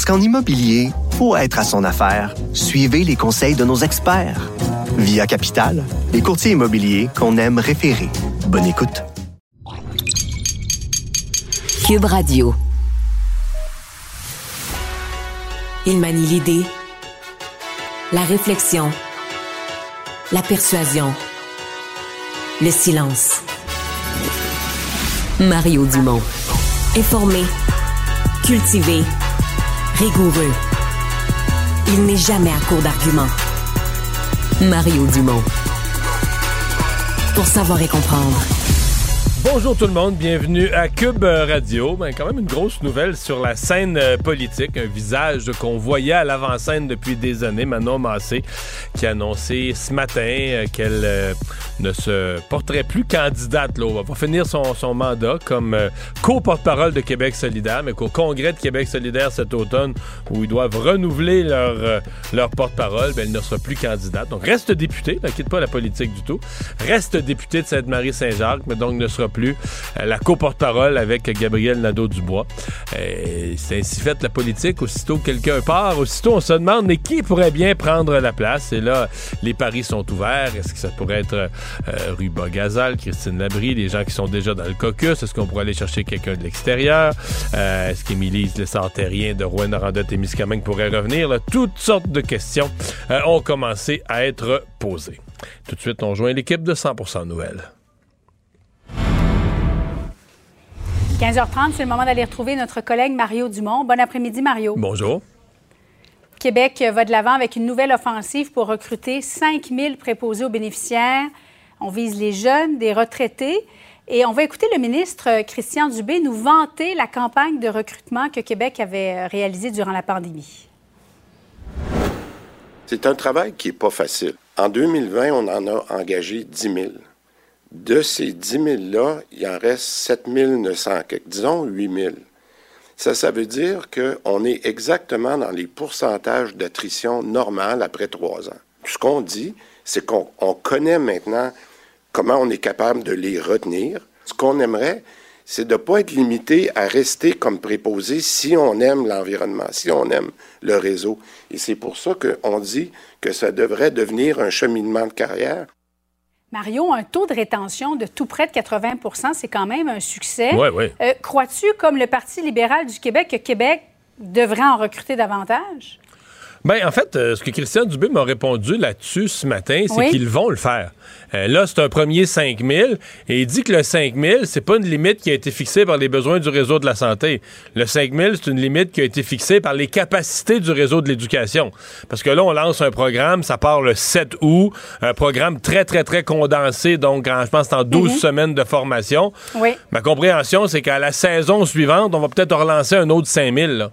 Parce qu'en immobilier, pour être à son affaire, suivez les conseils de nos experts. Via Capital, les courtiers immobiliers qu'on aime référer. Bonne écoute. Cube Radio. Il manie l'idée, la réflexion, la persuasion, le silence. Mario Dumont. Informé, cultivé, rigoureux. Il n'est jamais à court d'arguments. Mario Dumont. Pour savoir et comprendre. Bonjour tout le monde, bienvenue à Cube Radio. Ben, quand même une grosse nouvelle sur la scène euh, politique, un visage qu'on voyait à l'avant-scène depuis des années, Manon Massé, qui a annoncé ce matin euh, qu'elle euh, ne se porterait plus candidate. Là, va pas finir son, son mandat comme co-porte-parole de Québec solidaire, mais qu'au congrès de Québec solidaire cet automne, où ils doivent renouveler leur, leur porte-parole, ben, elle ne sera plus candidate. Donc reste députée, ne quitte pas la politique du tout, reste députée de Sainte-Marie-Saint-Jacques, mais donc ne sera plus euh, la co-porte-parole avec Gabriel Nadeau-Dubois. Euh, c'est ainsi fait la politique. Aussitôt quelqu'un part, aussitôt on se demande mais qui pourrait bien prendre la place? Et là, les paris sont ouverts. Est-ce que ça pourrait être euh, Ruba Gazal, Christine Labrie, les gens qui sont déjà dans le caucus? Est-ce qu'on pourrait aller chercher quelqu'un de l'extérieur? Est-ce qu'Émilie Le Santérien de Rouen-Noranda Témiscamingue pourrait revenir? Toutes sortes de questions ont commencé à être posées. Tout de suite, on joint l'équipe de 100% Nouvelles. 15h30, c'est le moment d'aller retrouver notre collègue Mario Dumont. Bon après-midi, Mario. Bonjour. Québec va de l'avant avec une nouvelle offensive pour recruter 5 000 préposés aux bénéficiaires. On vise les jeunes, des retraités. Et on va écouter le ministre Christian Dubé nous vanter la campagne de recrutement que Québec avait réalisée durant la pandémie. C'est un travail qui n'est pas facile. En 2020, on en a engagé 10 000. De ces 10 000-là, il en reste 7 900, disons 8 000. Ça, ça veut dire qu'on est exactement dans les pourcentages d'attrition normales après trois ans. Ce qu'on dit, c'est qu'on connaît maintenant comment on est capable de les retenir. Ce qu'on aimerait, c'est de ne pas être limité à rester comme préposé si on aime l'environnement, si on aime le réseau. Et c'est pour ça qu'on dit que ça devrait devenir un cheminement de carrière. Mario, un taux de rétention de tout près de 80% c'est quand même un succès. Oui, oui. Euh, crois-tu, comme le Parti libéral du Québec, que Québec devrait en recruter davantage? Bien, en fait, euh, ce que Christian Dubé m'a répondu là-dessus ce matin, c'est qu'ils vont le faire. Euh, là, c'est un premier 5 000 et il dit que le 5 000, c'est pas une limite qui a été fixée par les besoins du réseau de la santé. Le 5 000, c'est une limite qui a été fixée par les capacités du réseau de l'éducation. Parce que là, on lance un programme, ça part le 7 août, un programme très, très, très condensé, donc je pense c'est en 12 mhm. semaines de formation. Oui. Ma compréhension, c'est qu'à la saison suivante, on va peut-être relancer un autre 5 000. Là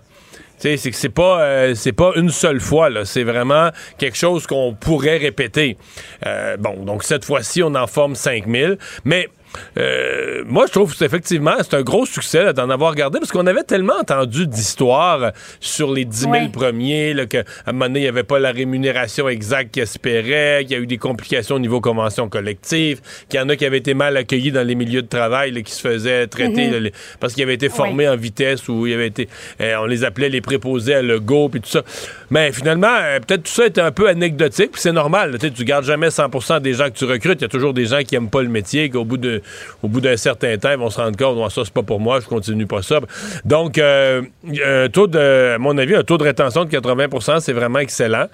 c'est que c'est pas euh, c'est pas une seule fois là, c'est vraiment quelque chose qu'on pourrait répéter. Euh, bon, donc cette fois-ci on en forme 5000, mais euh, moi, je trouve effectivement c'est un gros succès d'en avoir regardé parce qu'on avait tellement entendu d'histoires sur les 10 000 premiers, qu'à un moment donné, il n'y avait pas la rémunération exacte qu'ils espéraient, qu'il y a eu des complications au niveau convention collective, qu'il y en a qui avaient été mal accueillis dans les milieux de travail, qui se faisaient traiter mhm. parce qu'ils avaient été formés en vitesse ou il avait été, euh, on les appelait les préposés à le go puis tout ça. Mais finalement, euh, peut-être tout ça était un peu anecdotique, puis c'est normal. Tu gardes jamais 100% des gens que tu recrutes. Il y a toujours des gens qui aiment pas le métier, qu'au bout de au bout d'un certain temps, ils vont se rendre compte, non, ça, c'est pas pour moi, je continue pas ça. Donc, euh, un taux de, à mon avis, un taux de rétention de 80% c'est vraiment excellent.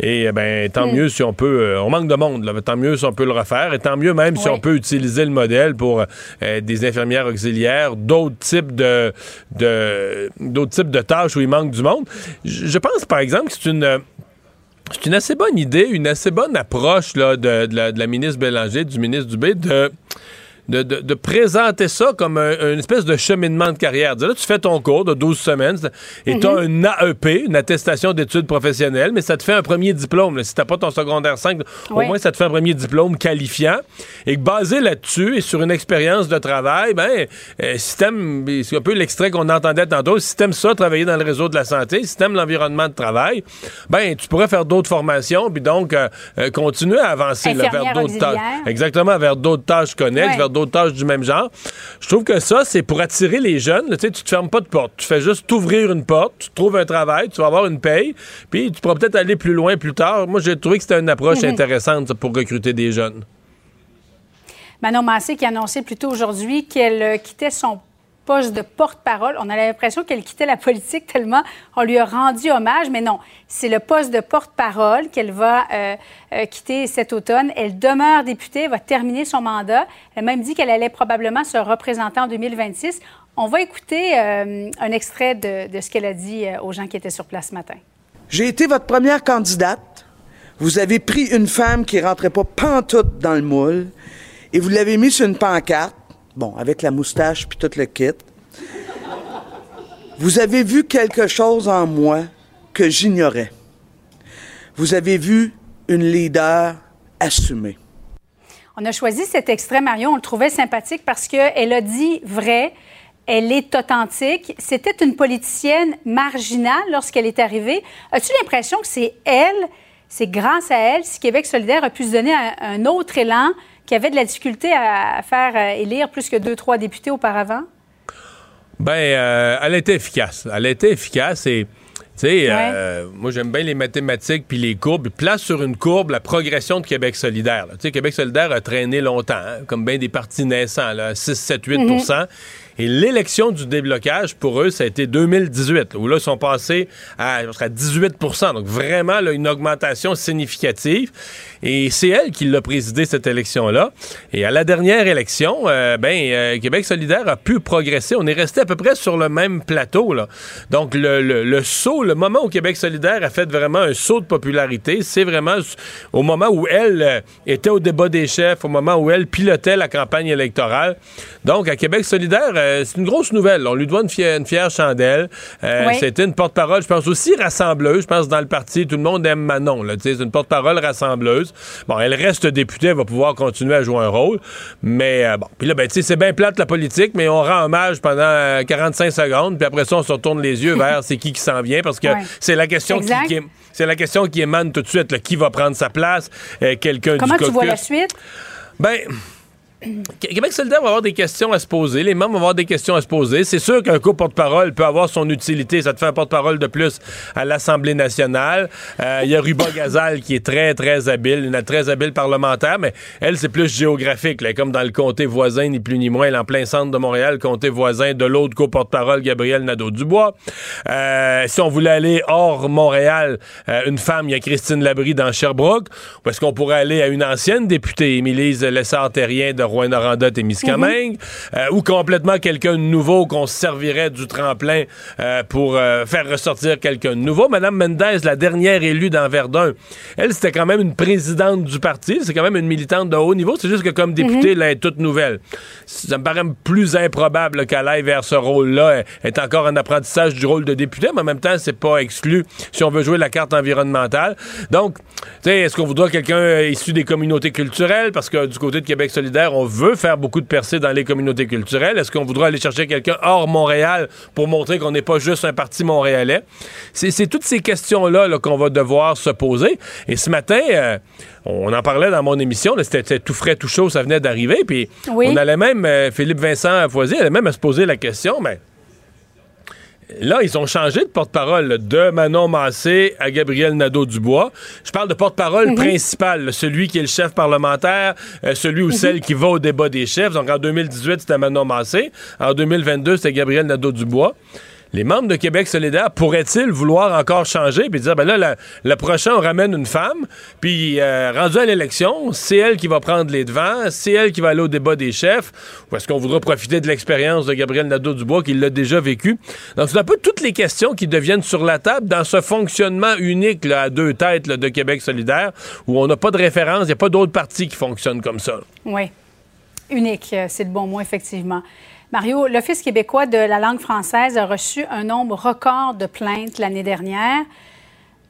Et eh ben, tant mm. mieux si on peut, euh, on manque de monde, là, tant mieux si on peut le refaire, et tant mieux même si on peut utiliser le modèle pour euh, des infirmières auxiliaires, d'autres types de, d'autres types de tâches où il manque du monde. Je pense, par exemple, que c'est une c'est une assez bonne idée, une assez bonne approche là, de, la, de, la, ministre Bélanger, du ministre Dubé, de de, présenter ça comme un, une espèce de cheminement de carrière. Là, tu fais ton cours de 12 semaines et tu as un AEP, une attestation d'études professionnelles, mais ça te fait un premier diplôme. Si tu pas ton secondaire 5, au moins ça te fait un premier diplôme qualifiant. Et basé là-dessus et sur une expérience de travail, ben, euh, si t'aimes, c'est un peu l'extrait qu'on entendait tantôt, si t'aimes ça, travailler dans le réseau de la santé, si t'aimes l'environnement de travail, ben, tu pourrais faire d'autres formations, puis donc euh, euh, continuer à avancer vers d'autres tâches. Exactement, vers d'autres tâches connexes, vers d'autres tâches du même genre. Je trouve que ça, c'est pour attirer les jeunes. Tu sais, tu te fermes pas de porte. Tu fais juste t'ouvrir une porte, tu trouves un travail, tu vas avoir une paye, puis tu pourras peut-être aller plus loin plus tard. Moi, j'ai trouvé que c'était une approche mhm. intéressante pour recruter des jeunes. Manon Massé qui a annoncé plus tôt aujourd'hui qu'elle euh, quittait son de porte-parole. On a l'impression qu'elle quittait la politique tellement on lui a rendu hommage, mais non, c'est le poste de porte-parole qu'elle va euh, euh, quitter cet automne. Elle demeure députée, va terminer son mandat. Elle a même dit qu'elle allait probablement se représenter en 2026. On va écouter un extrait de, ce qu'elle a dit aux gens qui étaient sur place ce matin. J'ai été votre première candidate. Vous avez pris une femme qui rentrait pas pantoute dans le moule et vous l'avez mis sur une pancarte, bon, avec la moustache puis tout le kit. Vous avez vu quelque chose en moi que j'ignorais. Vous avez vu une leader assumée. On a choisi cet extrait, Marion. On le trouvait sympathique parce qu'elle a dit vrai. Elle est authentique. C'était une politicienne marginale lorsqu'elle est arrivée. As-tu l'impression que c'est elle, c'est grâce à elle, si Québec solidaire a pu se donner un autre élan, qui avait de la difficulté à faire euh, élire plus que deux, trois députés auparavant? Ben, euh, elle était efficace. Elle était efficace et. Tu sais, euh, moi j'aime bien les mathématiques puis les courbes. Place sur une courbe la progression de Québec solidaire. Tu sais, Québec solidaire a traîné longtemps, hein, comme bien des partis naissants, là, 6, 7, 8 et l'élection du déblocage, pour eux, ça a été 2018, où là, ils sont passés à, 18% Donc, vraiment, une augmentation significative. Et c'est elle qui l'a présidé, cette élection-là. Et à la dernière élection, euh, ben, euh, Québec solidaire a pu progresser. On est resté à peu près sur le même plateau, là. Donc, le, saut, le moment où Québec solidaire a fait vraiment un saut de popularité, c'est vraiment au moment où elle euh, était au débat des chefs, au moment où elle pilotait la campagne électorale. Donc, à Québec solidaire, euh, c'est une grosse nouvelle. On lui doit une, fière, chandelle. Euh, c'était une porte-parole, je pense, aussi rassembleuse. Je pense dans le parti, tout le monde aime Manon. C'est une porte-parole rassembleuse. Bon, elle reste députée, elle va pouvoir continuer à jouer un rôle. Mais euh, bon, puis là, ben, c'est bien plate la politique, mais on rend hommage pendant 45 secondes, puis après ça, on se retourne les yeux vers c'est qui qui s'en vient, parce que c'est la question qui, c'est la question qui émane tout de suite. qui va prendre sa place? Quelqu'un du Comment tu vois la suite? Ben... Québec solidaire va avoir des questions à se poser. Les membres vont avoir des questions à se poser. C'est sûr qu'un co-porte-parole peut avoir son utilité. Ça te fait un porte-parole de plus à l'Assemblée nationale. Euh, il y a Ruba Gazal qui est très, très habile, une très habile parlementaire, mais elle, c'est plus géographique. Là, comme dans le comté voisin, ni plus ni moins, elle, en plein centre de Montréal, comté voisin de l'autre co-porte-parole, Gabriel Nadeau-Dubois. Euh, si on voulait aller hors Montréal, euh, une femme, il y a Christine Labrie dans Sherbrooke. Ou est-ce qu'on pourrait aller à une ancienne députée, Émilise Lessard-Terrien de Rouen-Noranda Témiscamingue, mhm. euh, ou complètement quelqu'un de nouveau qu'on servirait du tremplin euh, pour euh, faire ressortir quelqu'un de nouveau. Madame Mendez, la dernière élue dans Verdun, elle, c'était quand même une présidente du parti, c'est quand même une militante de haut niveau, c'est juste que comme députée, mhm. elle est toute nouvelle. Ça me paraît plus improbable qu'elle aille vers ce rôle-là. Elle est encore en apprentissage du rôle de députée, mais en même temps, c'est pas exclu si on veut jouer la carte environnementale. Donc, tu sais, est-ce qu'on voudra quelqu'un issu des communautés culturelles? Parce que du côté de Québec solidaire, on veut faire beaucoup de percées dans les communautés culturelles. Est-ce qu'on voudra aller chercher quelqu'un hors Montréal pour montrer qu'on n'est pas juste un parti montréalais? C'est toutes ces questions-là qu'on va devoir se poser. Et ce matin, euh, on en parlait dans mon émission, c'était tout frais, tout chaud, ça venait d'arriver. Puis on allait même, euh, Philippe Vincent Foisy allait même à se poser la question, mais Là, ils ont changé de porte-parole de Manon Massé à Gabriel Nadeau-Dubois. Je parle de porte-parole mhm. principal, celui qui est le chef parlementaire, euh, celui ou mhm. celle qui va au débat des chefs. Donc en 2018, c'était Manon Massé. En 2022, c'était Gabriel Nadeau-Dubois les membres de Québec solidaire pourraient-ils vouloir encore changer puis dire ben là le, prochain on ramène une femme puis euh, rendu à l'élection c'est elle qui va prendre les devants c'est elle qui va aller au débat des chefs ou est-ce qu'on voudra profiter de l'expérience de Gabriel Nadeau-Dubois qui l'a déjà vécu? Donc c'est un peu toutes les questions qui deviennent sur la table dans ce fonctionnement unique à deux têtes de Québec solidaire où on n'a pas de référence il n'y a pas d'autres partis qui fonctionnent comme ça. Oui Unique, euh, c'est le bon mot, effectivement. Mario, l'Office québécois de la langue française a reçu un nombre record de plaintes l'année dernière.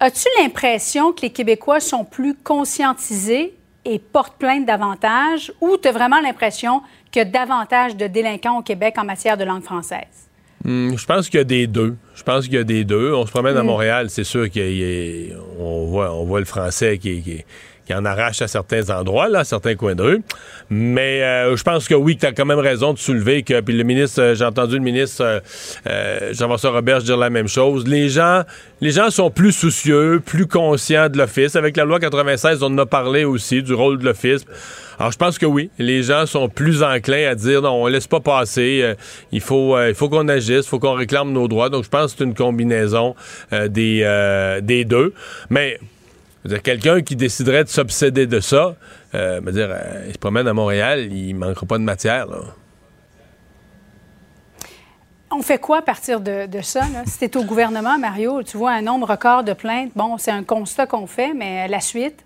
As-tu l'impression que les Québécois sont plus conscientisés et portent plainte davantage ou tu as vraiment l'impression qu'il y a davantage de délinquants au Québec en matière de langue française? Hmm, je pense qu'il y a des deux. Je pense qu'il y a des deux. On se promène à Montréal, c'est sûr qu'on voit, on voit le français qui, qui, qui en arrache à certains endroits, là, à certains coins de rue. Mais euh, je pense que oui, tu as quand même raison de soulever que, puis le ministre, euh, j'ai entendu le ministre euh, Jean-François Robert dire la même chose. Les gens, les gens sont plus soucieux, plus conscients de l'Office. Avec la loi 96, on en a parlé aussi du rôle de l'Office. Alors, je pense que oui, les gens sont plus enclins à dire non, on laisse pas passer. il faut, il faut qu'on agisse, il faut qu'on réclame nos droits. Donc, je pense que c'est une combinaison des, des deux. Mais Quelqu'un qui déciderait de s'obséder de ça, euh, dire, euh, il se promène à Montréal, il manquera pas de matière. On fait quoi à partir de, ça? Là? Tu au gouvernement, Mario, tu vois un nombre record de plaintes, bon, c'est un constat qu'on fait, mais la suite?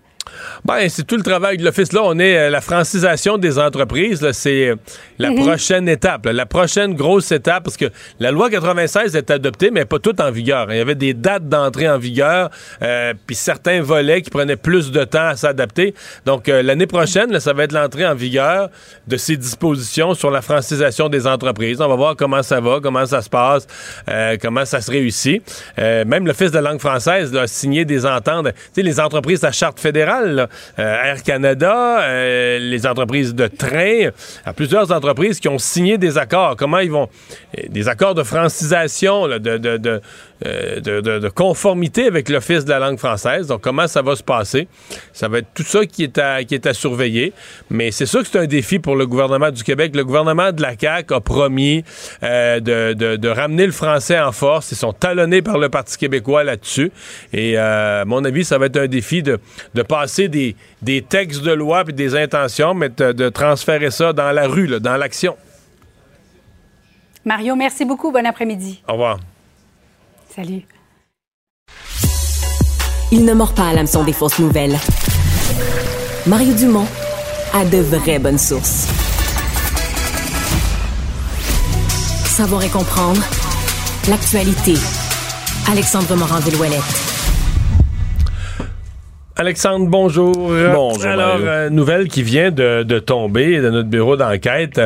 Ben, c'est tout le travail de l'Office. Là, on est euh, la francisation des entreprises. C'est euh, la mhm. prochaine étape. la prochaine grosse étape, parce que la loi 96 est adoptée, mais pas toute en vigueur. Il y avait des dates d'entrée en vigueur, euh, puis certains volets qui prenaient plus de temps à s'adapter. Donc, l'année prochaine, ça va être l'entrée en vigueur de ces dispositions sur la francisation des entreprises. On va voir comment ça va, comment ça se passe, comment ça se réussit. même l'Office de langue française a signé des ententes. Tu sais, les entreprises à charte fédérale euh, Air Canada, euh, les entreprises de train, a plusieurs entreprises qui ont signé des accords. Comment ils vont... Euh, des accords de francisation, de, de, conformité avec l'Office de la langue française. Donc, comment ça va se passer? Ça va être tout ça qui est à, qui est à surveiller. Mais c'est sûr que c'est un défi pour le gouvernement du Québec. Le gouvernement de la CAQ a promis de, ramener le français en force. Ils sont talonnés par le Parti québécois là-dessus. Et à mon avis, ça va être un défi de, de passer des, des textes de loi et des intentions, mais de, transférer ça dans la rue, dans l'action. Mario, merci beaucoup. Bon après-midi. Au revoir. Salut. Il ne mord pas à l'hameçon des fausses nouvelles. Mario Dumont a de vraies bonnes sources. Savoir et comprendre l'actualité. Alexandre Morand-Villouellette. Alexandre, bonjour. Bonjour. Alors, euh, nouvelle qui vient de, de, tomber de notre bureau d'enquête.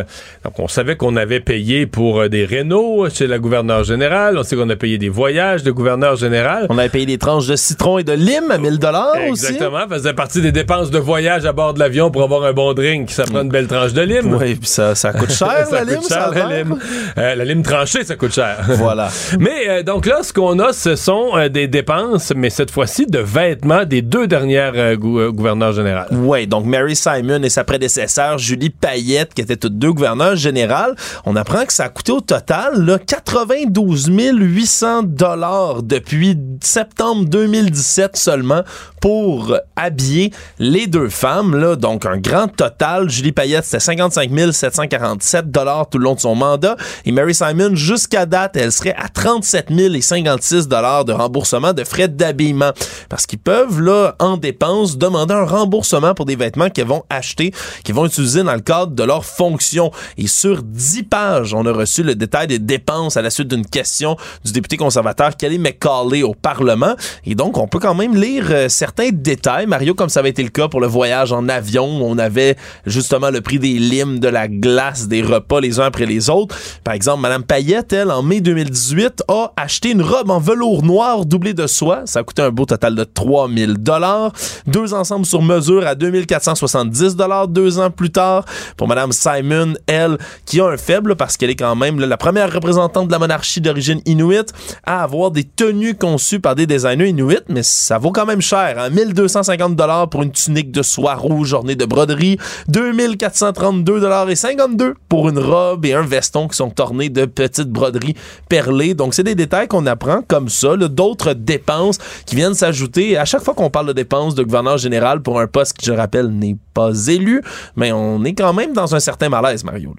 Donc, on savait qu'on avait payé pour euh, des rénaux chez la gouverneure générale. On sait qu'on a payé des voyages de gouverneur général. On avait payé des tranches de citron et de lime à 1000 dollars aussi. Exactement. Faisait partie des dépenses de voyage à bord de l'avion pour avoir un bon drink. Ça prend une belle tranche de lime. Oui, puis ça, ça coûte cher, la lime. Cher, la, lime. Euh, la lime tranchée, ça coûte cher. Voilà. mais donc là, ce qu'on a, ce sont des dépenses, mais cette fois-ci de vêtements des deux dernières euh, euh, gouverneur. Oui, donc Mary Simon et sa prédécesseur Julie Payette, qui étaient toutes deux gouverneurs générales, on apprend que ça a coûté au total là, 92 800 dollars depuis septembre 2017 seulement pour habiller les deux femmes. Là, donc un grand total. Julie Payette, c'était 55 747 dollars tout le long de son mandat. Et Mary Simon, jusqu'à date, elle serait à 37 056 dollars de remboursement de frais d'habillement. Parce qu'ils peuvent, là, en dépenses, demander un remboursement pour des vêtements qu'ils vont acheter, qu'ils vont utiliser dans le cadre de leur fonction. Et sur 10 pages, on a reçu le détail des dépenses à la suite d'une question du député conservateur Kelly McCauley au Parlement. Et donc, on peut quand même lire euh, certains détails, Mario, comme ça avait été le cas pour le voyage en avion, on avait justement le prix des limes, de la glace, des repas les uns après les autres. Par exemple, Madame Payette, elle, en mai 2018, a acheté une robe en velours noir doublée de soie. Ça a coûté un beau total de 3000 dollars. Deux ensembles sur mesure à 2470 dollars deux ans plus tard. Pour Madame Simon, elle, qui a un faible parce qu'elle est quand même la première représentante de la monarchie d'origine inuit à avoir des tenues conçues par des designers inuits, mais ça vaut quand même cher. Hein? 1250 dollars pour une tunique de soie rouge ornée de broderie, 2432 dollars et 52 pour une robe et un veston qui sont ornés de petites broderies perlées. Donc c'est des détails qu'on apprend comme ça, d'autres dépenses qui viennent s'ajouter. À chaque fois qu'on parle de dépenses de gouverneur général pour un poste qui, je rappelle, n'est pas élu, mais on est quand même dans un certain malaise, Mario.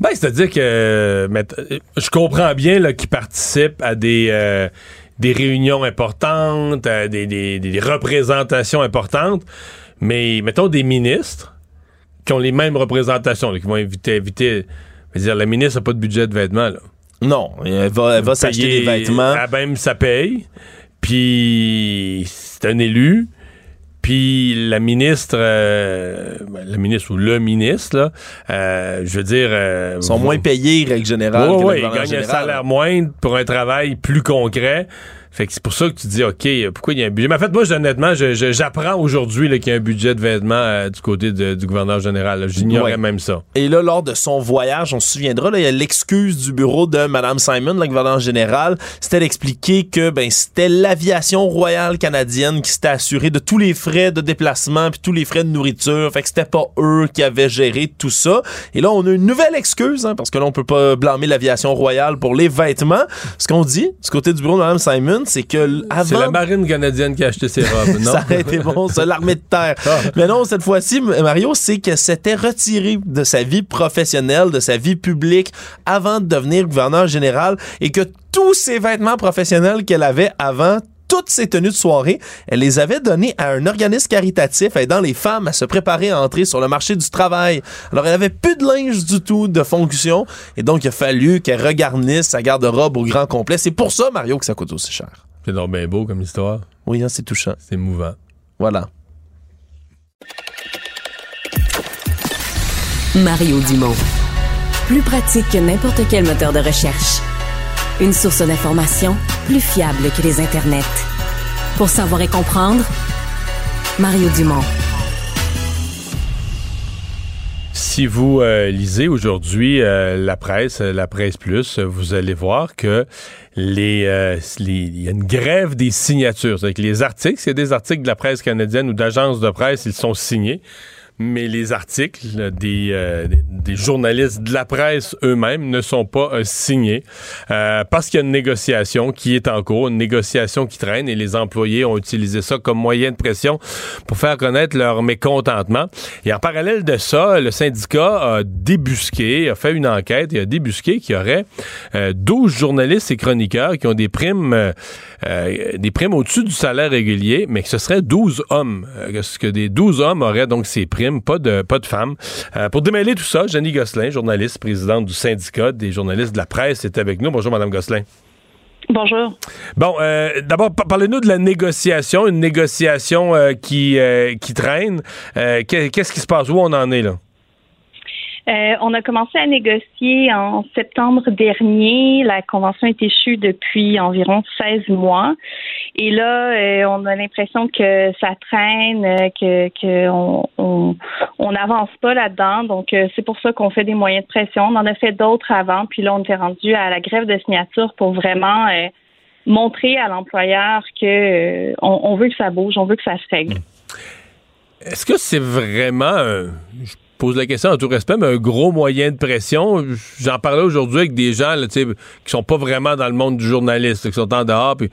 Ben, c'est-à-dire que euh, je comprends bien qu'il participe à des... Euh, des réunions importantes, des, des, représentations importantes, mais mettons des ministres qui ont les mêmes représentations, là, qui vont éviter, éviter. dire, la ministre n'a pas de budget de vêtements, là. Non, elle va, elle va s'acheter des vêtements. ah, même ça paye. Puis c'est un élu. Puis la ministre, euh, ben, la ministre ou le ministre, là, euh, je veux dire, euh, Ils sont moins payés, règle générale. Le ouais, ils gagnent un salaire moindre pour un travail plus concret. Fait que c'est pour ça que tu dis, OK, pourquoi il y a un budget? Mais en fait, moi, honnêtement, j'apprends aujourd'hui qu'il y a un budget de vêtements euh, du côté de- du gouverneur général. J'ignorais Ouais. même ça. Et là, lors de son voyage, on se souviendra, là, il y a l'excuse du bureau de Mme Simon, la gouverneure générale, c'était d'expliquer que ben, c'était l'aviation royale canadienne qui s'était assurée de tous les frais de déplacement puis tous les frais de nourriture. Fait que c'était pas eux qui avaient géré tout ça. Et là, on a une nouvelle excuse, hein, parce que là, on peut pas blâmer l'aviation royale pour les vêtements. Ce qu'on dit, du côté du bureau de Mme Simon, c'est que avant... C'est la marine canadienne qui a acheté ses robes, non? ça aurait été bon, ça, l'armée de terre. Mais non, cette fois-ci, Mario, c'est que s'était retiré de sa vie professionnelle, de sa vie publique avant de devenir gouverneur général et que tous ses vêtements professionnels qu'elle avait avant toutes ses tenues de soirée, elle les avait donnés à un organisme caritatif aidant les femmes à se préparer à entrer sur le marché du travail. Alors, elle avait plus de linge du tout de fonction et donc il a fallu qu'elle regarnisse sa garde-robe au grand complet. C'est pour ça, Mario, que ça coûte aussi cher. C'est donc bien beau comme histoire. Oui, hein, c'est touchant. C'est émouvant. Voilà. Mario Dumont. Plus pratique que n'importe quel moteur de recherche. Une source d'information plus fiable que les internets. Pour savoir et comprendre, Mario Dumont. Si vous euh, lisez aujourd'hui euh, la presse, euh, la presse plus, euh, vous allez voir que les, euh, les- il y a une grève des signatures. C'est-à-dire que les articles, c'est des articles de la presse canadienne ou d'agences de presse, ils sont signés. Mais les articles des, euh, des, journalistes de la presse eux-mêmes ne sont pas euh, signés euh, parce qu'il y a une négociation qui est en cours, une négociation qui traîne et les employés ont utilisé ça comme moyen de pression pour faire connaître leur mécontentement. Et en parallèle de ça, le syndicat a débusqué, a fait une enquête et a débusqué qu'il y aurait euh, 12 journalistes et chroniqueurs qui ont des primes, euh, des primes au-dessus du salaire régulier, mais que ce serait 12 hommes. Euh, que des 12 hommes auraient donc ces primes, pas de, pas de femmes. Euh, pour démêler tout ça, Jenny Gosselin, journaliste, présidente du syndicat des journalistes de la presse, est avec nous. Bonjour, Madame Gosselin. Bonjour. Bon, euh, d'abord, pa- parlez-nous de la négociation, une négociation euh, qui, euh, qui traîne. Qu'est- Qu'est-ce qui se passe? Où on en est, là? Euh, on a commencé à négocier en septembre dernier. La convention est échue depuis environ 16 mois. Et là, euh, on a l'impression que ça traîne, euh, que, que on n'avance pas là-dedans. Donc, c'est pour ça qu'on fait des moyens de pression. On en a fait d'autres avant. Puis là, on était rendu à la grève de signature pour vraiment montrer à l'employeur que on, veut que ça bouge, on veut que ça se règle. Est-ce que c'est vraiment pose la question en tout respect, mais un gros moyen de pression. J'en parlais aujourd'hui avec des gens là, qui sont pas vraiment dans le monde du journaliste, qui sont en dehors, puis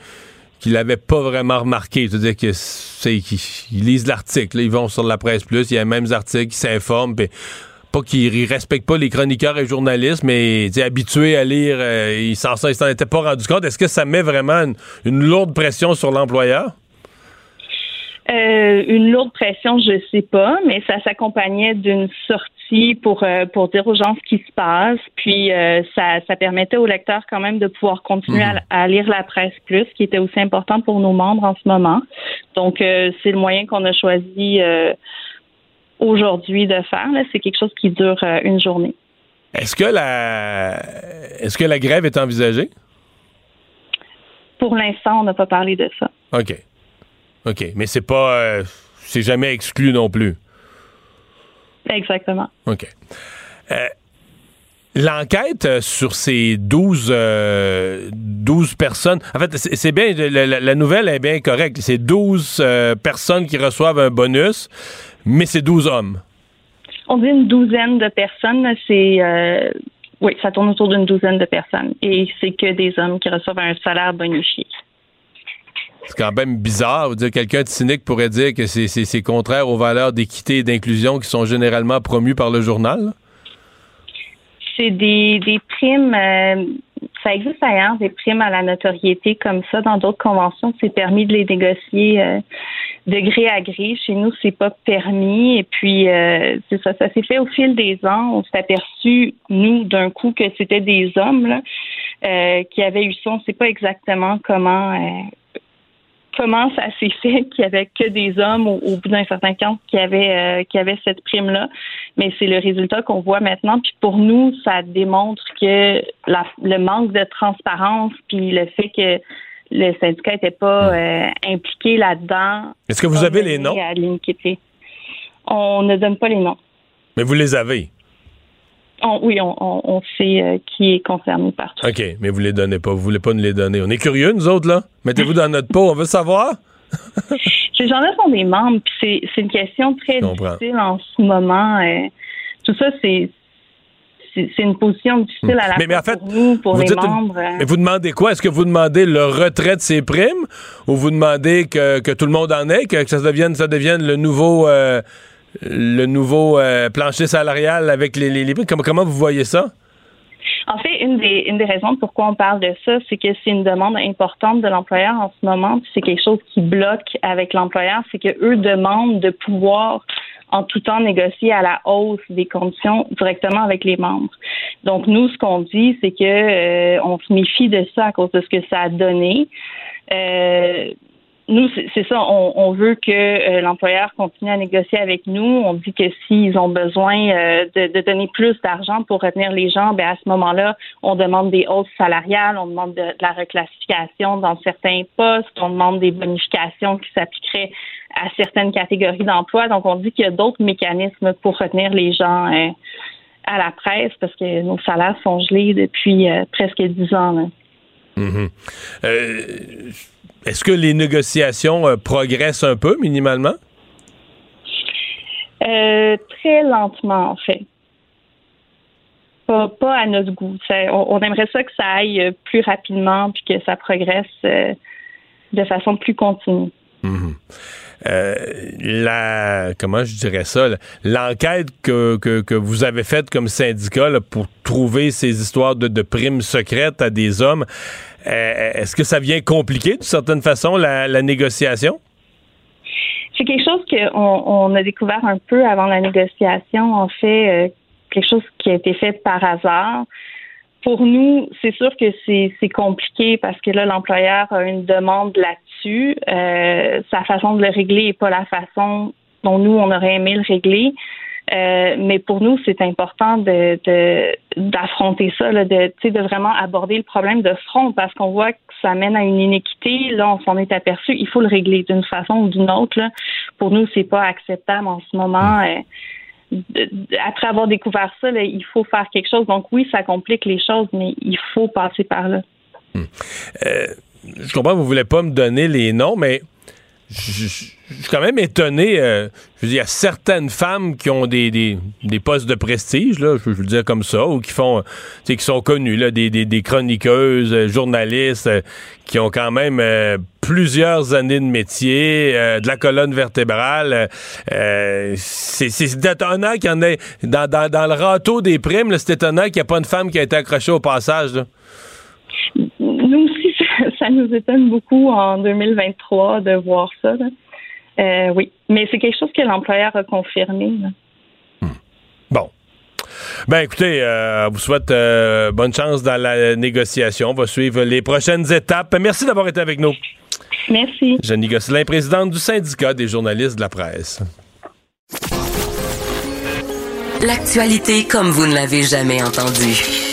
qui l'avaient pas vraiment remarqué. C'est-à-dire que c'est qu'ils ils lisent l'article, ils vont sur la presse plus, il y a les mêmes articles, ils s'informent, puis pas qu'ils ils respectent pas les chroniqueurs et journalistes, mais habitués à lire, euh, ils s'en ils s'en étaient pas rendus compte. Est-ce que ça met vraiment une lourde pression sur l'employeur? Euh, une lourde pression, je sais pas, mais ça s'accompagnait d'une sortie pour euh, pour dire aux gens ce qui se passe. Puis euh, ça, ça permettait aux lecteurs quand même de pouvoir continuer à, à lire la presse plus, qui était aussi important pour nos membres en ce moment. Donc c'est le moyen qu'on a choisi aujourd'hui de faire. C'est quelque chose qui dure une journée. Est-ce que la est-ce que la grève est envisagée? Pour l'instant, on n'a pas parlé de ça. OK. OK. Mais c'est pas. euh, c'est jamais exclu non plus. Exactement. OK. Euh, L'enquête euh, sur ces 12, euh, 12 personnes, en fait, c'est bien, la, nouvelle est bien correcte. C'est 12 euh, personnes qui reçoivent un bonus, mais c'est 12 hommes. On dit une douzaine de personnes. C'est euh, oui, ça tourne autour d'une douzaine de personnes. Et c'est que des hommes qui reçoivent un salaire bonifié. C'est quand même bizarre. Dire quelqu'un de cynique pourrait dire que c'est- contraire aux valeurs d'équité et d'inclusion qui sont généralement promues par le journal. C'est des, primes. euh, ça existe ailleurs, des primes à la notoriété comme ça. Dans d'autres conventions, c'est permis de les négocier. euh, de gré à gré. Chez nous, c'est pas permis. Et puis, euh, c'est ça, ça s'est fait au fil des ans. On s'est aperçu, nous, d'un coup, que c'était des hommes qui avaient eu ça. On sait pas exactement comment comment ça s'est fait qu'il y avait que des hommes au, au bout d'un certain temps qui avaient euh, qui avaient cette prime là. Mais c'est le résultat qu'on voit maintenant. Puis pour nous, ça démontre que la, le manque de transparence, puis le fait que le syndicat n'était pas euh, impliqué là-dedans. Est-ce que vous avez les noms? On ne donne pas les noms. Mais vous les avez. On- oui, on, sait euh, qui est concerné par tout. OK, mais vous les donnez pas. Vous voulez pas nous les donner. On est curieux, nous autres, là. Mettez-vous dans notre peau. On veut savoir. Ces gens-là sont des membres, puis c'est, c'est une question très difficile en ce moment. euh, tout ça, c'est, c'est, une position difficile à la Mais- mais en fait, pour nous, pour les une- membres. euh. Mais vous demandez quoi? Est-ce que vous demandez le retrait de ces primes ou vous demandez que, que tout le monde en ait, que, que ça devienne, ça devienne le nouveau, euh, le nouveau euh, plancher salarial avec les, les, les? Comment, comment vous voyez ça? En fait, une des, une des raisons pourquoi on parle de ça, c'est que c'est une demande importante de l'employeur en ce moment. C'est quelque chose qui bloque avec l'employeur, c'est que eux demandent de pouvoir en tout temps négocier à la hausse des conditions directement avec les membres. Donc nous, ce qu'on dit, c'est que euh, on se méfie de ça à cause de ce que ça a donné. Euh, nous, c'est ça, on, veut que euh, l'employeur continue à négocier avec nous. On dit que s'ils ont besoin euh, de, donner plus d'argent pour retenir les gens, ben à ce moment-là, on demande des hausses salariales, on demande de, la reclassification dans certains postes, on demande des bonifications qui s'appliqueraient à certaines catégories d'emplois. Donc, on dit qu'il y a d'autres mécanismes pour retenir les gens euh, à la presse parce que nos salaires sont gelés depuis presque dix ans. Mhm. Euh, Est-ce que les négociations euh, progressent un peu, minimalement? Euh, très lentement, en fait. Pas, à notre goût. On, on aimerait ça que ça aille euh, plus rapidement puis que ça progresse de façon plus continue. Euh, la comment je dirais ça l'enquête que, que, que vous avez faite comme syndicat pour trouver ces histoires de, primes secrètes à des hommes euh, est-ce que ça vient compliquer d'une certaine façon la, négociation? C'est quelque chose qu'on on a découvert un peu avant la négociation, en fait, euh, quelque chose qui a été fait par hasard. Pour nous, c'est sûr que c'est compliqué parce que là, l'employeur a une demande là-dessus. Euh, sa façon de le régler n'est pas la façon dont nous, on aurait aimé le régler. Euh, mais pour nous, c'est important d'affronter ça, de, vraiment aborder le problème de front parce qu'on voit que ça mène à une inéquité. Là, on s'en est aperçu. Il faut le régler d'une façon ou d'une autre. Pour nous, c'est pas acceptable en ce moment. Euh, après avoir découvert ça, il faut faire quelque chose. Donc oui, ça complique les choses, mais il faut passer par là. Euh, je comprends que vous voulez pas me donner les noms mais je suis quand même étonné. euh, je veux dire, il y a certaines femmes qui ont des, des, des postes de prestige, là, je veux dire comme ça, ou qui font, qui sont connues, là, des, des, des chroniqueuses, euh, journalistes, euh, qui ont quand même euh, plusieurs années de métier, de la colonne vertébrale. c'est étonnant qu'il y en ait, dans, dans, dans le râteau des primes, c'est étonnant qu'il n'y ait pas une femme qui a été accrochée au passage. Là. Ça, nous étonne beaucoup en 2023 de voir ça. là. Euh, oui, mais c'est quelque chose que l'employeur a confirmé. là. Bon. Ben écoutez, euh, on vous souhaite euh, bonne chance dans la négociation. On va suivre les prochaines étapes. Merci d'avoir été avec nous. Merci. Jenny Gosselin, présidente du syndicat des journalistes de la presse. L'actualité comme vous ne l'avez jamais entendue.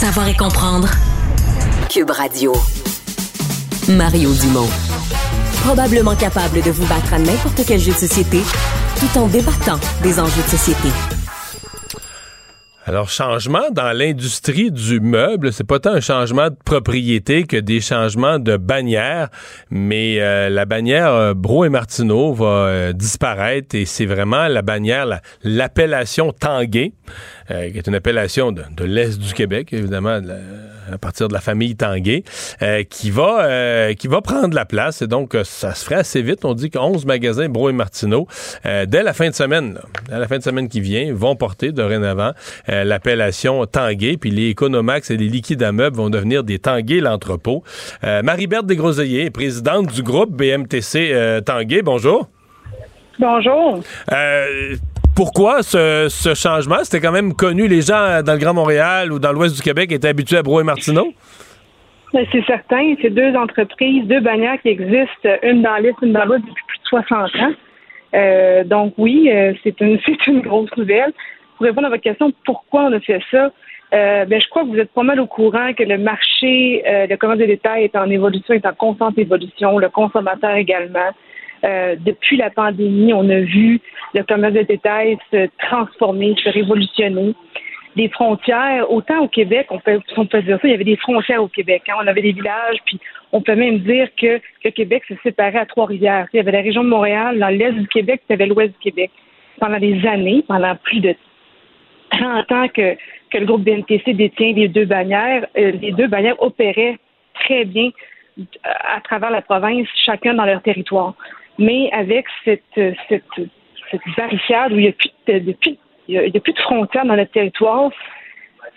Savoir et comprendre. Cube Radio. Mario Dumont. Probablement capable de vous battre à n'importe quel jeu de société tout en débattant des enjeux de société. Alors, changement dans l'industrie du meuble, c'est pas tant un changement de propriété que des changements de bannière, mais euh, la bannière euh, Bro et Martineau va euh, disparaître et c'est vraiment la bannière, la- l'appellation Tanguay, euh, qui est une appellation de, l'Est du Québec, évidemment, de la- à partir de la famille Tanguay, euh, qui va euh, qui va prendre la place. Et donc, euh, ça se ferait assez vite. On dit que 11 magasins Bro et Martineau, euh, dès la fin de semaine, là, dès la fin de semaine qui vient, vont porter dorénavant l'appellation Tanguay. Puis les Economax et les liquides à meubles vont devenir des Tanguay l'entrepôt. Marie-Berthe Desgroseilliers, présidente du groupe BMTC Tanguay. Bonjour. Bonjour. Euh, pourquoi ce, changement? C'était quand même connu, les gens dans le Grand Montréal ou dans l'ouest du Québec étaient habitués à Bro et Martineau. C'est certain, c'est deux entreprises, deux bannières qui existent, une dans l'Est, une dans l'Ouest depuis plus de 60 ans. Euh, donc oui, euh, c'est une une grosse nouvelle. Pour répondre à votre question, pourquoi on a fait ça? Euh, ben, je crois que vous êtes pas mal au courant que le marché, euh, le commerce de détail est en évolution, est en constante évolution, le consommateur également. Euh, depuis la pandémie, on a vu le commerce de détail se transformer, se révolutionner. Les frontières, autant au Québec, on peut, on peut dire ça, il y avait des frontières au Québec. hein. On avait des villages, puis on peut même dire que le Québec se séparait à Trois-Rivières. Il y avait la région de Montréal, dans l'est du Québec, puis il y avait l'ouest du Québec. Pendant des années, pendant plus de 30 ans que, que le groupe BNTC détient les deux bannières, euh, les deux bannières opéraient très bien euh, à travers la province, chacun dans leur territoire. Mais avec cette, euh, cette, cette barricade où il n'y a, plus de- de- plus- il y a- il y a plus de frontières dans notre territoire,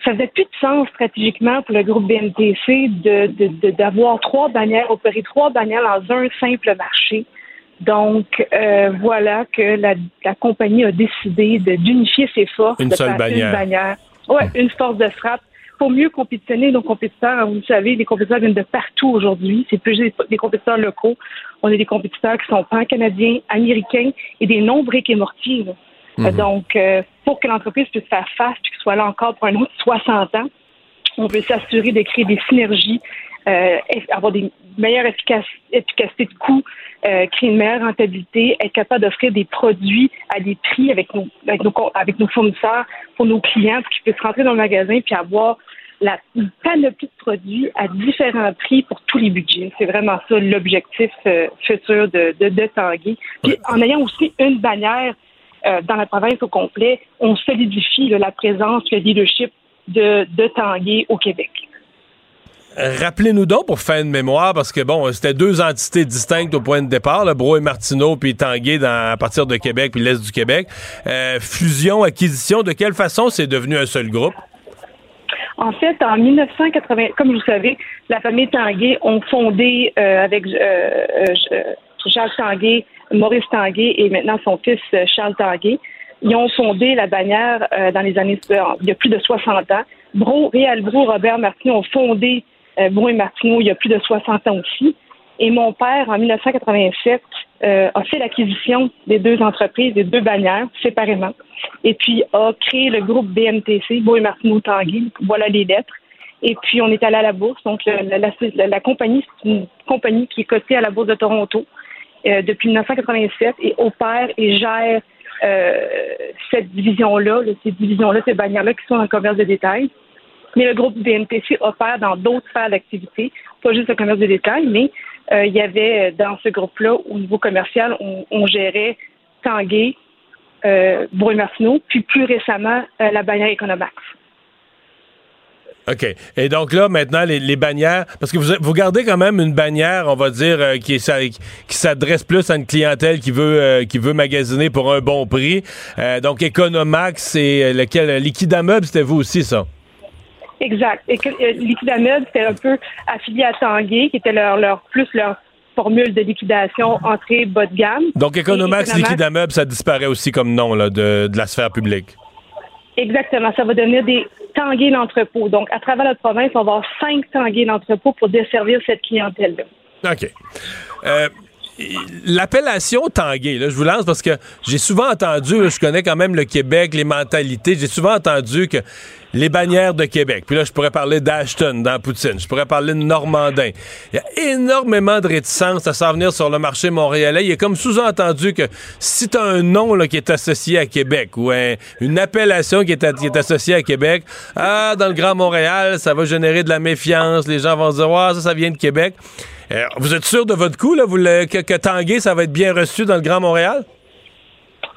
ça faisait plus de sens stratégiquement pour le groupe BNTC de, de, de- d'avoir trois bannières, opérer trois bannières dans un simple marché. Donc, euh, voilà que la, la compagnie a décidé de, d'unifier ses forces. Une de seule bannière. Une bannière. Ouais, une force de frappe pour mieux compétitionner nos compétiteurs. Vous le savez, les compétiteurs viennent de partout aujourd'hui. C'est plus des, compétiteurs locaux. On a des compétiteurs qui sont pan-canadiens, américains et des non briques et mortiers. Mhm. Donc, euh, pour que l'entreprise puisse faire face et qu'elle soit là encore pour un autre 60 ans, on veut s'assurer de créer des synergies, euh, avoir des meilleures efficac- efficacités de coûts, euh, créer une meilleure rentabilité, être capable d'offrir des produits à des prix avec nos, avec nos, avec nos fournisseurs pour nos clients pour qu'ils puissent rentrer dans le magasin puis avoir la une panoplie de produits à différents prix pour tous les budgets. C'est vraiment ça l'objectif euh, futur de, de, de Tanguy. Puis en ayant aussi une bannière euh, dans la province au complet, on solidifie là, la présence, le leadership de, de Tanguy au Québec. Rappelez-nous donc pour faire une mémoire, parce que bon, c'était deux entités distinctes au point de départ, le Bro et Martineau, puis Tanguay à partir de Québec, puis l'Est du Québec. Euh, fusion, acquisition, de quelle façon c'est devenu un seul groupe? En fait, en 1980, comme vous savez, la famille Tanguay ont fondé euh, avec euh, euh, Charles Tanguay, Maurice Tanguay et maintenant son fils Charles Tanguay. Ils ont fondé la bannière dans les années il y a plus de 60 ans. Bro, Réal Bro, Robert Martineau ont fondé Bro et Martineau il y a plus de 60 ans aussi. Et mon père, en 1987, euh, a fait l'acquisition des deux entreprises, des deux bannières, séparément. Et puis a créé le groupe BMTC, Beau et Martineau Tanguy. Voilà les lettres. Et puis on est allé à la bourse. Donc la, la- la compagnie, c'est une compagnie qui est cotée à la bourse de Toronto euh, depuis 1987 et opère et gère euh, cette division-là, là, ces divisions-là, ces bannières-là qui sont dans le commerce de détail. Mais le groupe BNTC opère dans d'autres sphères d'activité, pas juste le commerce de détail, mais euh, il y avait euh, dans ce groupe-là, au niveau commercial, on, gérait Tanguay, euh, Martineau, puis plus récemment, la bannière Economax. OK. Et donc là, maintenant, les, bannières, parce que vous, gardez quand même une bannière, on va dire, qui, s'adresse plus à une clientèle qui veut, qui veut magasiner pour un bon prix. Donc, Economax et lequel, Meubles, c'était vous aussi, ça? Exact. Et que, euh, c'était un peu affilié à Tanguay, qui était leur, leur plus leur formule de liquidation entrée bas de gamme. Donc, Economax, Economax- ça disparaît aussi comme nom là, de, de la sphère publique. Exactement. Ça va devenir des Tanguay l'entrepôt. Donc, à travers la province, on va avoir cinq Tanguay l'entrepôt pour desservir cette clientèle-là. OK. Euh, L'appellation Tanguay, là, je vous lance parce que j'ai souvent entendu, là, je connais quand même le Québec, les mentalités, j'ai souvent entendu que les bannières de Québec. Puis là, je pourrais parler d'Ashton dans Poutine. Je pourrais parler de Normandin. Il y a énormément de réticence à s'en venir sur le marché montréalais. Il est comme sous-entendu que si tu as un nom qui est associé à Québec ou une appellation qui est, associée à Québec, ah, dans le Grand Montréal, ça va générer de la méfiance. Les gens vont se dire, ouais, ça, ça vient de Québec. Euh, vous êtes sûr de votre coup, là, que, que Tanguay, ça va être bien reçu dans le Grand Montréal?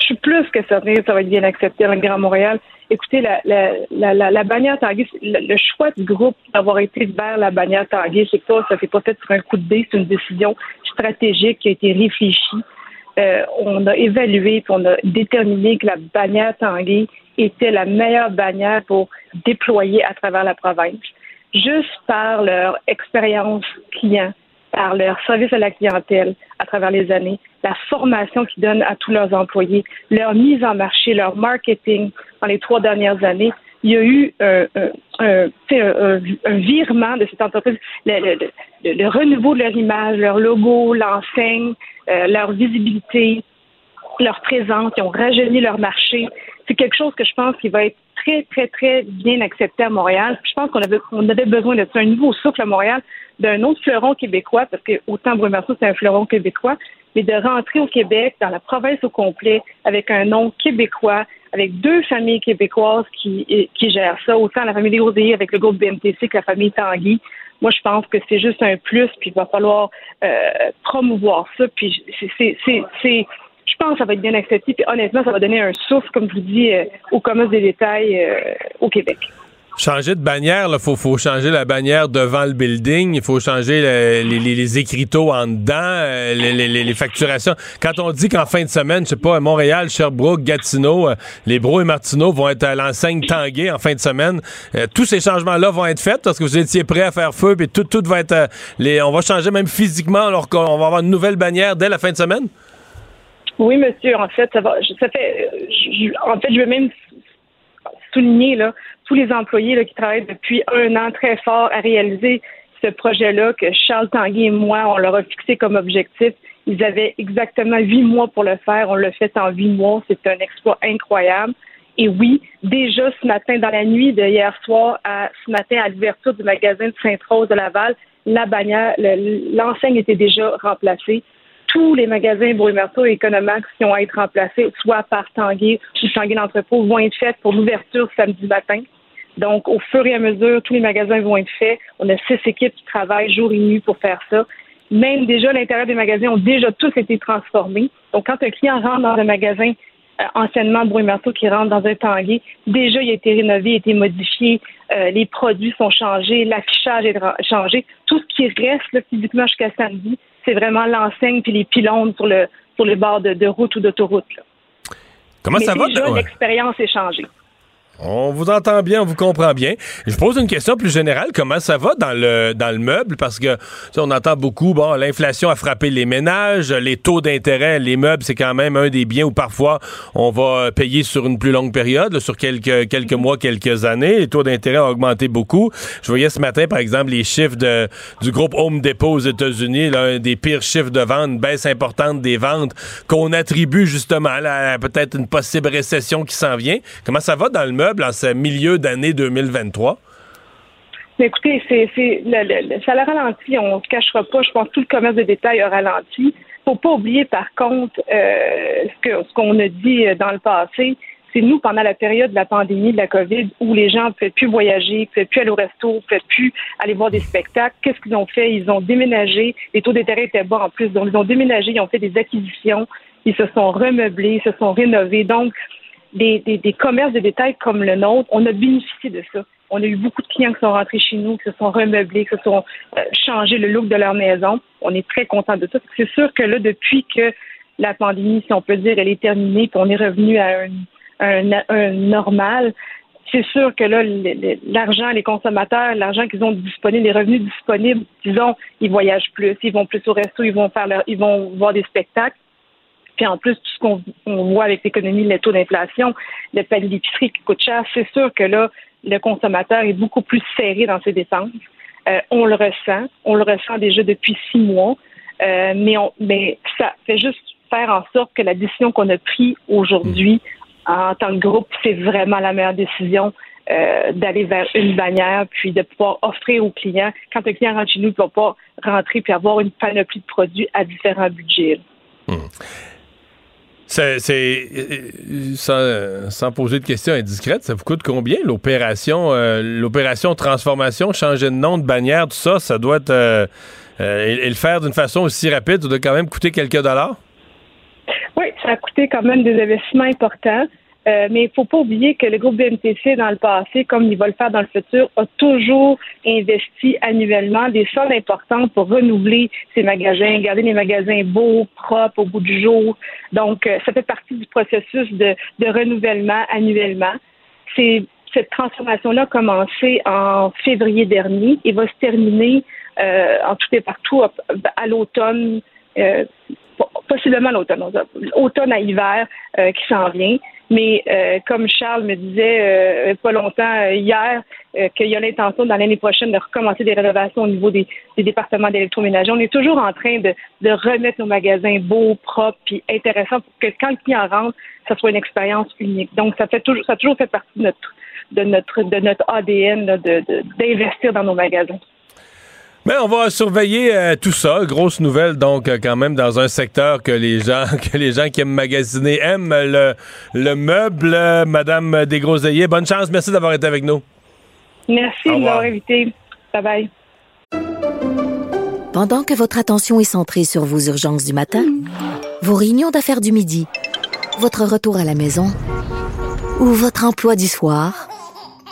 Je suis plus que certaine que ça va être bien accepté dans le Grand Montréal. Écoutez, la, bannière Tanguay, le, choix du groupe d'avoir été vers la bannière Tanguay, c'est pas, ça s'est pas fait sur un coup de dé, c'est une décision stratégique qui a été réfléchie. Euh, on a évalué puis on a déterminé que la bannière Tanguay était la meilleure bannière pour déployer à travers la province, juste par leur expérience client, par leur service à la clientèle à travers les années, la formation qu'ils donnent à tous leurs employés, leur mise en marché, leur marketing dans les trois dernières années. Il y a eu un, un, un, virement de cette entreprise, le, renouveau de leur image, leur logo, l'enseigne, euh, leur visibilité, leur présence, ils ont rajeuni leur marché. C'est quelque chose que je pense qui va être très, très, très bien accepté à Montréal. Je pense qu'on avait, on avait besoin de ça, un nouveau souffle à Montréal, d'un autre fleuron québécois, parce que autant Brumarceau, c'est un fleuron québécois, mais de rentrer au Québec, dans la province au complet, avec un nom québécois, avec deux familles québécoises qui, qui gèrent ça, autant la famille Desrosiers avec le groupe BMTC que la famille Tanguy. Moi, je pense que c'est juste un plus, puis il va falloir euh, promouvoir ça. Puis c'est, je pense que ça va être bien accepté. Puis honnêtement, ça va donner un souffle, comme je vous dis, euh, au commerce des détails euh, au Québec. Changer de bannière, il faut, faut changer la bannière devant le building, il faut changer les, écriteaux en dedans, euh, les, facturations. Quand on dit qu'en fin de semaine, je sais pas, à Montréal, Sherbrooke, Gatineau, les Bros et Martineau vont être à l'enseigne Tanguay en fin de semaine, tous ces changements-là vont être faits parce que vous étiez prêts à faire feu, puis tout, tout va être... on va changer même physiquement alors qu'on va avoir une nouvelle bannière dès la fin de semaine? Oui, monsieur. En fait, ça va. Ça fait. en fait, je veux même souligner là tous les employés qui travaillent depuis un an très fort à réaliser ce projet-là que Charles Tanguy et moi, on leur a fixé comme objectif. Ils avaient exactement huit mois pour le faire. On l'a fait en huit mois. C'est un exploit incroyable. Et oui, déjà ce matin, dans la nuit de hier soir à ce matin à l'ouverture du magasin de Sainte-Rose de Laval, la bannière, l'enseigne était déjà remplacée tous les magasins Brumerto et Economax qui ont à être remplacés, soit par Tanguay ou Tanguay d'entrepôt, vont être faits pour l'ouverture samedi matin. Donc, au fur et à mesure, tous les magasins vont être faits. On a six équipes qui travaillent jour et nuit pour faire ça. Même déjà, l'intérieur des magasins ont déjà tous été transformés. Donc, quand un client rentre dans un magasin euh, anciennement Brumerto qui rentre dans un Tanguay, déjà, il a été rénové, il a été modifié, euh, les produits sont changés, l'affichage est changé. Tout ce qui reste là, physiquement jusqu'à samedi, c'est vraiment l'enseigne puis les pylônes sur le sur les bords de, route ou d'autoroute. Comment ça va? L'expérience est changée. On vous entend bien, on vous comprend bien. Je pose une question plus générale. Comment ça va dans le dans le meuble? Parce que on entend beaucoup, bon, l'inflation a frappé les ménages, les taux d'intérêt, les meubles, c'est quand même un des biens où parfois on va payer sur une plus longue période, sur quelques quelques mois, quelques années. Les taux d'intérêt ont augmenté beaucoup. Je voyais ce matin, par exemple, les chiffres de, du groupe Home Depot aux États-Unis, l'un des pires chiffres de vente, une baisse importante des ventes qu'on attribue justement à peut-être une possible récession qui s'en vient. Comment ça va dans le meuble? En ce milieu d'année 2023? Écoutez, le, ça a ralenti, on ne se cachera pas. Je pense que tout le commerce de détail a ralenti. Il ne faut pas oublier, par contre, euh, ce, qu'on a dit euh, dans le passé. C'est nous, pendant la période de la pandémie de la COVID, où les gens ne pouvaient plus voyager, ne pouvaient plus aller au resto, ne pouvaient plus aller voir des spectacles. Qu'est-ce qu'ils ont fait? Ils ont déménagé. Les taux d'intérêt étaient bas en plus. Donc, ils ont déménagé, ils ont fait des acquisitions, ils se sont remeublés, ils se sont rénovés. Donc, des, commerces de détail comme le nôtre, on a bénéficié de ça. On a eu beaucoup de clients qui sont rentrés chez nous, qui se sont remeublés, qui se sont euh, changés le look de leur maison. On est très content de ça. C'est sûr que là, depuis que la pandémie, si on peut dire, elle est terminée, puis on est revenu à un, normal, c'est sûr que là, l'argent, les consommateurs, l'argent qu'ils ont disponible, les revenus disponibles, disons, ils voyagent plus, ils vont plus au resto, ils vont faire ils vont voir des spectacles. Puis en plus, tout ce qu'on voit avec l'économie, le taux d'inflation, le panier d'épicerie qui coûte cher, c'est sûr que là, le consommateur est beaucoup plus serré dans ses dépenses. Euh, on le ressent. On le ressent déjà depuis six mois. Euh, mais, on, mais ça fait juste faire en sorte que la décision qu'on a prise aujourd'hui en tant que groupe, c'est vraiment la meilleure décision euh, d'aller vers une bannière, puis de pouvoir offrir aux clients, quand un client rentre chez nous, il ne va pas rentrer puis avoir une panoplie de produits à différents budgets. C'est, c'est euh, sans, sans poser de questions indiscrètes, ça vous coûte combien l'opération, euh, l'opération transformation, changer de nom, de bannière, tout ça, ça doit être euh, euh, et le faire d'une façon aussi rapide, ça doit quand même coûter quelques dollars? Oui, ça a coûté quand même des investissements importants. Euh, mais il ne faut pas oublier que le groupe BMTC, dans le passé, comme il va le faire dans le futur, a toujours investi annuellement des sommes importantes pour renouveler ses magasins, garder les magasins beaux, propres au bout du jour. Donc, euh, ça fait partie du processus de, de renouvellement annuellement. Cette transformation-là a commencé en février dernier et va se terminer euh, en tout et partout à, à l'automne, euh, possiblement l'automne, automne à hiver euh, qui s'en vient. Mais euh, comme Charles me disait euh, pas longtemps euh, hier, euh, qu'il y a l'intention dans l'année prochaine de recommencer des rénovations au niveau des, des départements d'électroménager, on est toujours en train de, de remettre nos magasins beaux, propres, puis intéressants pour que quand le client rentre, ça soit une expérience unique. Donc ça fait toujours, ça a toujours fait partie de notre de notre de notre ADN d'investir dans nos magasins. Mais on va surveiller euh, tout ça. Grosse nouvelle, donc, euh, quand même, dans un secteur que les gens, que les gens qui aiment magasiner aiment, le, le meuble. Euh, Madame Desgroseilliers, bonne chance. Merci d'avoir été avec nous. Merci de m'avoir invité. Bye bye. Pendant que votre attention est centrée sur vos urgences du matin, vos réunions d'affaires du midi, votre retour à la maison ou votre emploi du soir,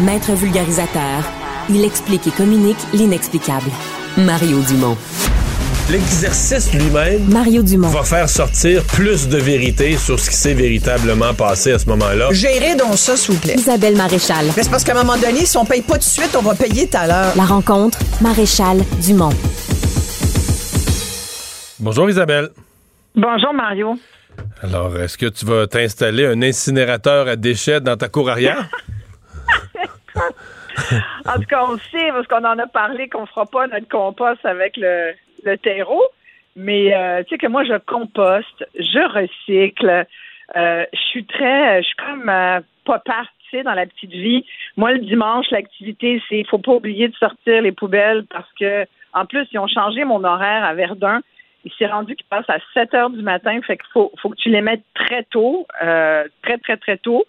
Maître vulgarisateur, il explique et communique l'inexplicable. Mario Dumont. L'exercice lui-même Mario Dumont. va faire sortir plus de vérité sur ce qui s'est véritablement passé à ce moment-là. Gérez donc ça, s'il vous plaît. Isabelle Maréchal. Mais c'est parce qu'à un moment donné, si on paye pas tout de suite, on va payer tout à l'heure. La rencontre, Maréchal Dumont. Bonjour Isabelle. Bonjour Mario. Alors, est-ce que tu vas t'installer un incinérateur à déchets dans ta cour arrière? en tout cas, on sait, parce qu'on en a parlé qu'on fera pas notre compost avec le, le terreau. Mais euh, tu sais que moi, je composte, je recycle. Euh, je suis très, je suis comme euh, pas partie dans la petite vie. Moi, le dimanche, l'activité, c'est, faut pas oublier de sortir les poubelles parce que, en plus, ils ont changé mon horaire à Verdun. Il s'est rendu qu'il passe à 7 heures du matin. Fait qu'il faut, faut que tu les mettes très tôt, très, très, très tôt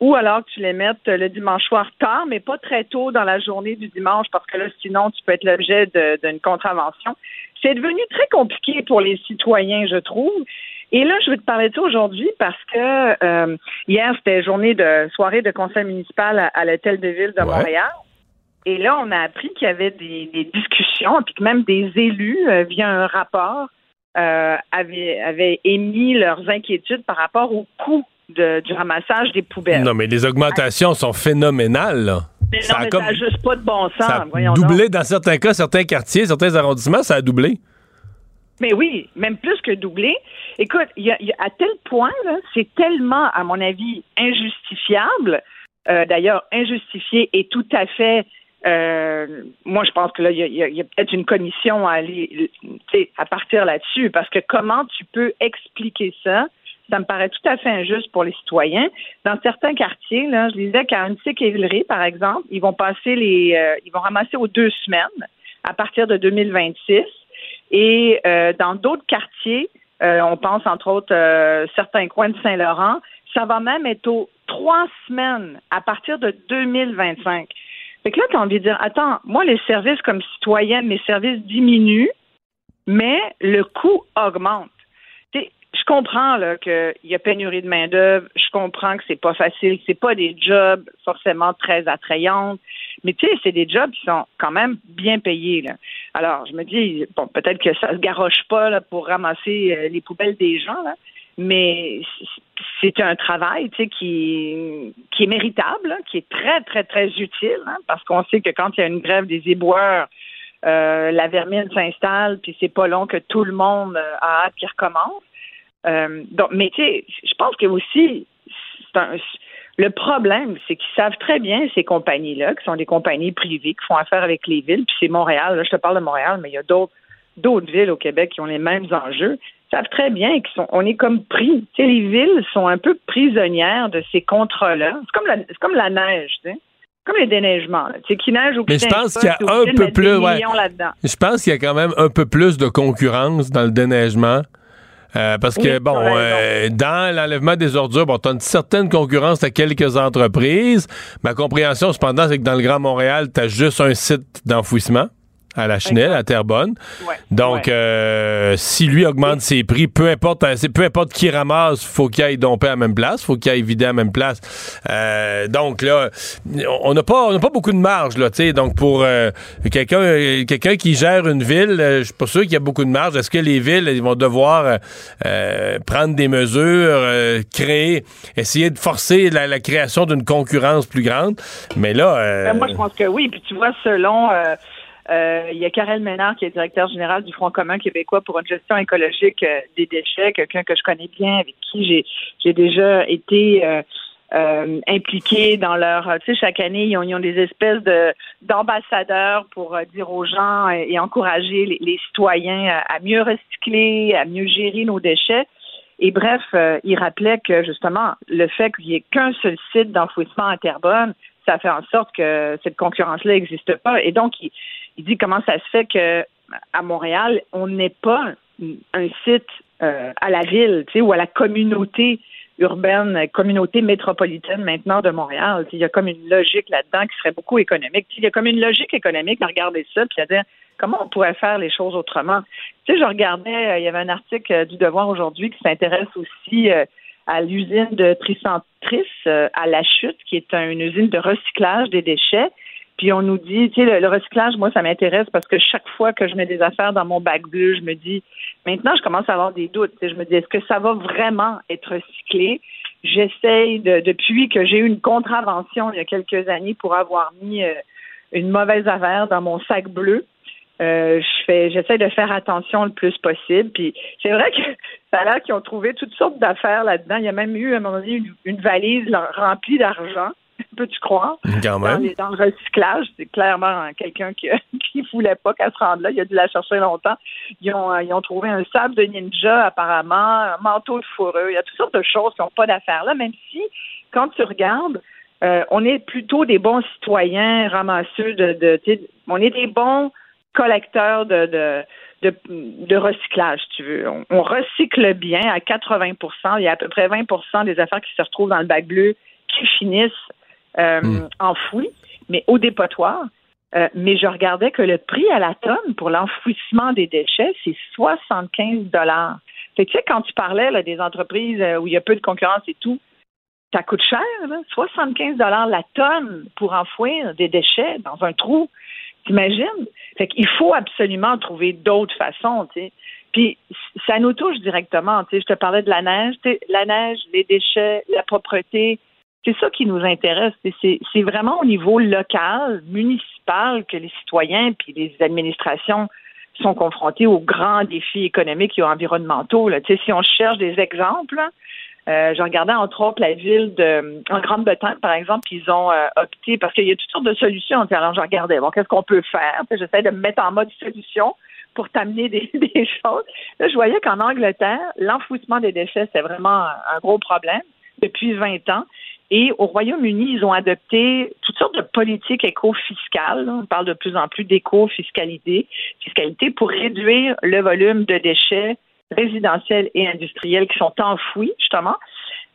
ou alors que tu les mettes le dimanche soir tard, mais pas très tôt dans la journée du dimanche, parce que là, sinon, tu peux être l'objet d'une contravention. C'est devenu très compliqué pour les citoyens, je trouve. Et là, je vais te parler de ça aujourd'hui parce que euh, hier, c'était journée de soirée de conseil municipal à, à l'hôtel de ville de Ouais. Montréal. Et là, on a appris qu'il y avait des, des discussions, puis que même des élus, euh, via un rapport, euh, avaient, avaient émis leurs inquiétudes par rapport au coût de- du ramassage des poubelles. Non, mais les augmentations sont phénoménales. là. Mais Ça non, a mais comme- ça n'a juste pas de bon sens. Ça a doublé donc. dans certains cas, certains quartiers, certains arrondissements, ça a doublé. Mais oui, même plus que doublé. Écoute, y a, il y a- à tel point, c'est tellement, à mon avis, injustifiable. euh, D'ailleurs, injustifié et tout à fait. euh, moi, je pense que là, il y a, a- peut-être une commission à aller, à partir là-dessus, parce que comment tu peux expliquer ça Ça me paraît tout à fait injuste pour les citoyens. Dans certains quartiers, je disais qu'à Annecy-Quévillery, par exemple, ils vont passer les, euh, ils vont ramasser aux deux semaines à partir de 2026. Et euh, dans d'autres quartiers, euh, on pense entre autres certains coins de Saint-Laurent, ça va même être aux trois semaines à partir de 2025. Fait que là, tu as envie de dire, attends, moi, les services comme citoyen, mes services diminuent, mais le coût augmente. Je comprends là qu'il y a pénurie de main d'œuvre. Je comprends que c'est pas facile, c'est pas des jobs forcément très attrayants. Mais tu sais, c'est des jobs qui sont quand même bien payés. Là. Alors, je me dis, bon, peut-être que ça se garoche pas là, pour ramasser euh, les poubelles des gens, là. mais c'est un travail tu sais, qui, qui est méritable, hein, qui est très, très, très utile, hein, parce qu'on sait que quand il y a une grève des éboueurs, euh, la vermine s'installe, puis c'est pas long que tout le monde euh, a hâte qu'il recommence. Euh, donc, mais tu sais, je pense que aussi, un, le problème, c'est qu'ils savent très bien, ces compagnies-là, qui sont des compagnies privées, qui font affaire avec les villes, puis c'est Montréal, là, je te parle de Montréal, mais il y a d'autres d'autres villes au Québec qui ont les mêmes enjeux, savent très bien qu'on est comme pris. Tu sais, les villes sont un peu prisonnières de ces contrats-là. C'est comme la, c'est comme la neige, tu sais. Comme les déneigements, là. tu sais, qui neige ou qui Mais je pense qu'il y a un peu plus. ouais. Je pense qu'il y a quand même un peu plus de concurrence dans le déneigement. Euh, parce que, bon, t'as euh, dans l'enlèvement des ordures, bon, tu as une certaine concurrence à quelques entreprises. Ma compréhension, cependant, c'est que dans le Grand Montréal, tu as juste un site d'enfouissement à la Chenelle, à Terrebonne. Donc, euh, si lui augmente ses prix, peu importe, euh, c'est peu importe qui ramasse, faut qu'il aille domper à la même place, faut qu'il aille vider à la même place. Euh, donc là, on n'a pas, on n'a pas beaucoup de marge là, tu sais. Donc pour euh, quelqu'un, quelqu'un qui gère une ville, je suis pas sûr qu'il y a beaucoup de marge. Est-ce que les villes, ils vont devoir prendre des mesures, créer, essayer de forcer la, la création d'une concurrence plus grande? Mais là, Ben, moi, je pense que oui. Puis tu vois, selon il y a Karel Ménard qui est directeur général du Front commun québécois pour une gestion écologique euh, des déchets, quelqu'un que je connais bien, avec qui j'ai déjà été euh, euh, impliqué dans leur tu sais chaque année ils ont, ils des espèces de d'ambassadeurs pour euh, dire aux gens et, encourager les, citoyens à, mieux recycler, à mieux gérer nos déchets. Et bref, euh, il rappelait que justement, le fait qu'il n'y ait qu'un seul site d'enfouissement à Terrebonne, ça fait en sorte que cette concurrence-là n'existe pas. Et donc, il, il dit comment ça se fait que à Montréal, on n'est pas un site euh, à la ville, tu sais, ou à la communauté urbaine, communauté métropolitaine maintenant de Montréal. Il y a comme une logique là-dedans qui serait beaucoup économique. Il y a comme une logique économique à regarder ça, puis à dire comment on pourrait faire les choses autrement. Tu sais, je regardais, euh, il y avait un article euh, du Devoir aujourd'hui qui s'intéresse aussi à l'usine de Tricentrice à La Chute, qui est un- une usine de recyclage des déchets. Puis on nous dit, tu sais, le, recyclage, moi, ça m'intéresse parce que chaque fois que je mets des affaires dans mon bac bleu, je me dis, maintenant, je commence à avoir des doutes. Je me dis, est-ce que ça va vraiment être recyclé? J'essaye, de, depuis que j'ai eu une contravention il y a quelques années pour avoir mis euh, une mauvaise affaire dans mon sac bleu, euh, je fais, j'essaie de faire attention le plus possible. Puis c'est vrai que ça a l'air qu'ils ont trouvé toutes sortes d'affaires là-dedans. Il y a même eu à un moment donné une, valise remplie d'argent. Peux-tu croire? Quand Dans, même. les- dans le recyclage, c'est clairement quelqu'un qui qui voulait pas qu'elle se rende là. Il a dû la chercher longtemps. Ils ont, euh, ils ont trouvé un sable de ninja, apparemment, un manteau de fourreux. Il y a toutes sortes de choses qui n'ont pas d'affaires là, même si, quand tu regardes, euh, on est plutôt des bons citoyens ramasseux de, on est des bons collecteurs de, de, de, de recyclage, si tu veux. On, on recycle bien à 80% Il y a à peu près 20% des affaires qui se retrouvent dans le bac bleu qui finissent euh, enfouies, mais au dépotoir. Euh, mais je regardais que le prix à la tonne pour l'enfouissement des déchets, c'est 75 dollars. Fait que, tu sais, quand tu parlais là, des entreprises euh, où il y a peu de concurrence et tout, ça coûte cher, là, 75 dollars la tonne pour enfouir des déchets dans un trou. T'imagines? Fait qu'il faut absolument trouver d'autres façons, tu sais. Puis ça nous touche directement, tu sais. Je te parlais de la neige, la neige, les déchets, la propreté. C'est ça qui nous intéresse. C'est- vraiment au niveau local, municipal, que les citoyens puis les administrations sont confrontés aux grands défis économiques et environnementaux. Si on cherche des exemples, euh, je regardais entre autres la ville de en Grande-Bretagne, par exemple, ils ont euh, opté parce qu'il y a toutes sortes de solutions. Alors je regardais, bon, qu'est-ce qu'on peut faire? J'essaie de me mettre en mode solution pour t'amener des, choses. Là, je voyais qu'en Angleterre, l'enfouissement des déchets, c'est vraiment un gros problème depuis 20 ans. Et au Royaume-Uni, ils ont adopté toutes sortes de politiques éco-fiscales. On parle de plus en plus d'éco-fiscalité, fiscalité pour réduire le volume de déchets résidentiels et industriels qui sont enfouis, justement.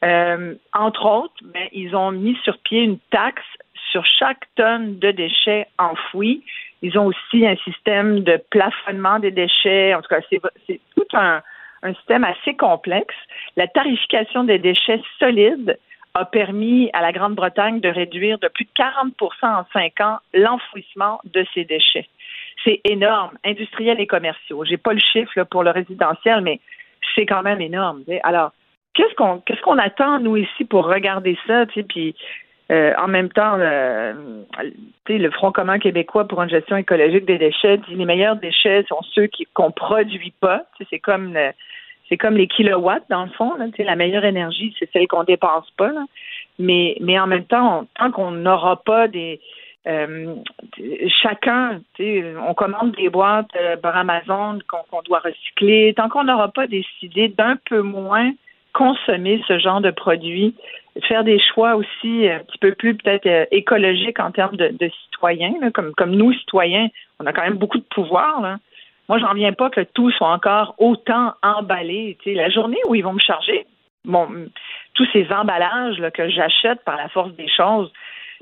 Euh, entre autres, ben, ils ont mis sur pied une taxe sur chaque tonne de déchets enfouis. Ils ont aussi un système de plafonnement des déchets. En tout cas, c'est tout un, un système assez complexe. La tarification des déchets solides a permis à la Grande-Bretagne de réduire de plus de 40% en cinq ans l'enfouissement de ces déchets. C'est énorme, industriels et commerciaux. J'ai pas le chiffre pour le résidentiel, mais c'est quand même énorme. Alors, qu'est-ce qu'on qu'est-ce qu'on attend nous ici pour regarder ça, puis euh, en même temps, euh, le Front commun québécois pour une gestion écologique des déchets dit les meilleurs déchets sont ceux qu'on produit pas. C'est comme c'est comme les kilowatts dans le fond. Là, la meilleure énergie, c'est celle qu'on dépense pas. Mais mais en même temps, tant qu'on n'aura pas des euh, chacun, on commande des boîtes par Amazon qu'on doit recycler. Tant qu'on n'aura pas décidé d'un peu moins consommer ce genre de produits, faire des choix aussi un petit peu plus peut-être euh, écologiques en termes de, citoyens, comme, comme nous, citoyens, on a quand même beaucoup de pouvoir. Là. Moi, j'en viens pas que tout soit encore autant emballé. la journée où ils vont me charger bon, tous ces emballages que j'achète par la force des choses,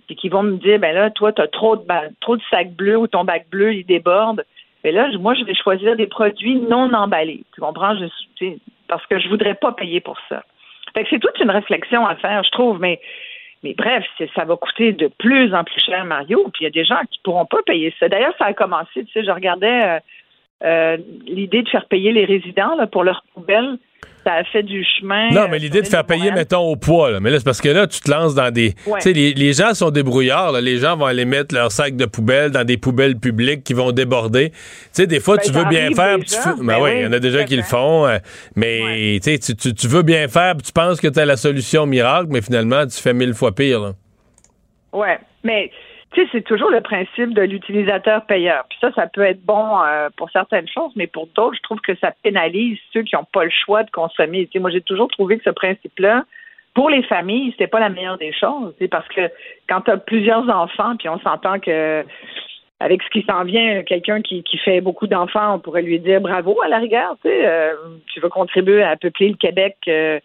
puis qui vont me dire ben là, toi, tu as trop de trop de sacs bleus ou ton bac bleu, il déborde. Mais là, moi, je vais choisir des produits non emballés. Tu comprends? Parce que je voudrais pas payer pour ça. Fait que c'est toute une réflexion à faire, je trouve, mais mais bref, ça va coûter de plus en plus cher, Mario. Puis il y a des gens qui pourront pas payer ça. D'ailleurs, ça a commencé, tu sais, je regardais euh, euh, l'idée de faire payer les résidents pour leurs poubelles ça a fait du chemin. Non, mais l'idée de faire payer, mettons, au poids, là. mais là, c'est parce que là, tu te lances dans des. Tu sais, les, gens sont débrouillards, les gens vont aller mettre leur sac de poubelle dans des poubelles publiques qui vont déborder. Tu sais, des fois, ben, tu veux bien faire. Tu ben, ben, oui, il y en a déjà qui le font, euh, mais tu, tu, tu veux bien faire, tu penses que tu as la solution miracle, mais finalement, tu fais mille fois pire. Là. Ouais, mais tu sais, c'est toujours le principe de l'utilisateur payeur. Puis ça, ça peut être bon euh, pour certaines choses, mais pour d'autres, je trouve que ça pénalise ceux qui n'ont pas le choix de consommer. Tu sais, moi, j'ai toujours trouvé que ce principe-là, pour les familles, c'était pas la meilleure des choses. Tu parce que quand tu as plusieurs enfants, puis on s'entend que avec ce qui s'en vient, quelqu'un qui, qui fait beaucoup d'enfants, on pourrait lui dire bravo à la rigueur. Tu, sais, euh, tu veux contribuer à peupler le Québec, euh,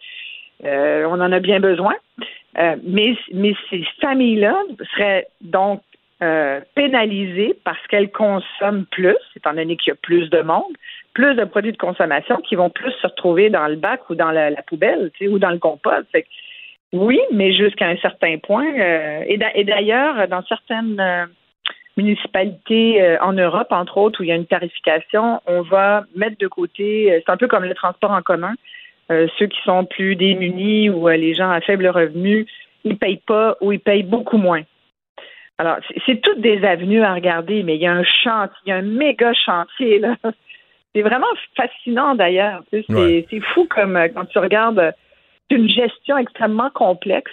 on en a bien besoin. Euh, mais, mais ces familles-là seraient donc euh, pénalisées parce qu'elles consomment plus, étant donné qu'il y a plus de monde, plus de produits de consommation qui vont plus se retrouver dans le bac ou dans la, poubelle, ou dans le compost. oui, mais jusqu'à un certain point. Euh, et d'ailleurs, dans certaines municipalités en Europe, entre autres, où il y a une tarification, on va mettre de côté, c'est un peu comme le transport en commun, euh, ceux qui sont plus démunis ou euh, les gens à faible revenu, ils payent pas ou ils payent beaucoup moins. Alors, c'est toutes des avenues à regarder, mais il y a un chantier, il y a un méga chantier là. C'est vraiment fascinant d'ailleurs. C'est fou comme euh, quand tu regardes une gestion extrêmement complexe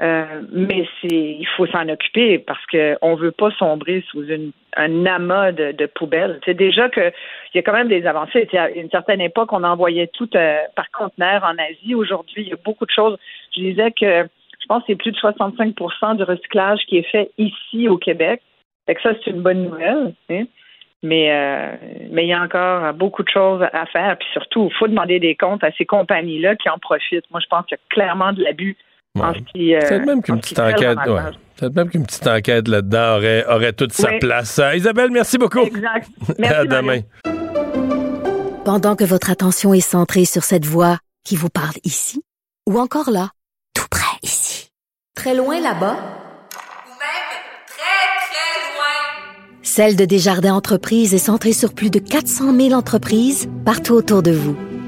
euh, mais c'est il faut s'en occuper parce qu'on ne veut pas sombrer sous une, un amas de, de poubelles. C'est déjà que il y a quand même des avancées. À une certaine époque, on envoyait tout euh, par conteneur en Asie. Aujourd'hui, il y a beaucoup de choses. Je disais que je pense que c'est plus de 65% du recyclage qui est fait ici au Québec. Fait que ça, c'est une bonne nouvelle. Mais euh, mais il y a encore beaucoup de choses à faire. Puis surtout, il faut demander des comptes à ces compagnies-là qui en profitent. Moi, je pense qu'il y a clairement de l'abus Peut-être euh, même qu'une petite enquête, Peut-être même qu'une petite enquête là-dedans aurait, aurait toute sa place. Euh, Isabelle, merci beaucoup. Exact. Merci, à demain. Pendant que votre attention est centrée sur cette voix qui vous parle ici, ou encore là, tout près ici, très loin là-bas, ou même très, très loin, Celle de Desjardins Entreprises est centrée sur plus de 400 000 entreprises partout autour de vous.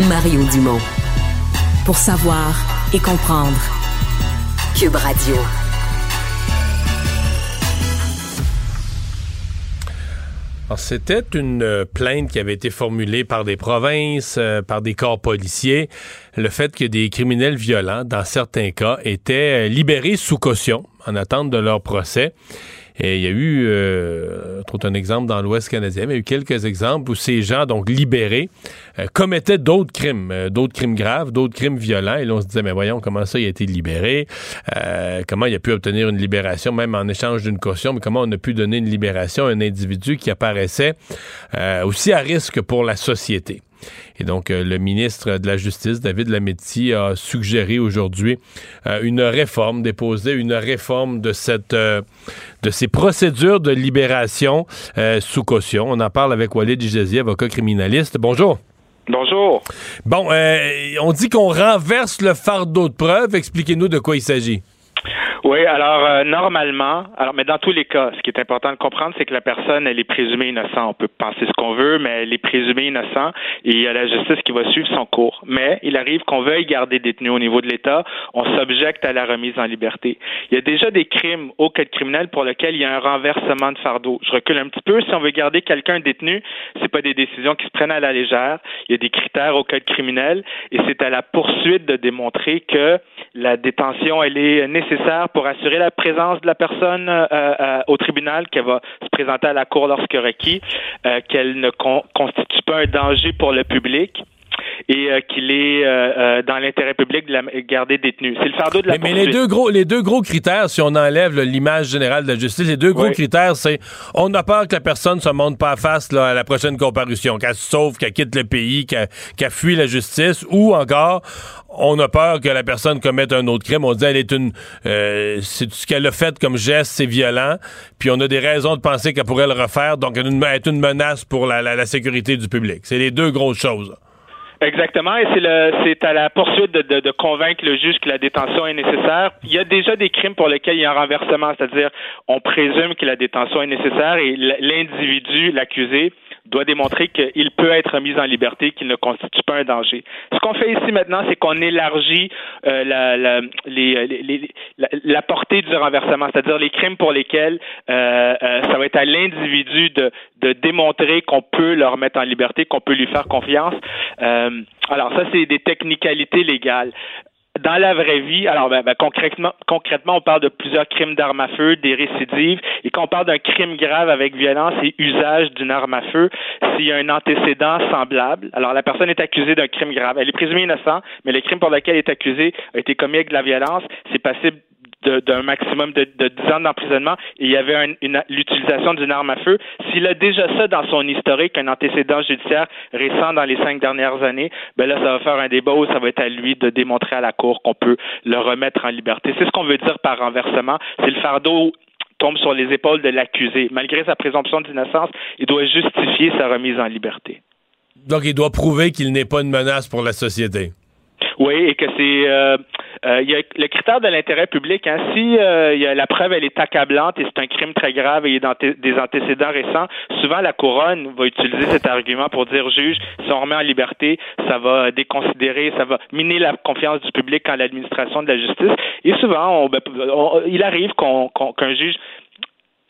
Mario Dumont. Pour savoir et comprendre. Cube Radio. C'était une euh, plainte qui avait été formulée par des provinces, euh, par des corps policiers, le fait que des criminels violents, dans certains cas, étaient euh, libérés sous caution en attente de leur procès. Et il y a eu, euh, un exemple dans l'Ouest canadien, mais il y a eu quelques exemples où ces gens, donc libérés, euh, commettaient d'autres crimes, euh, d'autres crimes graves, d'autres crimes violents. Et là, on se disait, mais voyons comment ça, il a été libéré, euh, comment il a pu obtenir une libération, même en échange d'une caution, mais comment on a pu donner une libération à un individu qui apparaissait aussi à risque pour la société? Et donc, euh, le ministre de la Justice, David Lametti, a suggéré aujourd'hui euh, une réforme, déposé une réforme de cette euh, de ces procédures de libération sous caution. On en parle avec Walid Djezi, avocat criminaliste. Bonjour. Bonjour. Bon, on dit qu'on renverse le fardeau de preuve. Expliquez-nous de quoi il s'agit. Oui, alors euh, normalement, alors mais dans tous les cas, ce qui est important de comprendre, c'est que la personne, elle est présumée innocente. On peut penser ce qu'on veut, mais elle est présumée innocente et il y a la justice qui va suivre son cours. Mais il arrive qu'on veuille garder détenu au niveau de l'État, on s'objecte à la remise en liberté. Il y a déjà des crimes au code criminel pour lesquels il y a un renversement de fardeau. Je recule un petit peu. Si on veut garder quelqu'un détenu, c'est pas des décisions qui se prennent à la légère. Il y a des critères au code criminel et c'est à la poursuite de démontrer que la détention, elle est nécessaire pour assurer la présence de la personne euh, euh, au tribunal, qu'elle va se présenter à la cour lorsque requis, euh, qu'elle ne constitue pas un danger pour le public et qu'il est dans l'intérêt public de la garder détenu. C'est le fardeau de la mais, mais les deux gros les deux gros critères si on enlève l'image générale de la justice, les deux gros critères c'est on n'a peur que la personne se monte pas face là, à la prochaine comparution, qu'elle se sauve, qu'elle quitte le pays, qu'elle fuit la justice ou encore on a peur que la personne commette un autre crime. On dit elle est une, euh, c'est ce qu'elle a fait comme geste, c'est violent. Puis on a des raisons de penser qu'elle pourrait le refaire. Donc elle est une menace pour la, la, sécurité du public. C'est les deux grosses choses. Exactement, et c'est à la poursuite de, de, de, convaincre le juge que la détention est nécessaire. Il y a déjà des crimes pour lesquels il y a un renversement, c'est-à-dire on présume que la détention est nécessaire et l'individu, l'accusé, doit démontrer qu'il peut être mis en liberté, qu'il ne constitue pas un danger. Ce qu'on fait ici maintenant, c'est qu'on élargit euh, la, la, les, les, la, la, portée du renversement, c'est-à-dire les crimes pour lesquels euh, euh, ça va être à l'individu de, de démontrer qu'on peut le remettre en liberté, qu'on peut lui faire confiance. Euh, alors ça, c'est des technicalités légales dans la vraie vie, alors ben, ben, concrètement, concrètement, on parle de plusieurs crimes d'armes à feu, des récidives, et quand on parle d'un crime grave avec violence et usage d'une arme à feu, s'il y a un antécédent semblable, alors la personne est accusée d'un crime grave, elle est présumée innocente, mais le crime pour lequel elle est accusée a été commis avec de la violence, c'est passible d'un maximum de, de 10 ans d'emprisonnement il y avait l'utilisation d'une arme à feu, s'il a déjà ça dans son historique, un antécédent judiciaire récent dans les cinq dernières années, ben là, ça va faire un débat où ça va être à lui de démontrer à la Cour qu'on peut le remettre en liberté. C'est ce qu'on veut dire par renversement. C'est le fardeau tombe sur les épaules de l'accusé. Malgré sa présomption d'innocence, il doit justifier sa remise en liberté. Donc, il doit prouver qu'il n'est pas une menace pour la société. Oui, et que c'est euh, euh, il y a le critère de l'intérêt public. Hein, si euh, y a, la preuve elle est accablante et c'est un crime très grave et il y a des antécédents récents, souvent la couronne va utiliser cet argument pour dire juge, si on remet en liberté, ça va déconsidérer, ça va miner la confiance du public en l'administration de la justice. Et souvent, ben, il arrive qu'un juge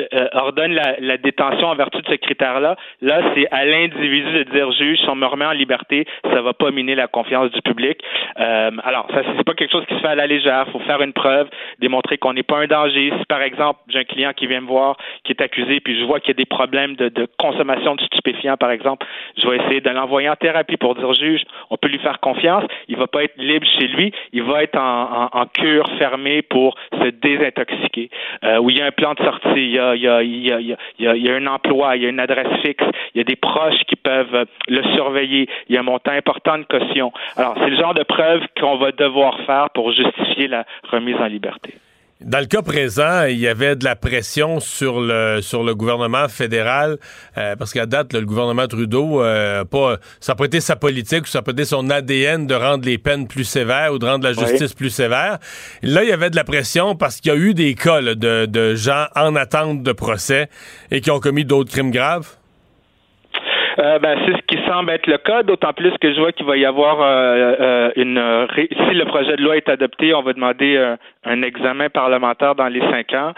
euh, ordonne la, la, détention en vertu de ce critère-là. Là, c'est à l'individu de dire juge, si on me remet en liberté, ça va pas miner la confiance du public. Euh, alors, ça c'est pas quelque chose qui se fait à la légère. Faut faire une preuve, démontrer qu'on n'est pas un danger. Si par exemple j'ai un client qui vient me voir, qui est accusé, puis je vois qu'il y a des problèmes de, de, consommation de stupéfiants, par exemple, je vais essayer de l'envoyer en thérapie pour dire juge, on peut lui faire confiance. Il va pas être libre chez lui, il va être en, en, en cure fermée pour se désintoxiquer. Euh, où il y a un plan de sortie, il y a il y a, y a, il y a un emploi, il y a une adresse fixe, il y a des proches qui peuvent le surveiller, il y a un montant important de caution. Alors, c'est le genre de preuve qu'on va devoir faire pour justifier la remise en liberté. Dans le cas présent, il y avait de la pression sur le sur le gouvernement fédéral euh, parce qu'à date, le gouvernement Trudeau, euh, pas, ça n'a pas été sa politique, ça n'a pas été son ADN de rendre les peines plus sévères ou de rendre la justice plus sévère. Là, il y avait de la pression parce qu'il y a eu des cas de, de gens en attente de procès et qui ont commis d'autres crimes graves. Euh, ben, c'est ce qui semble être le cas, d'autant plus que je vois qu'il va y avoir euh, euh une. si le projet de loi est adopté, on va demander un examen parlementaire dans les cinq ans.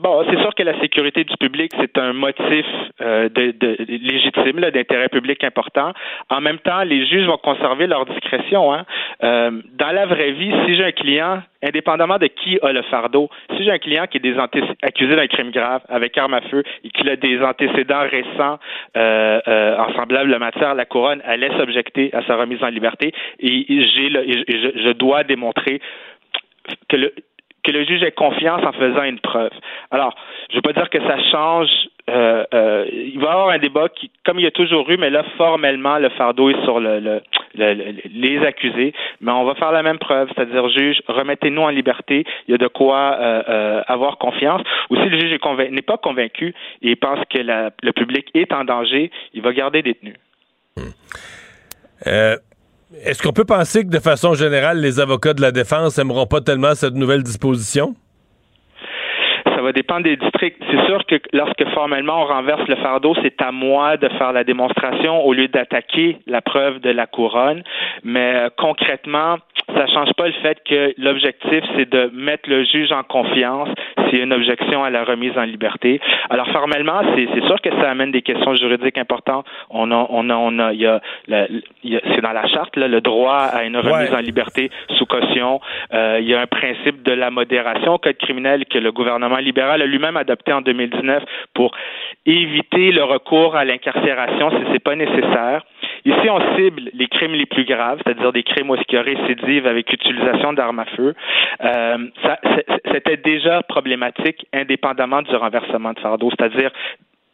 bon, c'est sûr que la sécurité du public, c'est un motif de, de, légitime, d'intérêt public important. En même temps, les juges vont conserver leur discrétion. Hein. dans la vraie vie, si j'ai un client indépendamment de qui a le fardeau, si j'ai un client qui est des accusé d'un crime grave avec arme à feu et qu'il a des antécédents récents euh, euh, en semblable matière, la couronne allait s'objecter à sa remise en liberté et j'ai je, je dois démontrer que le que le juge ait confiance en faisant une preuve. Alors, je ne veux pas dire que ça change. Euh, euh, il va y avoir un débat qui, comme il y a toujours eu, mais là, formellement, le fardeau est sur le, le, le- les accusés. Mais on va faire la même preuve, c'est-à-dire, juge, remettez-nous en liberté. Il y a de quoi euh, avoir confiance. Ou si le juge n'est pas convaincu et pense que le public est en danger, il va garder détenu. Euh, Est-ce qu'on peut penser que de façon générale, les avocats de la défense aimeront pas tellement cette nouvelle disposition? Va dépendre des districts. C'est sûr que lorsque formellement on renverse le fardeau, c'est à moi de faire la démonstration au lieu d'attaquer la preuve de la couronne. Mais euh, concrètement, ça change pas le fait que l'objectif, c'est de mettre le juge en confiance s'il y a une objection à la remise en liberté. Alors formellement, c'est sûr que ça amène des questions juridiques importantes. On a, on a, on a, il y a, c'est dans la charte là, le droit à une remise Ouais. en liberté sous caution. Euh, il y a un principe de la modération au code criminel que le gouvernement libéral a lui-même adopté en 2019 pour éviter le recours à l'incarcération si c'est pas nécessaire. Ici, on cible les crimes les plus graves, c'est-à-dire des crimes où il y a récidive avec utilisation d'armes à feu. Euh, ça- C'était déjà problématique indépendamment du renversement de fardeau, c'est-à-dire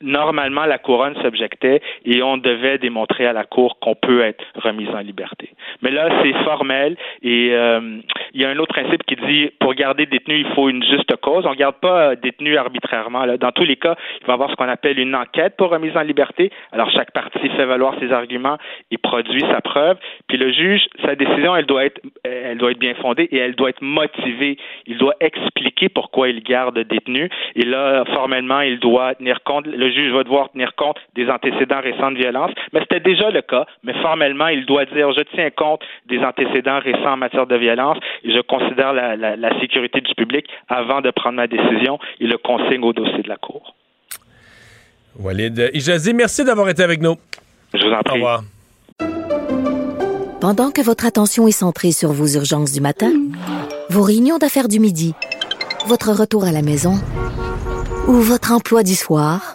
normalement la couronne s'objectait et on devait démontrer à la cour qu'on peut être remis en liberté. Mais là, c'est formel et euh, il y a un autre principe qui dit pour garder détenu, il faut une juste cause. On ne garde pas euh, détenu arbitrairement. Là. Dans tous les cas, il va y avoir ce qu'on appelle une enquête pour remise en liberté. Alors chaque partie fait valoir ses arguments et produit sa preuve. Puis le juge, sa décision, elle doit être, elle doit être bien fondée et elle doit être motivée. Il doit expliquer pourquoi il garde détenu. Et là, formellement, il doit tenir compte. Juge va devoir tenir compte des antécédents récents de violence. Mais c'était déjà le cas. Mais formellement, il doit dire je tiens compte des antécédents récents en matière de violence et je considère la, la- la sécurité du public avant de prendre ma décision et le consigne au dossier de la cour. Walid Ijazi, merci d'avoir été avec nous. Je vous en prie. Au revoir. Pendant que votre attention est centrée sur vos urgences du matin, vos réunions d'affaires du midi, votre retour à la maison ou votre emploi du soir,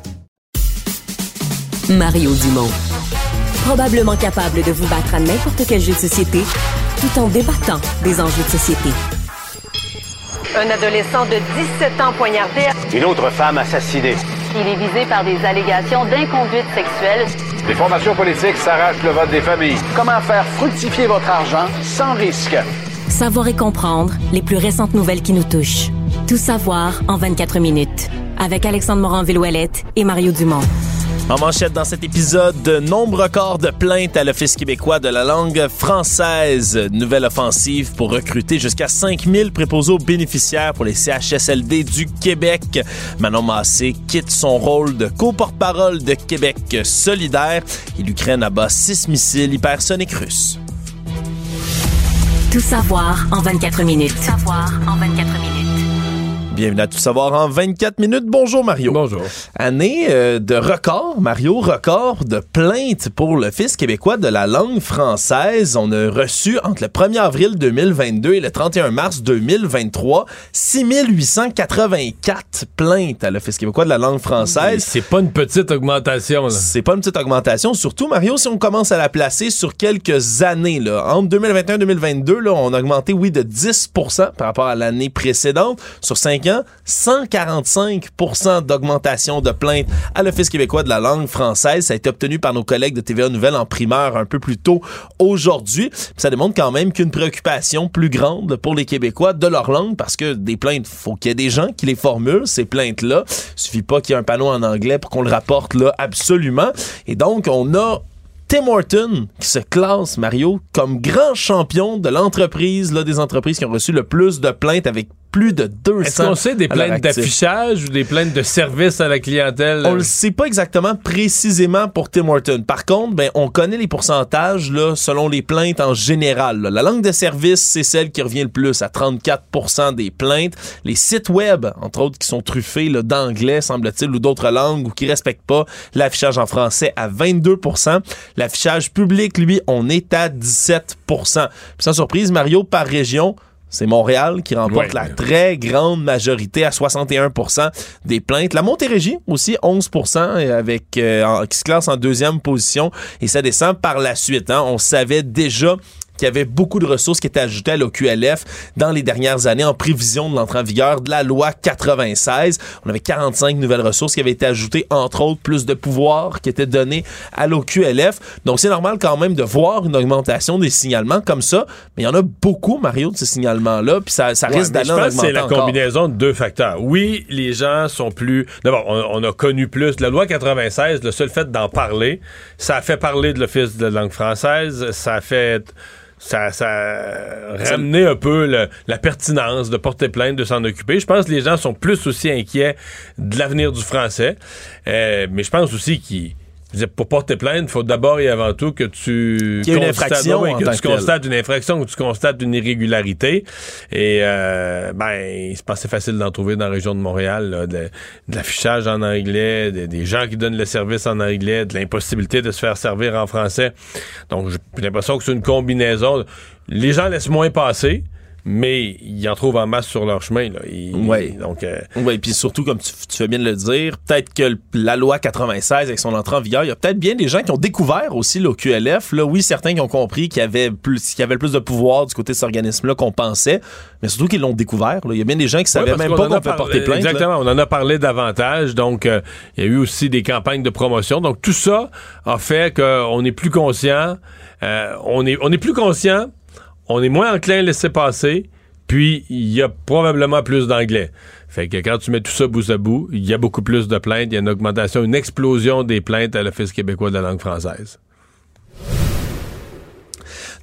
Mario Dumont. Probablement capable de vous battre à n'importe quel jeu de société tout en débattant des enjeux de société. Un adolescent de 17 ans poignardé. Une autre femme assassinée. Il est visé par des allégations d'inconduite sexuelle. Les formations politiques s'arrachent le vote des familles. Comment faire fructifier votre argent sans risque? Savoir et comprendre les plus récentes nouvelles qui nous touchent. Tout savoir en 24 minutes. Avec Alexandre Morin-Villouellette et Mario Dumont. En manchette dans cet épisode, de nombreux records de plaintes à l'Office québécois de la langue française. Nouvelle offensive pour recruter jusqu'à 5000 préposés aux bénéficiaires pour les CHSLD du Québec. Manon Massé quitte son rôle de co-porte-parole de Québec solidaire et l'Ukraine abat six missiles hypersoniques russes. Tout savoir en 24 minutes. Tout savoir en 24 minutes. Bienvenue à Tout savoir en 24 minutes. Bonjour Mario. Bonjour. Année euh, de record, Mario, record de plaintes pour l'Office québécois de la langue française. On a reçu entre le 1er avril 2022 et le 31 mars 2023 6884 plaintes à l'Office québécois de la langue française. C'est pas une petite augmentation. C'est pas une petite augmentation. Surtout, Mario, si on commence à la placer sur quelques années, là, entre 2021 et 2022, là, on a augmenté, oui, de 10% par rapport à l'année précédente. Sur 5 ans, 145% d'augmentation de plaintes à l'Office québécois de la langue française. Ça a été obtenu par nos collègues de TVA Nouvelle en primeur un peu plus tôt aujourd'hui. Ça démontre quand même qu'une préoccupation plus grande pour les Québécois de leur langue parce que des plaintes, faut qu'il y ait des gens qui les formulent, ces plaintes-là. Il suffit pas qu'il y ait un panneau en anglais pour qu'on le rapporte là absolument. Et donc, on a Tim Horton qui se classe, Mario, comme grand champion de l'entreprise, là, des entreprises qui ont reçu le plus de plaintes avec plus de 200. Est-ce qu'on sait des plaintes d'affichage ou des plaintes de service à la clientèle? On le sait pas exactement précisément pour Tim Horton. Par contre, ben, on connaît les pourcentages là, selon les plaintes en général. là. La langue de service, c'est celle qui revient le plus, à 34% des plaintes. Les sites web, entre autres, qui sont truffés là, d'anglais, semble-t-il, ou d'autres langues, ou qui respectent pas l'affichage en français à 22% L'affichage public, lui, on est à 17 Puis sans surprise, Mario, par région, c'est Montréal qui remporte la très grande majorité à 61% des plaintes. La Montérégie aussi 11% et avec euh, en- qui se classe en deuxième position et ça descend par la suite. hein. On savait déjà qu'il y avait beaucoup de ressources qui étaient ajoutées à l'OQLF dans les dernières années en prévision de l'entrée en vigueur de la loi 96. On avait 45 nouvelles ressources qui avaient été ajoutées, entre autres plus de pouvoirs qui étaient donnés à l'OQLF. Donc c'est normal quand même de voir une augmentation des signalements comme ça, mais il y en a beaucoup, Mario, de ces signalements-là, puis ça, ça Ouais, risque d'aller en que c'est augmentant la encore. combinaison de deux facteurs. Oui, les gens sont plus. D'abord, on, on a connu plus. La loi 96, le seul fait d'en parler, ça a fait parler de l'Office de langue française, ça a fait. Ça, ça a ramené un peu le- la pertinence de porter plainte, de s'en occuper. Je pense que les gens sont plus aussi inquiets de l'avenir du français. Euh, mais je pense aussi qu'ils. Dire, Pour porter plainte, il faut d'abord et avant tout que tu une constates- oui, en que tu constates une infraction, que tu constates une irrégularité. Et euh, ben, c'est pas assez facile d'en trouver dans la région de Montréal, là, de, de l'affichage en anglais, de- des gens qui donnent le service en anglais, de l'impossibilité de se faire servir en français. Donc, j'ai l'impression que c'est une combinaison. Les gens laissent moins passer. Mais ils en trouvent en masse sur leur chemin. Là. Ils- Ouais. Donc, euh, Oui, puis surtout, comme tu, tu fais bien de le dire, peut-être que la loi 96, avec son entrée en vigueur, il y a peut-être bien des gens qui ont découvert aussi l'OQLF. Là, oui, certains qui ont compris qu'il y avait plus, qu'il y avait plus de pouvoir du côté de cet organisme-là qu'on pensait, mais surtout qu'ils l'ont découvert. là. Il y a bien des gens qui savaient même pas qu'on peut porter plainte. là. Exactement, on en a parlé davantage. Donc, euh, il y a eu aussi des campagnes de promotion. Donc, tout ça a fait qu'on est plus conscient. euh, on, est, on est plus conscient. On est moins enclin à laisser passer. Puis, il y a probablement plus d'anglais. Fait que quand tu mets tout ça bout à bout, il y a beaucoup plus de plaintes. Il y a une augmentation, une explosion des plaintes à l'Office québécois de la langue française.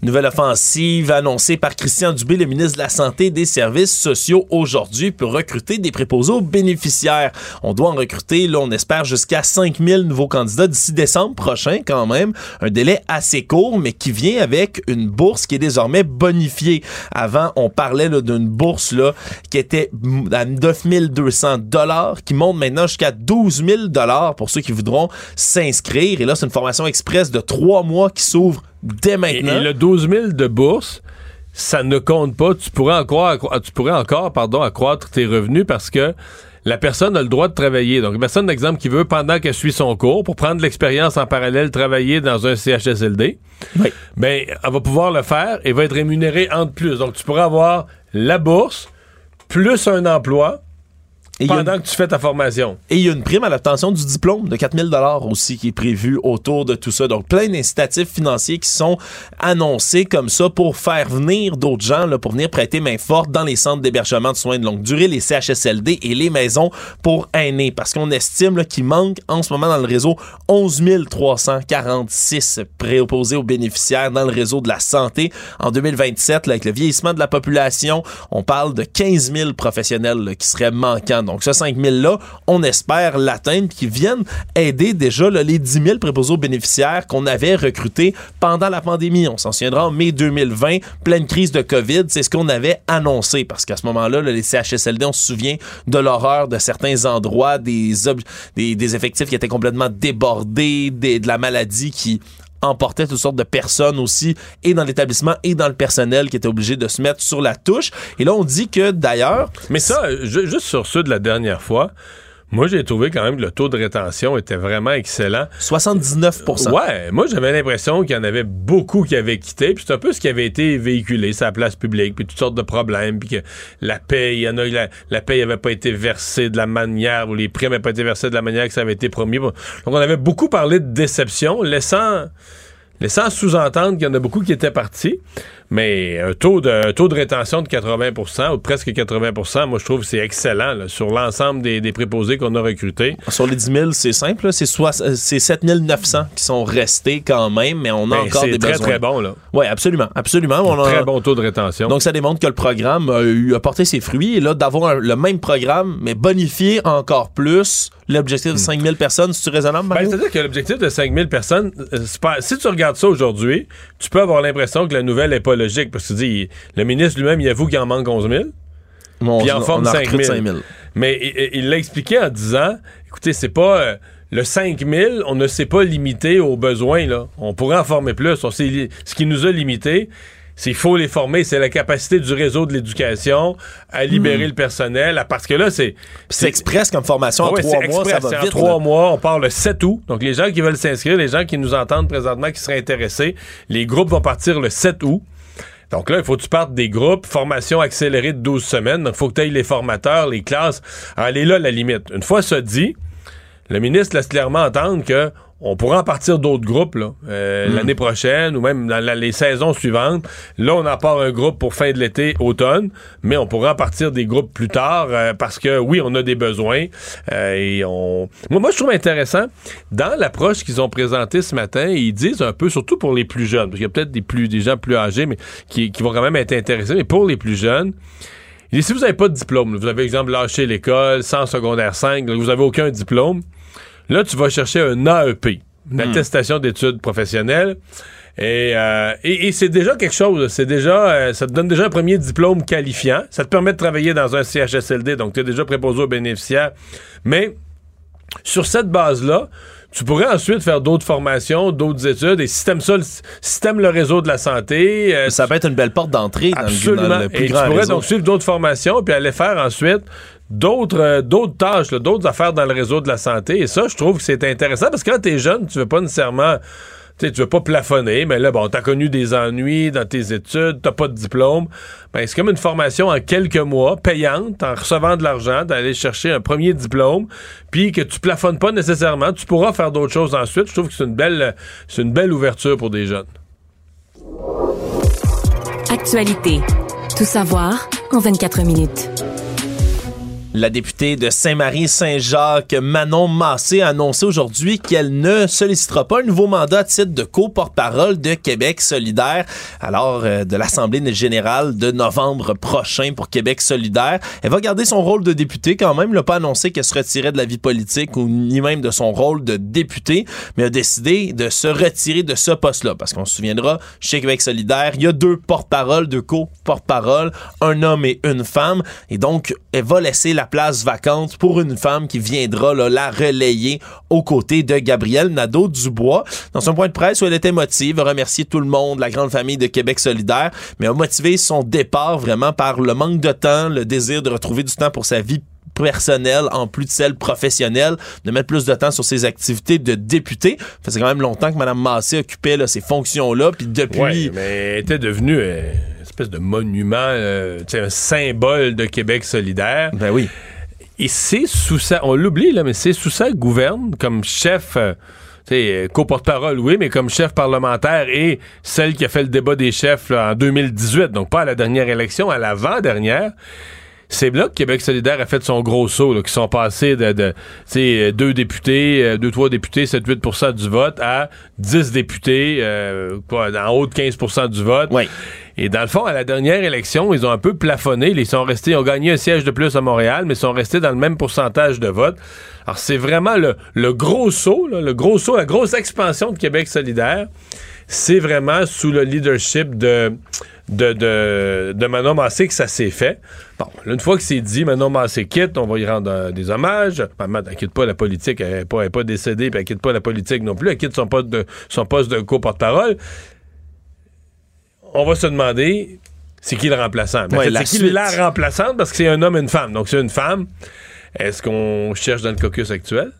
Nouvelle offensive annoncée par Christian Dubé, le ministre de la Santé et des Services sociaux aujourd'hui pour recruter des préposés aux bénéficiaires. On doit en recruter, là, on espère jusqu'à 5000 nouveaux candidats d'ici décembre prochain quand même. Un délai assez court, mais qui vient avec une bourse qui est désormais bonifiée. Avant, on parlait d'une bourse là, qui était à 9200 dollars, qui monte maintenant jusqu'à 12 000 dollars pour ceux qui voudront s'inscrire. Et là, c'est une formation express de trois mois qui s'ouvre dès Et, maintenant. et le 12 000 de bourse, ça ne compte pas. Tu pourrais encore, accro- tu pourrais encore pardon, accroître tes revenus parce que la personne a le droit de travailler. Donc, une personne, d'exemple, qui veut, pendant qu'elle suit son cours, pour prendre l'expérience en parallèle, travailler dans un CHSLD, ben, elle va pouvoir le faire et va être rémunérée en de plus. Donc, tu pourrais avoir la bourse plus un emploi Et pendant que tu fais ta formation. Et il y a une prime à l'obtention du diplôme de 4000 dollars aussi qui est prévue autour de tout ça. Donc plein d'incitatifs financiers qui sont annoncés comme ça pour faire venir d'autres gens, là, pour venir prêter main forte dans les centres d'hébergement de soins de longue durée, les CHSLD et les maisons pour aînés. Parce qu'on estime qu'il manque en ce moment dans le réseau 11 346 préopposés aux bénéficiaires dans le réseau de la santé. En 2027, là, avec le vieillissement de la population, on parle de 15 000 professionnels là, qui seraient manquants. Donc, ce 5 000-là, on espère l'atteindre, qui viennent aider déjà les 10 000 préposés aux bénéficiaires qu'on avait recrutés pendant la pandémie. On s'en souviendra en mai 2020, pleine crise de COVID, c'est ce qu'on avait annoncé, parce qu'à ce moment-là, là, les CHSLD, on se souvient de l'horreur de certains endroits, des, des, effectifs qui étaient complètement débordés, de la maladie qui emportait toutes sortes de personnes aussi, et dans l'établissement et dans le personnel qui étaient obligés de se mettre sur la touche. Et là, on dit que d'ailleurs... Mais ça, euh, ju- juste sur ceux de la dernière fois, moi, j'ai trouvé quand même que le taux de rétention était vraiment excellent. 79% Ouais, moi, j'avais l'impression qu'il y en avait beaucoup qui avaient quitté, puis c'est un peu ce qui avait été véhiculé, sa place publique, puis toutes sortes de problèmes, puis que la paye, il y en a, la, la paye avait pas été versée de la manière, ou les primes n'avaient pas été versées de la manière que ça avait été promis. Donc, on avait beaucoup parlé de déception, laissant laissant sous-entendre qu'il y en a beaucoup qui étaient partis. Mais un taux de, un taux de rétention de 80% ou presque 80% moi, je trouve que c'est excellent là, sur l'ensemble des, des préposés qu'on a recrutés. Sur les 10 000, c'est simple. C'est soit- euh, c'est 7 900 qui sont restés quand même, mais on a Ben, encore c'est des très, besoins. très bon, là. Oui, absolument. absolument. On a- Très bon taux de rétention. Donc, ça démontre que le programme a, eu, a porté ses fruits. Et là, d'avoir un- le même programme, mais bonifié encore plus l'objectif de 5 000 personnes, c'est-tu raisonnable, Ben? C'est-à-dire que l'objectif de 5000 personnes, euh, pas- si tu regardes ça aujourd'hui, tu peux avoir l'impression que la nouvelle n'est pas logique. Parce que tu dis, il- le ministre lui-même, il avoue qu'il en manque 11 000. On- puis il en on forme en 5 recrute 000. 5 000. Mais il- l'a expliqué en disant, écoutez, c'est pas... euh, le 5 000, on ne s'est pas limité aux besoins. Là. On pourrait en former plus. On ce qui nous a limité, c'est faut les former. C'est la capacité du réseau de l'éducation à libérer Hmm. le personnel. à- Parce que là, c'est... c'est express comme formation. En Ouais, trois c'est mois, ça express. va C'est en trois mois. On part le 7 août. Donc, les gens qui veulent s'inscrire, les gens qui nous entendent présentement, qui seraient intéressés, les groupes vont partir le 7 août. Donc là, il faut que tu partes des groupes, formation accélérée de 12 semaines. Donc, il faut que tu ailles les formateurs, les classes. Alors, elle est là, la limite. Une fois ça dit, le ministre laisse clairement entendre que on pourra en partir d'autres groupes là, euh, Mm. l'année prochaine ou même dans la- les saisons suivantes. Là, on en part un groupe pour fin de l'été, automne, mais on pourra en partir des groupes plus tard euh, parce que oui, on a des besoins euh, et on. Moi, moi, je trouve intéressant dans l'approche qu'ils ont présentée ce matin. Ils disent un peu, surtout pour les plus jeunes, parce qu'il y a peut-être des plus des gens plus âgés, mais qui, qui vont quand même être intéressés. Mais pour les plus jeunes. Dit, si vous n'avez pas de diplôme, vous avez, exemple, lâché l'école, sans secondaire 5, là, vous n'avez aucun diplôme, là, tu vas chercher un AEP, une Hmm. attestation d'études professionnelles. Et, euh, et, et c'est déjà quelque chose. C'est déjà, euh, ça te donne déjà un premier diplôme qualifiant. Ça te permet de travailler dans un CHSLD, donc tu es déjà préposé aux bénéficiaires. Mais sur cette base-là, tu pourrais ensuite faire d'autres formations, d'autres études. Et si t'aimes ça, le- si t'aimes le réseau de la santé, euh, Ça peut être une belle porte d'entrée dans, le- Absolument. dans le plus Et tu grand pourrais réseau. donc suivre d'autres formations puis aller faire ensuite d'autres euh, d'autres tâches, d'autres affaires dans le réseau de la santé. Et ça, je trouve que c'est intéressant parce que quand t'es jeune, tu veux pas nécessairement. Tu veux pas plafonner, mais là, bon, t'as connu des ennuis dans tes études, t'as pas de diplôme. Ben, c'est comme une formation en quelques mois, payante, en recevant de l'argent, d'aller chercher un premier diplôme, puis que tu plafonnes pas nécessairement. Tu pourras faire d'autres choses ensuite. Je trouve que c'est une belle, c'est une belle ouverture pour des jeunes. Actualité. Tout savoir en 24 minutes. La députée de Saint-Marie-Saint-Jacques, Manon Massé, a annoncé aujourd'hui qu'elle ne sollicitera pas un nouveau mandat à titre de co-porte-parole de Québec solidaire, alors euh, de l'Assemblée générale de novembre prochain pour Québec solidaire. Elle va garder son rôle de députée quand même, n'a pas annoncé qu'elle se retirait de la vie politique ou ni même de son rôle de députée, mais a décidé de se retirer de ce poste-là, parce qu'on se souviendra, chez Québec solidaire, il y a deux porte-paroles, deux co-porte-paroles, un homme et une femme, et donc elle va laisser la place vacante pour une femme qui viendra la relayer aux côtés de Gabrielle Nadeau-Dubois. Dans son point de presse où elle était motive, a remercié tout le monde, la grande famille de Québec solidaire, mais a motivé son départ vraiment par le manque de temps, le désir de retrouver du temps pour sa vie personnelle en plus de celle professionnelle, de mettre plus de temps sur ses activités de député. Ça faisait quand même longtemps que Mme Massé occupait ces fonctions-là, puis depuis... Mais elle était devenue euh, espèce de monument, euh, un symbole de Québec solidaire. Ben oui. Et c'est sous ça, on l'oublie là, mais c'est sous ça gouverne comme chef. euh, euh, co-porte-parole, oui, mais comme chef parlementaire et celle qui a fait le débat des chefs là, en 2018, donc pas à la dernière élection, à l'avant-dernière. C'est là que Québec solidaire a fait son gros saut, là, qui sont passés de, de euh, deux députés, euh, deux, trois députés, 7-8% du vote, à 10 députés, euh, quoi, en haut de 15% du vote. Et dans le fond, à la dernière élection, ils ont un peu plafonné. Ils sont restés, ils ont gagné un siège de plus à Montréal, mais ils sont restés dans le même pourcentage de vote. Alors, c'est vraiment le, le gros saut, là, le gros saut, la grosse expansion de Québec solidaire. C'est vraiment sous le leadership de, de, de, de Manon Massé que ça s'est fait. Bon, là, une fois que c'est dit, Manon Massé quitte, on va y rendre euh, des hommages. Maman, elle quitte pas la politique, elle n'est pas, décédée, puis elle quitte pas la politique non plus. Elle quitte son poste de, son poste de co-porte-parole on va se demander c'est qui le remplaçant? Ouais, c'est qui la remplaçante? Parce que c'est un homme et une femme. Donc c'est une femme. Est-ce qu'on cherche dans le caucus actuel?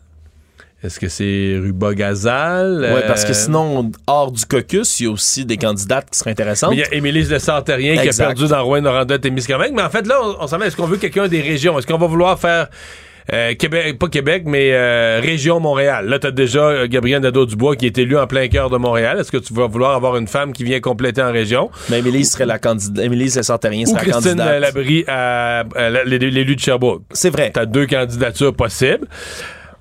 Est-ce que c'est Ruba Gazal? Ouais, parce que Euh, sinon, hors du caucus, il y a aussi des candidates qui seraient intéressantes. mais Il y a Émilie Lessard-Terrien qui a perdu dans Rouen, Noranda Témiscamingue. Mais en fait, là, on, on s'en met, est-ce qu'on veut quelqu'un des régions? Est-ce qu'on va vouloir faire euh, Québec, pas Québec, mais euh, région Montréal? Là, t'as déjà euh, Gabriel Nadeau-Dubois qui est élu en plein cœur de Montréal. Est-ce que tu vas vouloir avoir une femme qui vient compléter en région? Mais Émilie serait la candidate. Émilie Cessantérien Ou serait la Christine candidate. Labrie à, l'élu de Sherbrooke. C'est vrai. T'as deux candidatures possibles.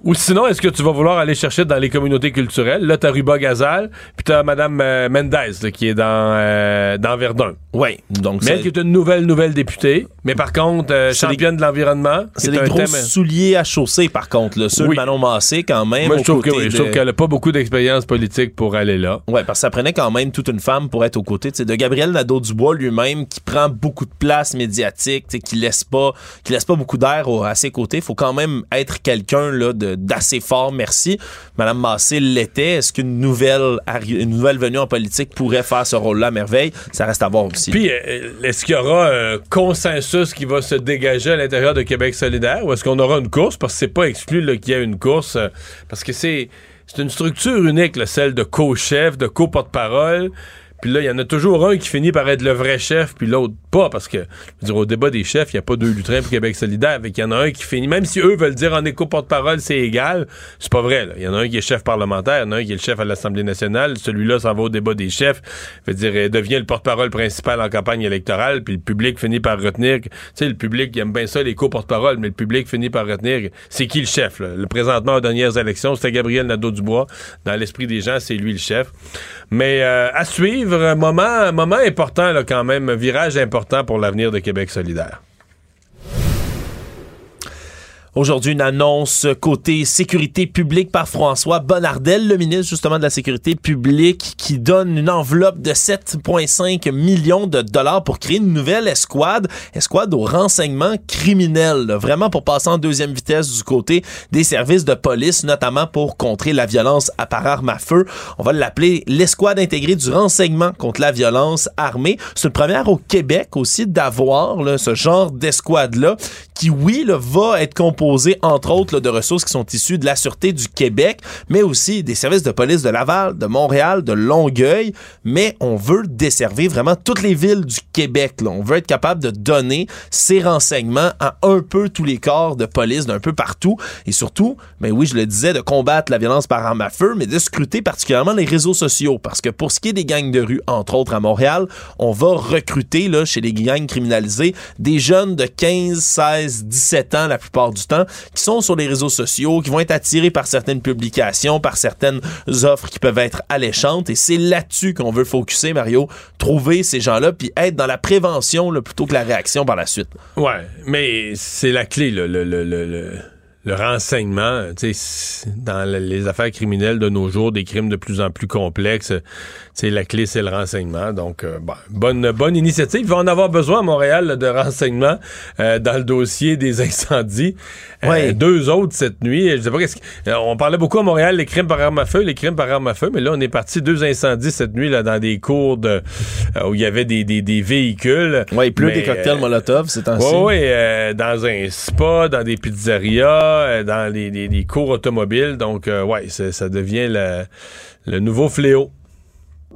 Ou sinon, est-ce que tu vas vouloir aller chercher dans les communautés culturelles? Là, t'as Ruba Gazal, puis t'as Mme euh, Mendez, là, qui est dans, euh, dans Verdun. Oui, donc Mais elle qui est une nouvelle, nouvelle députée. Mais par contre, euh, championne de l'environnement. C'est des gros thème- souliers à chausser, par contre. Là. Ceux Oui. de Manon Massé, quand même. Moi, je trouve que côtés oui, je de- trouve qu'elle a pas beaucoup d'expérience politique pour aller là. Ouais, parce que ça prenait quand même toute une femme pour être aux côtés de Gabriel Nadeau-Dubois lui-même, qui prend beaucoup de place médiatique, qui laisse pas, qui laisse pas beaucoup d'air à ses côtés. faut quand même être quelqu'un là, de- d'assez fort, merci. Madame Massé l'était. Est-ce qu'une nouvelle, une nouvelle venue en politique pourrait faire ce rôle-là à merveille? Ça reste à voir aussi. Puis, euh, est-ce qu'il y aura un consensus qui va se dégager à l'intérieur de Québec solidaire ou est-ce qu'on aura une course? Parce que c'est pas exclu qu'il y ait une course. euh, parce que c'est c'est une structure unique, celle de co-chef, de co-porte-parole. Puis là, il y en a toujours un qui finit par être le vrai chef, puis l'autre pas, parce que, je veux dire, au débat des chefs, il n'y a pas deux lutrins pour Québec solidaire, fait qu'il y en a un qui finit, même si eux veulent dire en éco porte-parole, c'est égal, c'est pas vrai. Il y en a un qui est chef parlementaire, il y en a un qui est le chef à l'Assemblée nationale, celui-là s'en va au débat des chefs, veut dire, il devient le porte-parole principal en campagne électorale, puis le public finit par retenir, tu sais, le public, il aime bien ça, les co-porte-parole, mais le public finit par retenir, c'est qui le chef? Le présentement aux dernières élections, c'était Gabriel Nadeau-Dubois. Dans l'esprit des gens, c'est lui le chef. Mais euh, à suivre, un moment, moment important là, quand même, un virage important pour l'avenir de Québec solidaire. Aujourd'hui, une annonce côté sécurité publique par François Bonnardel, le ministre justement de la sécurité publique, qui donne une enveloppe de 7,5 millions de dollars pour créer une nouvelle escouade, escouade au renseignement criminel, vraiment pour passer en deuxième vitesse du côté des services de police, notamment pour contrer la violence à par arme à feu. On va l'appeler l'escouade intégrée du renseignement contre la violence armée. C'est une première au Québec aussi d'avoir ce genre d'escouade-là qui, oui, là, va être composé, entre autres, là, de ressources qui sont issues de la Sûreté du Québec, mais aussi des services de police de Laval, de Montréal, de Longueuil. Mais on veut desservir vraiment toutes les villes du Québec. Là. On veut être capable de donner ces renseignements à un peu tous les corps de police d'un peu partout. Et surtout, ben oui, je le disais, de combattre la violence par arme à feu, mais de scruter particulièrement les réseaux sociaux. Parce que pour ce qui est des gangs de rue, entre autres à Montréal, on va recruter là, chez les gangs criminalisés des jeunes de 15, 16, 17 ans la plupart du temps qui sont sur les réseaux sociaux, qui vont être attirés par certaines publications, par certaines offres qui peuvent être alléchantes. Et c'est là-dessus qu'on veut focuser, Mario, trouver ces gens-là, puis être dans la prévention plutôt que la réaction par la suite. Ouais, mais c'est la clé, le, le, le, le, le renseignement. Dans le- les affaires criminelles de nos jours, des crimes de plus en plus complexes, sais, la clé, c'est le renseignement. Donc, euh, bon, bonne, bonne initiative. Il va en avoir besoin à Montréal là, de renseignements euh, dans le dossier des incendies. Euh, Ouais. deux autres cette nuit. Je sais pas qu'est-ce que- euh, On parlait beaucoup à Montréal, les crimes par arme à feu, les crimes par arme à feu, mais là, on est parti deux incendies cette nuit là, dans des cours de, euh, où il y avait des, des, des véhicules. Ouais, il pleut Mais, des cocktails euh, Molotov ces temps-ci. oui, oui, euh, dans un spa, dans des pizzerias, euh, dans les, les- les cours automobiles. Donc, euh, ouais, c'est- ça devient le, le nouveau fléau.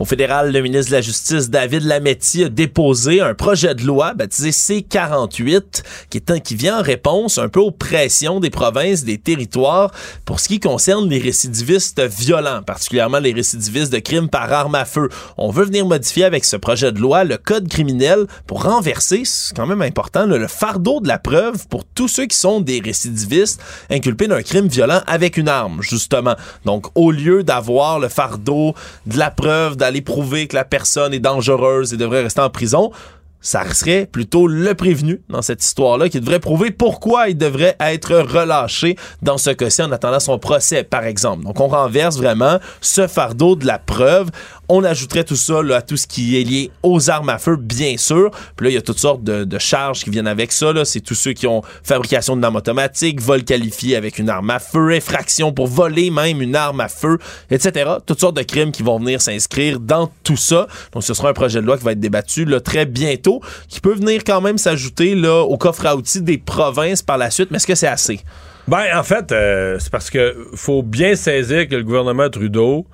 Au fédéral, le ministre de la Justice, David Lametti, a déposé un projet de loi baptisé C-48 qui, est un- qui vient en réponse un peu aux pressions des provinces, des territoires pour ce qui concerne les récidivistes violents, particulièrement les récidivistes de crimes par arme à feu. On veut venir modifier avec ce projet de loi le code criminel pour renverser, c'est quand même important, le fardeau de la preuve pour tous ceux qui sont des récidivistes inculpés d'un crime violent avec une arme, justement. Donc, au lieu d'avoir le fardeau de la preuve, d'aller prouver que la personne est dangereuse et devrait rester en prison, ça serait plutôt le prévenu dans cette histoire-là qui devrait prouver pourquoi il devrait être relâché dans ce cas-ci en attendant son procès, par exemple. Donc, on renverse vraiment ce fardeau de la preuve. On ajouterait tout ça à tout ce qui est lié aux armes à feu, bien sûr. Puis là, il y a toutes sortes de, charges qui viennent avec ça. C'est tous ceux qui ont fabrication d'une arme automatique, vol qualifié avec une arme à feu, effraction pour voler même une arme à feu, etc. Toutes sortes de crimes qui vont venir s'inscrire dans tout ça. Donc, ce sera un projet de loi qui va être débattu très bientôt, qui peut venir quand même s'ajouter là, au coffre à outils des provinces par la suite. Mais est-ce que c'est assez? Ben, en fait, euh, c'est parce que faut bien saisir que le gouvernement Trudeau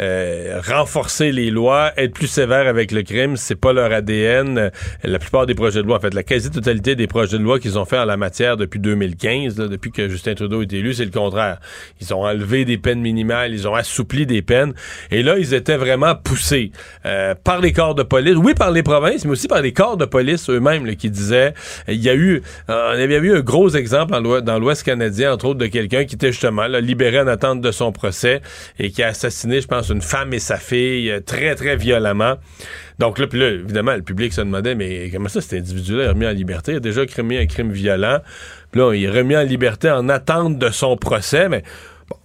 euh, renforcer les lois, être plus sévère avec le crime, c'est pas leur ADN. Euh, La plupart des projets de loi, en fait, la quasi-totalité des projets de loi qu'ils ont fait en la matière depuis 2015, là, depuis que Justin Trudeau est élu, c'est le contraire. Ils ont enlevé des peines minimales, ils ont assoupli des peines, et là, ils étaient vraiment poussés euh, par les corps de police, oui, par les provinces, mais aussi par les corps de police eux-mêmes qui disaient, il y a eu, euh, on avait eu un gros exemple dans l'Ouest canadien, entre autres, de quelqu'un qui était justement là, libéré en attente de son procès et qui a assassiné, je pense, une femme et sa fille euh, très, très violemment. Donc là, puis là, évidemment, le public se demandait, mais comment ça, cet individu-là est remis en liberté? Il a déjà commis un crime violent. Puis là, il est remis en liberté en attente de son procès, mais bon,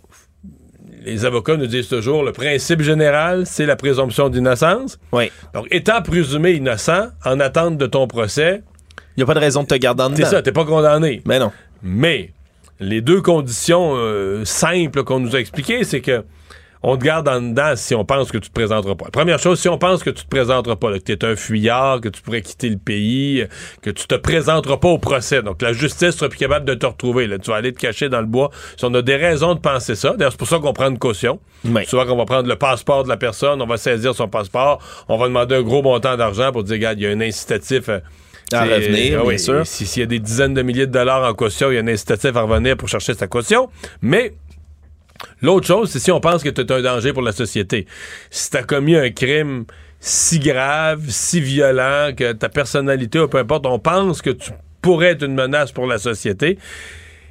les avocats nous disent toujours, le principe général, c'est la présomption d'innocence. Oui. Donc, étant présumé innocent, en attente de ton procès, Il n'y a pas de raison de te garder en c'est dedans. ça, t'es pas condamné. Mais non. Mais les deux conditions euh, simples qu'on nous a expliquées, c'est que on te garde en dedans si on pense que tu te présenteras pas. Première chose, si on pense que tu te présenteras pas, là, que tu es un fuyard, que tu pourrais quitter le pays, euh, que tu te présenteras pas au procès. Donc la justice sera plus capable de te retrouver. Là. Tu vas aller te cacher dans le bois. Si on a des raisons de penser ça, d'ailleurs c'est pour ça qu'on prend une caution. Souvent qu'on va prendre le passeport de la personne, on va saisir son passeport, on va demander un gros montant d'argent pour dire, regarde, il y a un incitatif. euh, À revenir, ah bien oui, sûr. si- S'il y a des dizaines de milliers de dollars en caution, il y a un incitatif à revenir pour chercher sa caution. Mais l'autre chose, c'est si on pense que tu es un danger pour la société. Si tu as commis un crime si grave, si violent, que ta personnalité, ou peu importe, on pense que tu pourrais être une menace pour la société.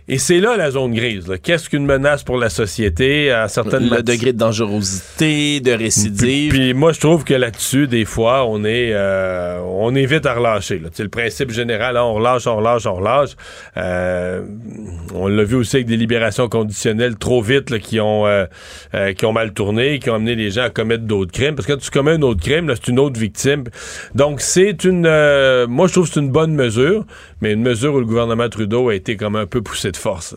Et c'est là la zone grise. Qu'est-ce qu'une menace pour la société à certaines Le degré de dangerosité, de récidive. puis, puis moi, je trouve que là-dessus, des fois, on est, euh, on est vite à relâcher. sais, le principe général, hein, on relâche, on relâche, on relâche. Euh, on l'a vu aussi avec des libérations conditionnelles trop vite là, qui, ont, euh, euh, qui ont mal tourné, qui ont amené les gens à commettre d'autres crimes. Parce que quand tu commets un autre crime, c'est une autre victime. Donc, c'est une... euh, moi, je trouve que c'est une bonne mesure, mais une mesure où le gouvernement Trudeau a été comme un peu poussé de force.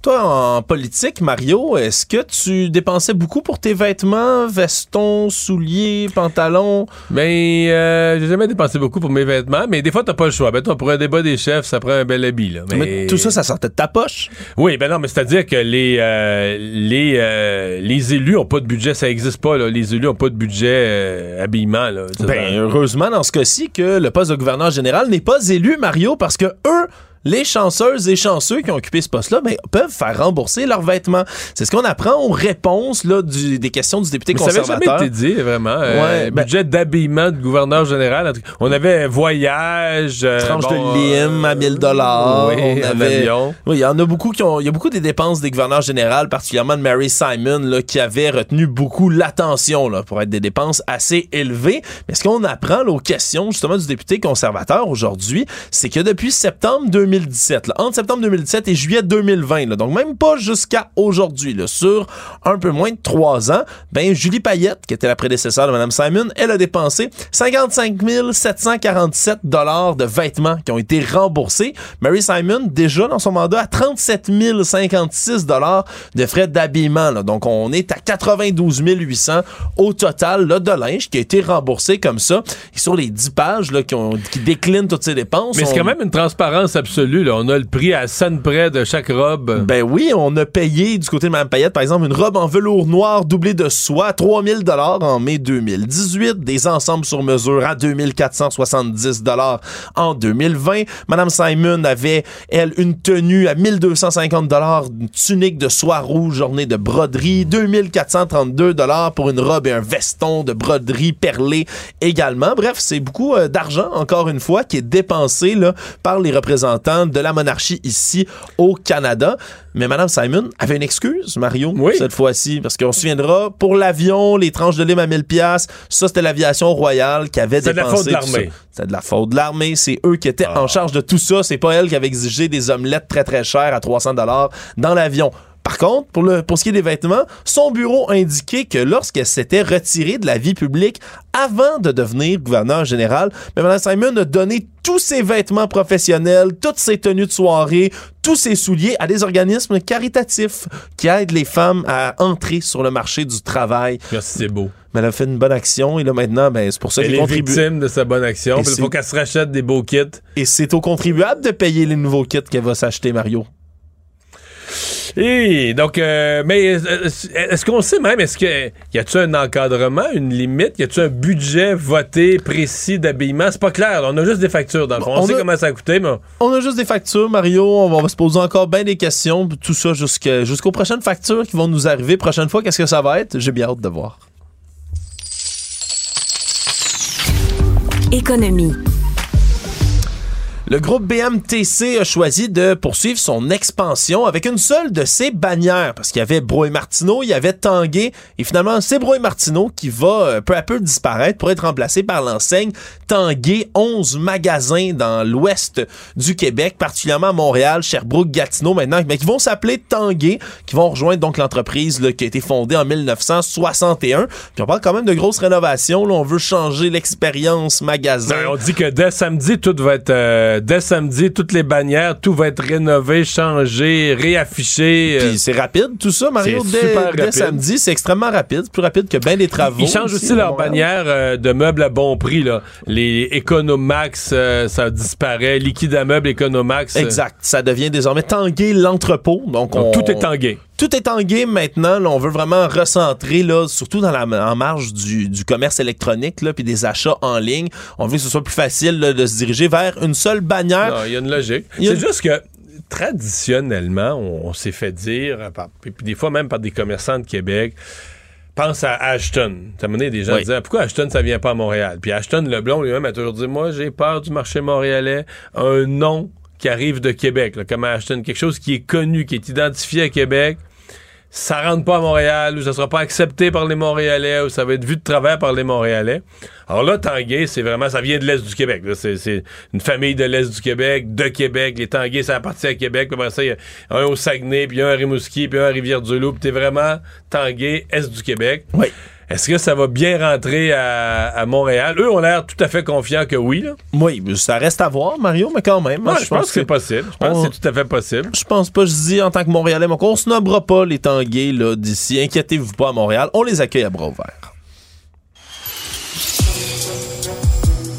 Toi, en politique, Mario, est-ce que tu dépensais beaucoup pour tes vêtements, vestons, souliers, pantalons? Mais euh, j'ai jamais dépensé beaucoup pour mes vêtements, mais des fois, t'as pas le choix. Ben, toi, pour un débat des chefs, ça prend un bel habit. Là. Mais, Mais tout ça, ça sortait de ta poche? Oui, ben non, mais c'est-à-dire que les euh, les euh, les élus ont pas de budget, ça existe pas. Là. Les élus ont pas de budget euh, habillement. Là. Ben, heureusement, dans ce cas-ci, que le poste de gouverneur général n'est pas élu, Mario, parce que eux, les chanceuses et chanceux qui ont occupé ce poste-là, ben, peuvent faire rembourser leurs vêtements. C'est ce qu'on apprend aux réponses là, du- des questions du député Mais ça avait conservateur. jamais été dit, vraiment. Euh, Ouais, ben- budget d'habillement de gouverneur général. On avait voyage. euh, tranche bon, de lime à 1000 dollars. oui, en avion. Oui, il y en a beaucoup qui ont, il y a beaucoup des dépenses des gouverneurs généraux, particulièrement de Mary Simon, là, qui avaient retenu beaucoup l'attention, là, pour être des dépenses assez élevées. Mais ce qu'on apprend, là, aux questions, justement, du député conservateur aujourd'hui, c'est que depuis septembre 2017, là, entre septembre 2017 et juillet 2020, là, donc même pas jusqu'à aujourd'hui, sur un peu moins de trois ans, ben, Julie Payette, qui était la prédécesseur de Mme Simon, elle a dépensé 55 747 dollars de vêtements qui ont été remboursés. Mary Simon, déjà dans son mandat, à 37 056 dollars de frais d'habillement. Donc, on est à 92 800 au total là, de linge qui a été remboursé comme ça. Et sur les 10 pages là, qui, ont- qui déclinent toutes ces dépenses, Mais c'est on- quand même une transparence absolue. On a le prix à scène près de chaque robe. Ben oui, on a payé du côté de Mme Payette, par exemple, une robe en velours noir doublée de soie à 3000 dollars en mai 2018, des ensembles sur mesure à 2470 dollars en 2020. Madame Simon avait, elle, une tenue à 1250 dollars, une tunique de soie rouge ornée de broderie, 2432 dollars pour une robe et un veston de broderie perlée également. Bref, c'est beaucoup euh, d'argent, encore une fois, qui est dépensé là, par les représentants de la monarchie ici au Canada. Mais Madame Simon avait une excuse, Mario, cette fois-ci, parce qu'on se souviendra, pour l'avion, les tranches de lime à 1000 pièces, ça c'était l'aviation royale qui avait C'est de la dépensé faute de tout l'armée. ça. C'était de la faute de l'armée, c'est eux qui étaient en charge de tout ça, c'est pas elle qui avait exigé des omelettes très très chères à 300 dollars dans l'avion. Par contre, pour, le, pour ce qui est des vêtements, son bureau indiquait que lorsqu'elle s'était retirée de la vie publique avant de devenir gouverneur général, Mme Simon a donné tous ses vêtements professionnels, toutes ses tenues de soirée, tous ses souliers à des organismes caritatifs qui aident les femmes à entrer sur le marché du travail. Merci, c'est beau. Mais elle a fait une bonne action et là maintenant, ben, c'est pour ça Elle qu'elle est contribue. victime de sa bonne action. Il faut qu'elle se rachète des beaux kits. Et c'est aux contribuables de payer les nouveaux kits qu'elle va s'acheter, Mario. Et donc, euh, mais euh, est-ce qu'on sait même, est-ce que y a-tu un encadrement, une limite, y a-tu un budget voté précis d'habillement? C'est pas clair. On a juste des factures dans le fond. On, On sait a- comment ça a coûté, mais On a juste des factures, Mario. On va, on va se poser encore bien des questions. Tout ça jusqu'aux prochaines factures qui vont nous arriver. Prochaine fois, qu'est-ce que ça va être? J'ai bien hâte de voir. Économie. Le groupe BMTC a choisi de poursuivre son expansion avec une seule de ses bannières, parce qu'il y avait Bro et Martineau, il y avait Tanguay, et finalement, c'est Bro et Martineau qui va euh, peu à peu disparaître pour être remplacé par l'enseigne Tanguay, 11 magasins dans l'ouest du Québec, particulièrement à Montréal, Sherbrooke, Gatineau maintenant, mais qui vont s'appeler Tanguay, qui vont rejoindre donc l'entreprise qui a été fondée en 1961. Puis on parle quand même de grosses rénovations, on veut changer l'expérience magasin. Non, on dit que dès samedi, tout va être. euh, dès samedi, toutes les bannières, tout va être rénové, changé, réaffiché. euh. Puis c'est rapide tout ça, Mario. C'est Dès, super dès samedi, c'est extrêmement rapide. C'est plus rapide que bien des travaux. Ils changent aussi à leur Montréal. bannière euh, de meubles à bon prix. Là. Les Economax, euh, ça disparaît. Liquide à meubles Economax. euh, Exact. Ça devient désormais Tanguay l'entrepôt. Donc, Donc, on- tout est Tanguay. Tout est Tanguay maintenant. Là, on veut vraiment recentrer, là, surtout dans la, en marge du, du commerce électronique, là, puis des achats en ligne. On veut que ce soit plus facile là, de se diriger vers une seule bannière. Non, il y a une logique. C'est juste que traditionnellement, on, on s'est fait dire, par- puis des fois même par des commerçants de Québec, pense à Ashton. Ça m'a donné des gens Oui. disaient pourquoi Ashton ça vient pas à Montréal? Puis Ashton Leblond lui-même a toujours dit moi j'ai peur du marché montréalais, un nom qui arrive de Québec, là, comme Ashton, quelque chose qui est connu, qui est identifié à Québec. Ça rentre pas à Montréal ou ça sera pas accepté par les Montréalais ou ça va être vu de travers par les Montréalais. Alors là, Tanguay, c'est vraiment, ça vient de l'Est du Québec. C'est, une famille de l'Est du Québec, de Québec. Les Tanguay, ça appartient à Québec. Puis ça, il y a un au Saguenay, puis un à Rimouski, puis un à Rivière-du-Loup. Puis t'es vraiment Tanguay, Est du Québec. Oui. Est-ce que ça va bien rentrer à, à Montréal? Eux ont l'air tout à fait confiants que oui. Là. Oui, ça reste à voir, Mario, mais quand même. Moi, hein, je, pense que c'est possible. Je pense on- que c'est tout à fait possible. Je pense pas, je dis en tant que Montréalais, mais qu'on se nommera pas les Tanguay d'ici. Inquiétez-vous pas à Montréal. On les accueille à bras ouverts.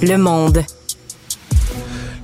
Le monde.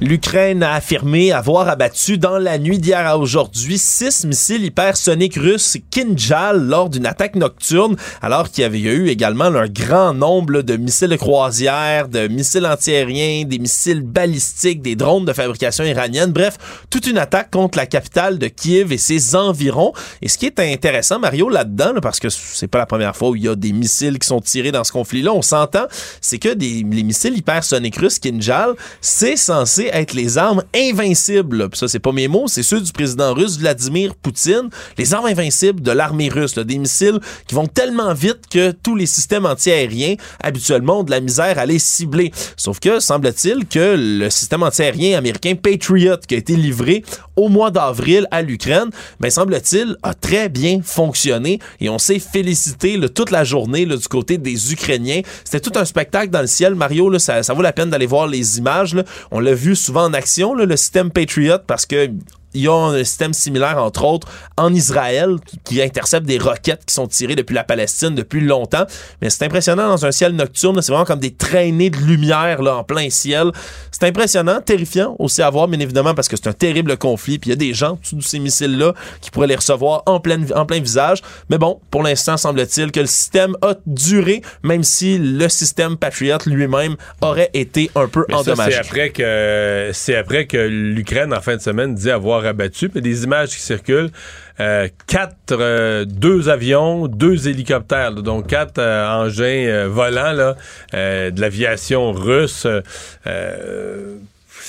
L'Ukraine a affirmé avoir abattu dans la nuit d'hier à aujourd'hui six missiles hypersoniques russes Kinjal lors d'une attaque nocturne, alors qu'il y avait eu également un grand nombre de missiles de croisière, de missiles antiaériens, des missiles balistiques, des drones de fabrication iranienne, bref, toute une attaque contre la capitale de Kiev et ses environs. Et ce qui est intéressant, Mario, là-dedans, là, parce que c'est pas la première fois où il y a des missiles qui sont tirés dans ce conflit-là, on s'entend, c'est que les missiles hypersoniques russes Kinjal, c'est censé être les armes invincibles. ça, c'est pas mes mots, c'est ceux du président russe Vladimir Poutine. Les armes invincibles de l'armée russe, des missiles qui vont tellement vite que tous les systèmes antiaériens, habituellement, ont de la misère à les cibler. Sauf que, semble-t-il que le système antiaérien américain Patriot, qui a été livré au mois d'avril à l'Ukraine, ben, semble-t-il, a très bien fonctionné et on s'est félicité toute la journée du côté des Ukrainiens. C'était tout un spectacle dans le ciel, Mario. Ça, vaut la peine d'aller voir les images. On l'a vu souvent en action, le système Patriot, parce que il y a un système similaire, entre autres, en Israël, qui intercepte des roquettes qui sont tirées depuis la Palestine depuis longtemps. Mais c'est impressionnant dans un ciel nocturne. C'est vraiment comme des traînées de lumière là, en plein ciel. C'est impressionnant, terrifiant aussi à voir, bien évidemment, parce que c'est un terrible conflit. Puis il y a des gens, tous ces missiles-là, qui pourraient les recevoir en plein, en plein visage. Mais bon, pour l'instant, semble-t-il que le système a duré, même si le système Patriot lui-même aurait été un peu Mais endommagé. c'est après que c'est après que l'Ukraine en fin de semaine dit avoir abattu. Puis des images qui circulent. euh, quatre, euh, deux avions, deux hélicoptères, donc quatre euh, engins euh, volants là, euh, de l'aviation russe.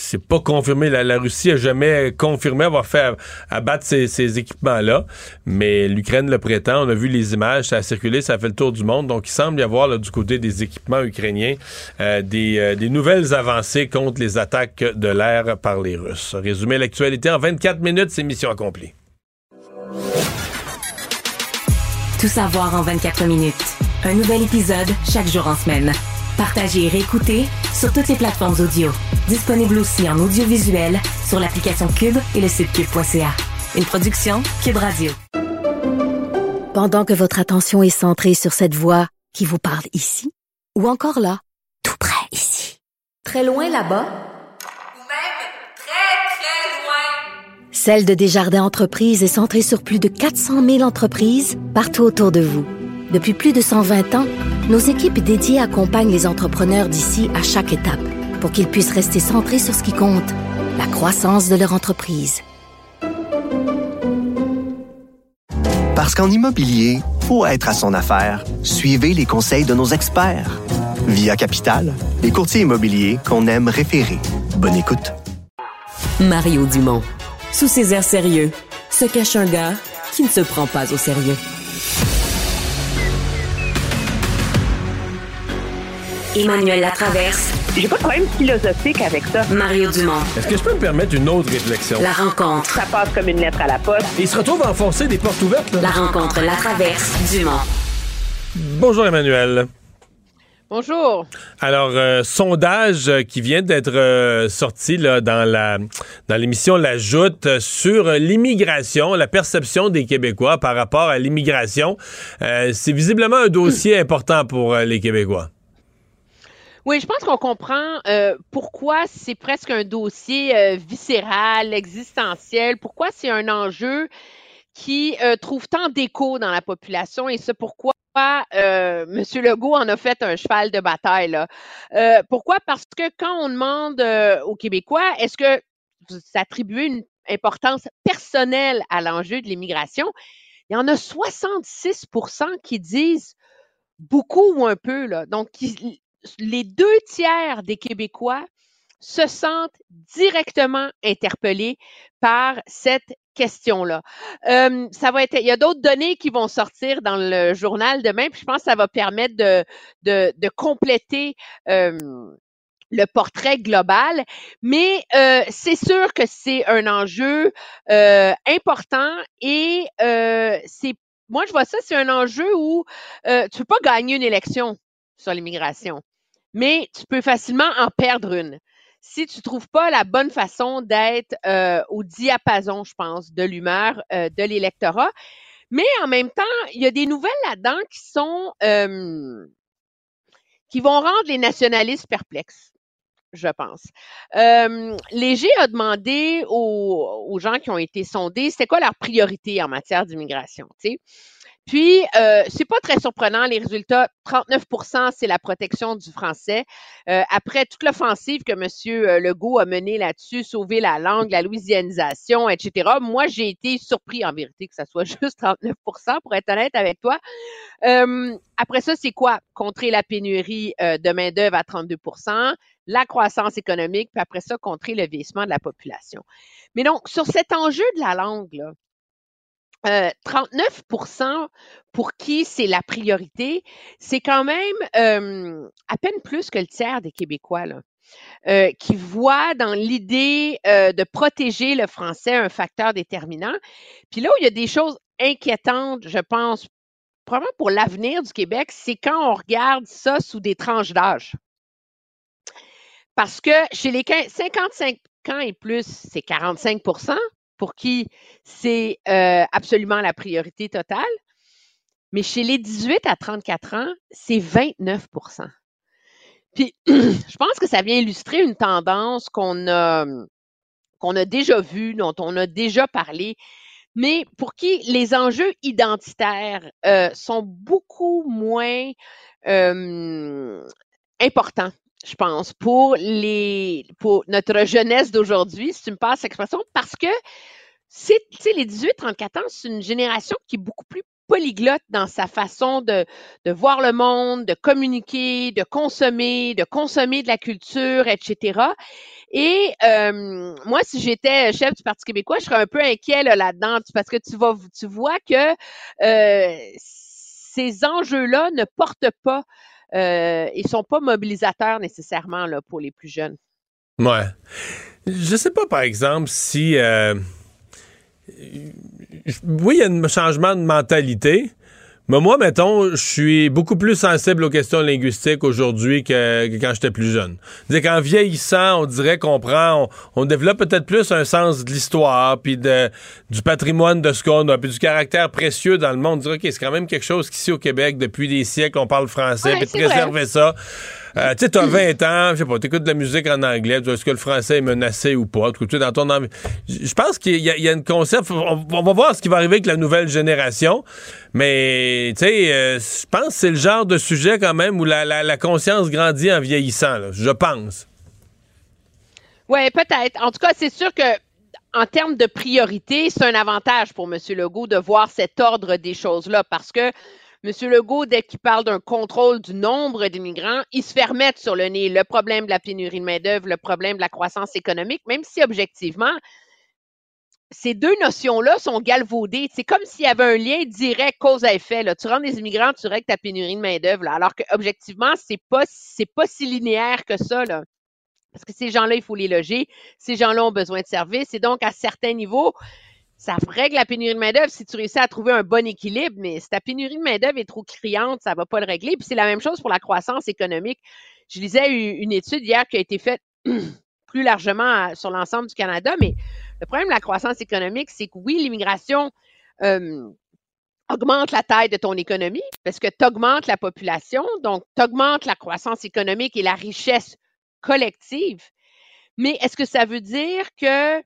C'est pas confirmé. La, Russie a jamais confirmé avoir fait ab- abattre ces, équipements-là, mais l'Ukraine le prétend. On a vu les images, ça a circulé, ça a fait le tour du monde. Donc, il semble y avoir du côté des équipements ukrainiens euh, des, euh, des nouvelles avancées contre les attaques de l'air par les Russes. Résumer l'actualité en 24 minutes, c'est mission accomplie. Tout savoir en 24 minutes. Un nouvel épisode chaque jour en semaine. Partagez et réécoutez sur toutes les plateformes audio. Disponible aussi en audiovisuel sur l'application Cube et le site cube.ca. Une production Cube Radio. Pendant que votre attention est centrée sur cette voix qui vous parle ici, ou encore là, tout près ici, très loin là-bas, Ou même très, très loin. Celle de Desjardins Entreprises est centrée sur plus de 400 000 entreprises partout autour de vous. Depuis plus de 120 ans, nos équipes dédiées accompagnent les entrepreneurs d'ici à chaque étape pour qu'ils puissent rester centrés sur ce qui compte, la croissance de leur entreprise. Parce qu'en immobilier, pour être à son affaire, suivez les conseils de nos experts. Via Capital, les courtiers immobiliers qu'on aime référer. Bonne écoute. Mario Dumont. Sous ses airs sérieux, se cache un gars qui ne se prend pas au sérieux. Emmanuel Latraverse. J'ai pas de problème philosophique avec ça. Mario Dumont. Est-ce que je peux me permettre une autre réflexion? La rencontre. Ça passe comme une lettre à la poste. Et il se retrouve à enfoncer des portes ouvertes. Là. La rencontre, la traverse, Dumont. Bonjour Emmanuel. Bonjour. Alors, euh, sondage qui vient d'être euh, sorti là, dans la dans l'émission La Joute sur l'immigration, la perception des Québécois par rapport à l'immigration. Euh, c'est visiblement un dossier important pour euh, les Québécois. Oui, je pense qu'on comprend euh, pourquoi c'est presque un dossier euh, viscéral, existentiel, pourquoi c'est un enjeu qui euh, trouve tant d'écho dans la population et c'est pourquoi euh, M. Legault en a fait un cheval de bataille. Là. Euh, pourquoi? Parce que quand on demande euh, aux Québécois, est-ce que vous attribuez une importance personnelle à l'enjeu de l'immigration, il y en a 66% qui disent beaucoup ou un peu. Là. Donc, qui- les deux tiers des Québécois se sentent directement interpellés par cette question-là. Euh, ça va être, il y a d'autres données qui vont sortir dans le journal demain, puis je pense que ça va permettre de, compléter euh, le portrait global, mais euh, c'est sûr que c'est un enjeu important et c'est, moi je vois ça, c'est un enjeu où tu peux pas gagner une élection sur l'immigration, mais tu peux facilement en perdre une si tu trouves pas la bonne façon d'être euh, au diapason, je pense, de l'humeur euh, de l'électorat. Mais en même temps, il y a des nouvelles là-dedans qui sont euh, qui vont rendre les nationalistes perplexes, je pense. Euh, Léger a demandé aux, aux gens qui ont été sondés, c'était quoi leur priorité en matière d'immigration, tu sais? Puis, euh, c'est pas très surprenant, les résultats. 39% c'est la protection du français. Euh, après toute l'offensive que M. Legault a menée là-dessus, sauver la langue, la louisianisation, etc., moi, j'ai été surpris, en vérité, que ça soit juste 39% pour être honnête avec toi. Euh, après ça, c'est quoi? Contrer la pénurie euh, de main-d'œuvre à 32% la croissance économique, puis après ça, contrer le vieillissement de la population. Mais donc, sur cet enjeu de la langue, euh, 39% pour qui c'est la priorité, c'est quand même euh, à peine plus que le tiers des Québécois euh, qui voient dans l'idée euh, de protéger le français un facteur déterminant. Puis là où il y a des choses inquiétantes, je pense, probablement pour l'avenir du Québec, c'est quand on regarde ça sous des tranches d'âge. Parce que chez les 15 55 ans et plus, c'est 45 pour qui c'est euh, absolument la priorité totale. Mais chez les 18 à 34 ans, c'est 29% Puis, je pense que ça vient illustrer une tendance qu'on a, qu'on a déjà vue, dont on a déjà parlé, mais pour qui les enjeux identitaires euh, sont beaucoup moins euh, importants je pense, pour les pour notre jeunesse d'aujourd'hui, si tu me passes l'expression, parce que c'est, les 18-34 ans, c'est une génération qui est beaucoup plus polyglotte dans sa façon de, de voir le monde, de communiquer, de consommer, de consommer de la culture, etc. Et euh, moi, si j'étais chef du Parti québécois, je serais un peu inquiet là, là-dedans, parce que tu vas, tu vois que euh, ces enjeux-là ne portent pas euh, ils sont pas mobilisateurs nécessairement là, pour les plus jeunes. Ouais. Je sais pas, par exemple, si. Euh, oui, il y a un changement de mentalité. Mais moi, mettons, je suis beaucoup plus sensible aux questions linguistiques aujourd'hui que, que, quand j'étais plus jeune. C'est qu'en vieillissant, on dirait qu'on prend, on, on développe peut-être plus un sens de l'histoire, puis de, du patrimoine de ce qu'on a, puis du caractère précieux dans le monde. On dirait que c'est quand même quelque chose qu'ici au Québec, depuis des siècles, on parle français, puis de vrai. préserver ça. Euh, tu sais, t'as 20 ans, je sais pas, t'écoutes de la musique en anglais, est-ce que le français est menacé ou pas? Tu dans ton Je pense qu'il y, a- une concept. On, va voir ce qui va arriver avec la nouvelle génération. Mais, tu sais, euh, je pense que c'est le genre de sujet quand même où la, la- la conscience grandit en vieillissant, là, je pense. Oui, peut-être. En tout cas, c'est sûr que en termes de priorité, c'est un avantage pour M. Legault de voir cet ordre des choses-là parce que M. Legault, dès qu'il parle d'un contrôle du nombre d'immigrants, il se fait remettre sur le nez le problème de la pénurie de main-d'œuvre, le problème de la croissance économique, même si objectivement, ces deux notions-là sont galvaudées. C'est comme s'il y avait un lien direct cause à effet. Là. Tu rends des immigrants, tu règles ta pénurie de main-d'œuvre, alors que objectivement, c'est pas si linéaire que ça. Parce que ces gens-là, il faut les loger. Ces gens-là ont besoin de services. Et donc, à certains niveaux, ça règle la pénurie de main-d'œuvre si tu réussis à trouver un bon équilibre. Mais si ta pénurie de main-d'œuvre est trop criante, ça ne va pas le régler. Puis c'est la même chose pour la croissance économique. Je lisais une étude hier qui a été faite plus largement à- sur l'ensemble du Canada, mais le problème de la croissance économique, c'est que oui, l'immigration euh, augmente la taille de ton économie parce que tu augmentes la population, donc tu augmentes la croissance économique et la richesse collective. Mais est-ce que ça veut dire que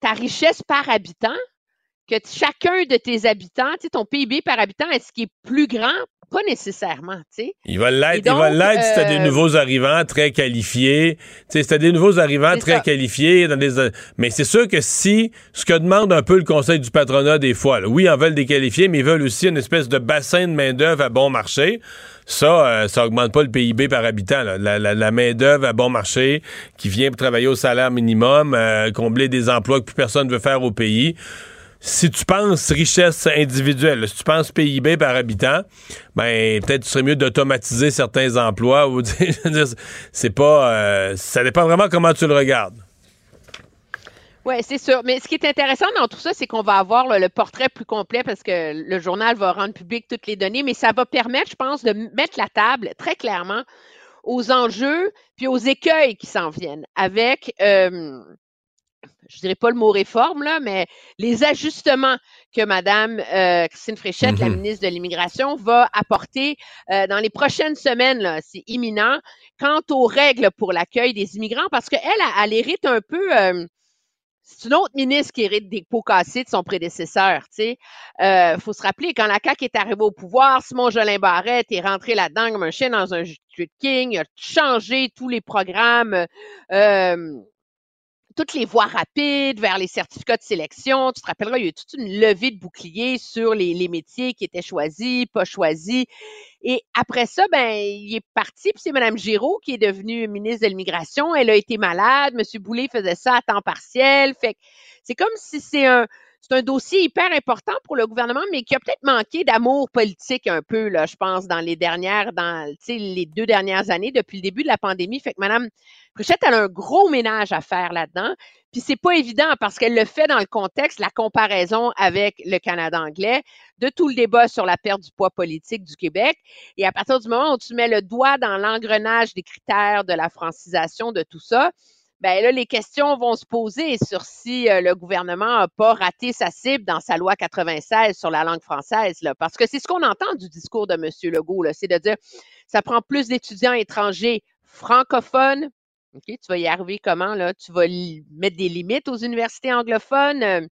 ta richesse par habitant, que chacun de tes habitants, tu sais, ton PIB par habitant, est-ce qu'il est plus grand? Pas nécessairement, tu sais. Il va l'être, il va l'être si t'as des euh, nouveaux arrivants très qualifiés. Tu sais, si t'as des nouveaux arrivants très ça. qualifiés dans des, mais c'est sûr que si, ce que demande un peu le conseil du patronat des fois, là, oui, ils en veulent des qualifiés, mais ils veulent aussi une espèce de bassin de main-d'œuvre à bon marché. Ça, euh, ça augmente pas le PIB par habitant. là. La, la- la main-d'œuvre à bon marché qui vient pour travailler au salaire minimum, euh, combler des emplois que plus personne veut faire au pays si tu penses richesse individuelle, si tu penses PIB par habitant, ben peut-être tu mieux d'automatiser certains emplois ou c'est pas euh, ça dépend vraiment comment tu le regardes. Oui, c'est sûr. Mais ce qui est intéressant dans tout ça, c'est qu'on va avoir le portrait plus complet parce que le journal va rendre public toutes les données, mais ça va permettre, je pense, de mettre la table très clairement aux enjeux puis aux écueils qui s'en viennent avec, euh, je dirais pas le mot réforme, là, mais les ajustements que Mme euh, Christine Fréchette, la Mhm. ministre de l'Immigration, va apporter euh, dans les prochaines semaines, c'est imminent, quant aux règles pour l'accueil des immigrants, parce qu'elle, elle, elle hérite un peu... euh, c'est une autre ministre qui hérite des pots cassés de son prédécesseur, tu sais. Euh, faut se rappeler, quand la CAQ est arrivée au pouvoir, Simon Jolin Barrette est rentré là-dedans comme un chien dans un jus de king, il a changé tous les programmes, euh, toutes les voies rapides vers les certificats de sélection. Tu te rappelleras, il y a eu toute une levée de boucliers sur les, métiers qui étaient choisis, pas choisis. Et après ça, ben, il est parti, puis c'est Mme Giraud qui est devenue ministre de l'Immigration. Elle a été malade. M. Boulay faisait ça à temps partiel. Fait c'est comme si c'est un, c'est un dossier hyper important pour le gouvernement, mais qui a peut-être manqué d'amour politique un peu, là, je pense, dans les dernières, dans, les deux dernières années, depuis le début de la pandémie. Fait que Mme Fréchette, elle a un gros ménage à faire là-dedans. Puis c'est pas évident parce qu'elle le fait dans le contexte, la comparaison avec le Canada anglais, de tout le débat sur la perte du poids politique du Québec. Et à partir du moment où tu mets le doigt dans l'engrenage des critères de la francisation de tout ça, ben là, les questions vont se poser sur si euh, le gouvernement n'a pas raté sa cible dans sa loi 96 sur la langue française. Là, parce que c'est ce qu'on entend du discours de M. Legault, là, c'est de dire ça prend plus d'étudiants étrangers francophones. OK, tu vas y arriver comment? Là? Tu vas mettre des limites aux universités anglophones. euh,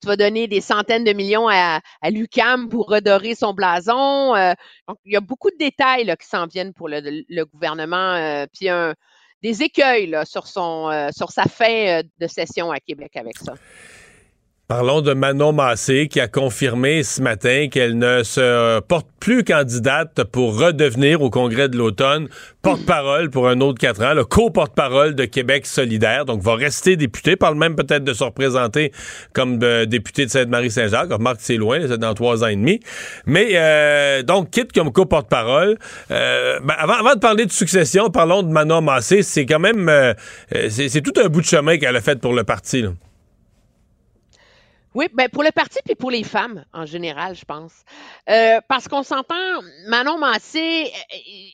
tu vas donner des centaines de millions à, à l'UCAM pour redorer son blason. euh, donc, il y a beaucoup de détails là, qui s'en viennent pour le, le gouvernement. euh, puis un, des écueils là, sur, son, euh, sur sa fin euh, de session à Québec avec ça. Parlons de Manon Massé qui a confirmé ce matin qu'elle ne se porte plus candidate pour redevenir au congrès de l'automne porte-parole pour un autre quatre ans, le co-porte-parole de Québec solidaire, donc va rester députée, parle même peut-être de se représenter comme euh, député de Sainte-Marie-Saint-Jacques, remarque c'est loin, c'est dans trois ans et demi, mais euh, donc quitte comme co-porte-parole. Euh, ben, avant, de parler de succession, parlons de Manon Massé, c'est quand même, euh, euh, c'est tout un bout de chemin qu'elle a fait pour le parti. Oui, ben pour le parti puis pour les femmes en général, je pense. Euh, parce qu'on s'entend, Manon Massé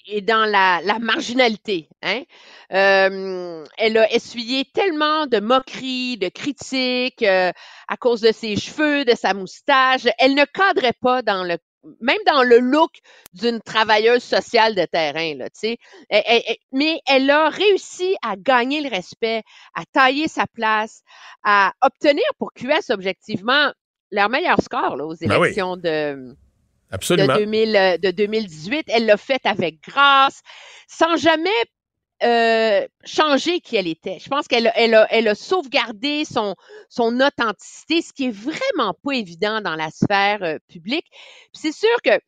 est dans la, la marginalité. Hein? Euh, elle a essuyé tellement de moqueries, de critiques euh, à cause de ses cheveux, de sa moustache. Elle ne cadrait pas dans le même dans le look d'une travailleuse sociale de terrain, là, tu sais. Elle- elle- elle- mais elle a réussi à gagner le respect, à tailler sa place, à obtenir pour QS objectivement leur meilleur score là, aux Ben oui. élections de, Absolument. de, 2000, euh, de 2018. Elle l'a fait avec grâce, sans jamais euh, changer qui elle était. Je pense qu'elle a, elle a, sauvegardé son, son authenticité, ce qui est vraiment pas évident dans la sphère euh, publique. C'est sûr que,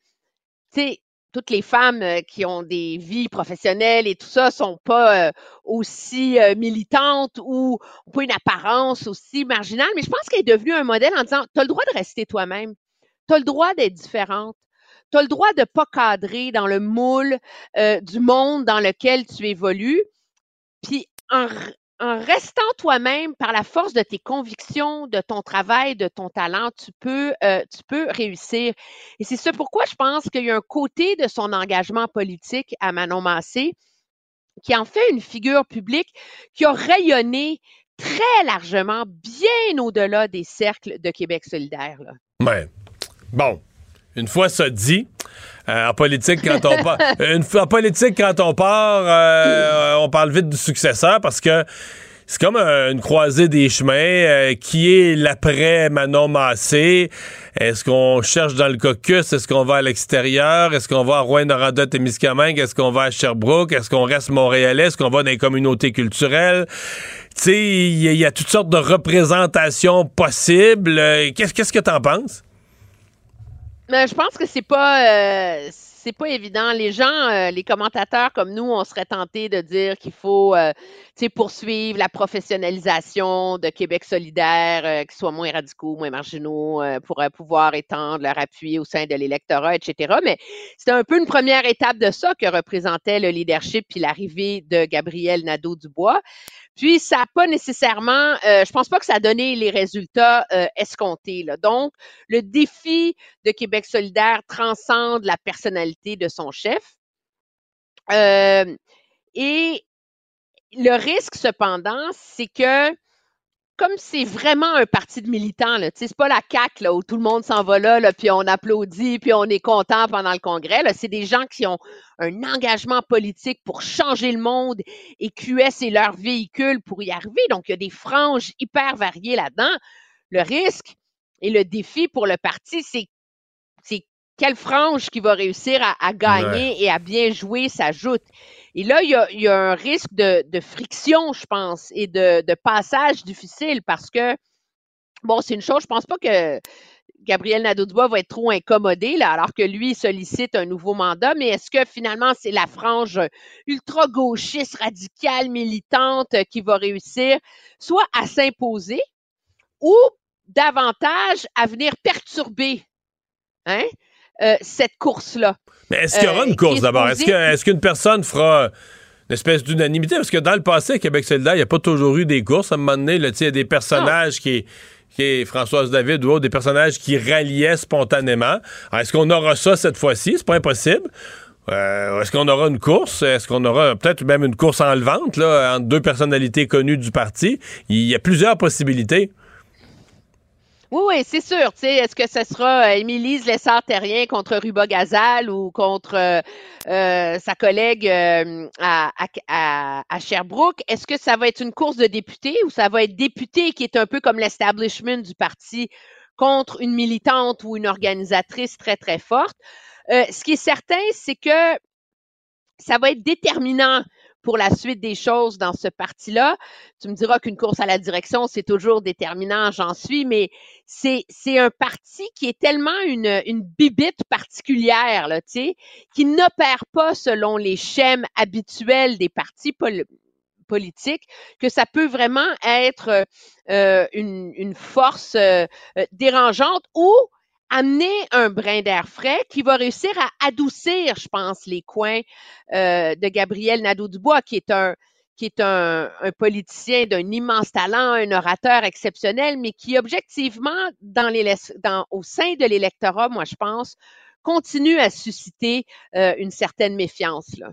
tu toutes les femmes euh, qui ont des vies professionnelles et tout ça sont pas euh, aussi euh, militantes ou pas une apparence aussi marginale, mais je pense qu'elle est devenue un modèle en disant, tu as le droit de rester toi-même, tu as le droit d'être différente, tu as le droit de pas cadrer dans le moule euh, du monde dans lequel tu évolues. Puis en, restant toi-même par la force de tes convictions, de ton travail, de ton talent, tu peux, euh, tu peux réussir. Et c'est ça pourquoi je pense qu'il y a un côté de son engagement politique à Manon Massé qui en fait une figure publique qui a rayonné très largement, bien au-delà des cercles de Québec solidaire. là. Ouais. Bon. Une fois ça dit, euh, en politique, quand on part, une fois- en politique, quand on part, euh, on parle vite du successeur parce que c'est comme un- une croisée des chemins. euh, qui est l'après Manon Massé? Est-ce qu'on cherche dans le caucus? Est-ce qu'on va à l'extérieur? Est-ce qu'on va à Rouen-Noranda-Témiscamingue? Est-ce qu'on va à Sherbrooke? Est-ce qu'on reste montréalais? Est-ce qu'on va dans les communautés culturelles? Tu sais, il y, a- il y a toutes sortes de représentations possibles. Euh, Qu'est-ce qu'est-ce que t'en penses? Mais je pense que c'est pas euh, c'est pas évident. Les gens, euh, les commentateurs comme nous, on serait tentés de dire qu'il faut euh, poursuivre la professionnalisation de Québec solidaire, euh, qu'ils soient moins radicaux, moins marginaux, pour pouvoir étendre leur appui au sein de l'électorat, etc. Mais c'était un peu une première étape de ça que représentait le leadership puis l'arrivée de Gabriel Nadeau-Dubois. Puis, ça n'a pas nécessairement, euh, je pense pas que ça a donné les résultats euh, escomptés. Là. Donc, le défi de Québec solidaire transcende la personnalité de son chef. Euh, et le risque, cependant, c'est que comme c'est vraiment un parti de militants, c'est pas la CAQ là, où tout le monde s'en va là, puis on applaudit, puis on est content pendant le congrès. C'est des gens qui ont un engagement politique pour changer le monde et QS est leur véhicule pour y arriver. Donc, il y a des franges hyper variées là-dedans. Le risque et le défi pour le parti, c'est quelle frange qui va réussir à, à gagner et à bien jouer s'ajoute. Et là, il y a, il y a un risque de, de friction, je pense, et de, de passage difficile parce que, bon, c'est une chose, je pense pas que Gabriel Nadeau-Dubois va être trop incommodé, là, alors que lui sollicite un nouveau mandat, mais est-ce que finalement c'est la frange ultra-gauchiste, radicale, militante euh, qui va réussir soit à s'imposer ou davantage à venir perturber hein, euh, cette course-là? Mais est-ce qu'il y aura Euh, une course d'abord? Est-ce qu'une personne fera une espèce d'unanimité? Parce que dans le passé, à Québec solidaire, il n'y a pas toujours eu des courses. À un moment donné, là, il y a des personnages qui, qui est Françoise David ou autre, des personnages qui ralliaient spontanément. Est-ce qu'on aura ça cette fois-ci? C'est pas impossible. Euh, Est-ce qu'on aura une course? Est-ce qu'on aura peut-être même une course enlevante là, entre deux personnalités connues du parti? Il y a plusieurs possibilités. Oui, oui, c'est sûr. Est-ce que ce sera euh, Émilie Lessard-Terrien contre Ruba Gazal ou contre euh, euh, sa collègue à, à- Sherbrooke? Est-ce que ça va être une course de députés ou ça va être député qui est un peu comme l'establishment du parti contre une militante ou une organisatrice très, très forte? Ce qui est certain, c'est que ça va être déterminant pour la suite des choses dans ce parti-là. Tu me diras qu'une course à la direction, c'est toujours déterminant, j'en suis, mais c'est, c'est un parti qui est tellement une, une bibite particulière, là, tu sais, qui n'opère pas selon les schèmes habituels des partis pol- politiques, que ça peut vraiment être euh, une, une force euh, dérangeante ou amener un brin d'air frais qui va réussir à adoucir, je pense, les coins euh, de Gabriel Nadeau-Dubois, qui est un qui est un, politicien d'un immense talent, un orateur exceptionnel, mais qui objectivement, dans les, dans, au sein de l'électorat, moi je pense, continue à susciter euh, une certaine méfiance. Là.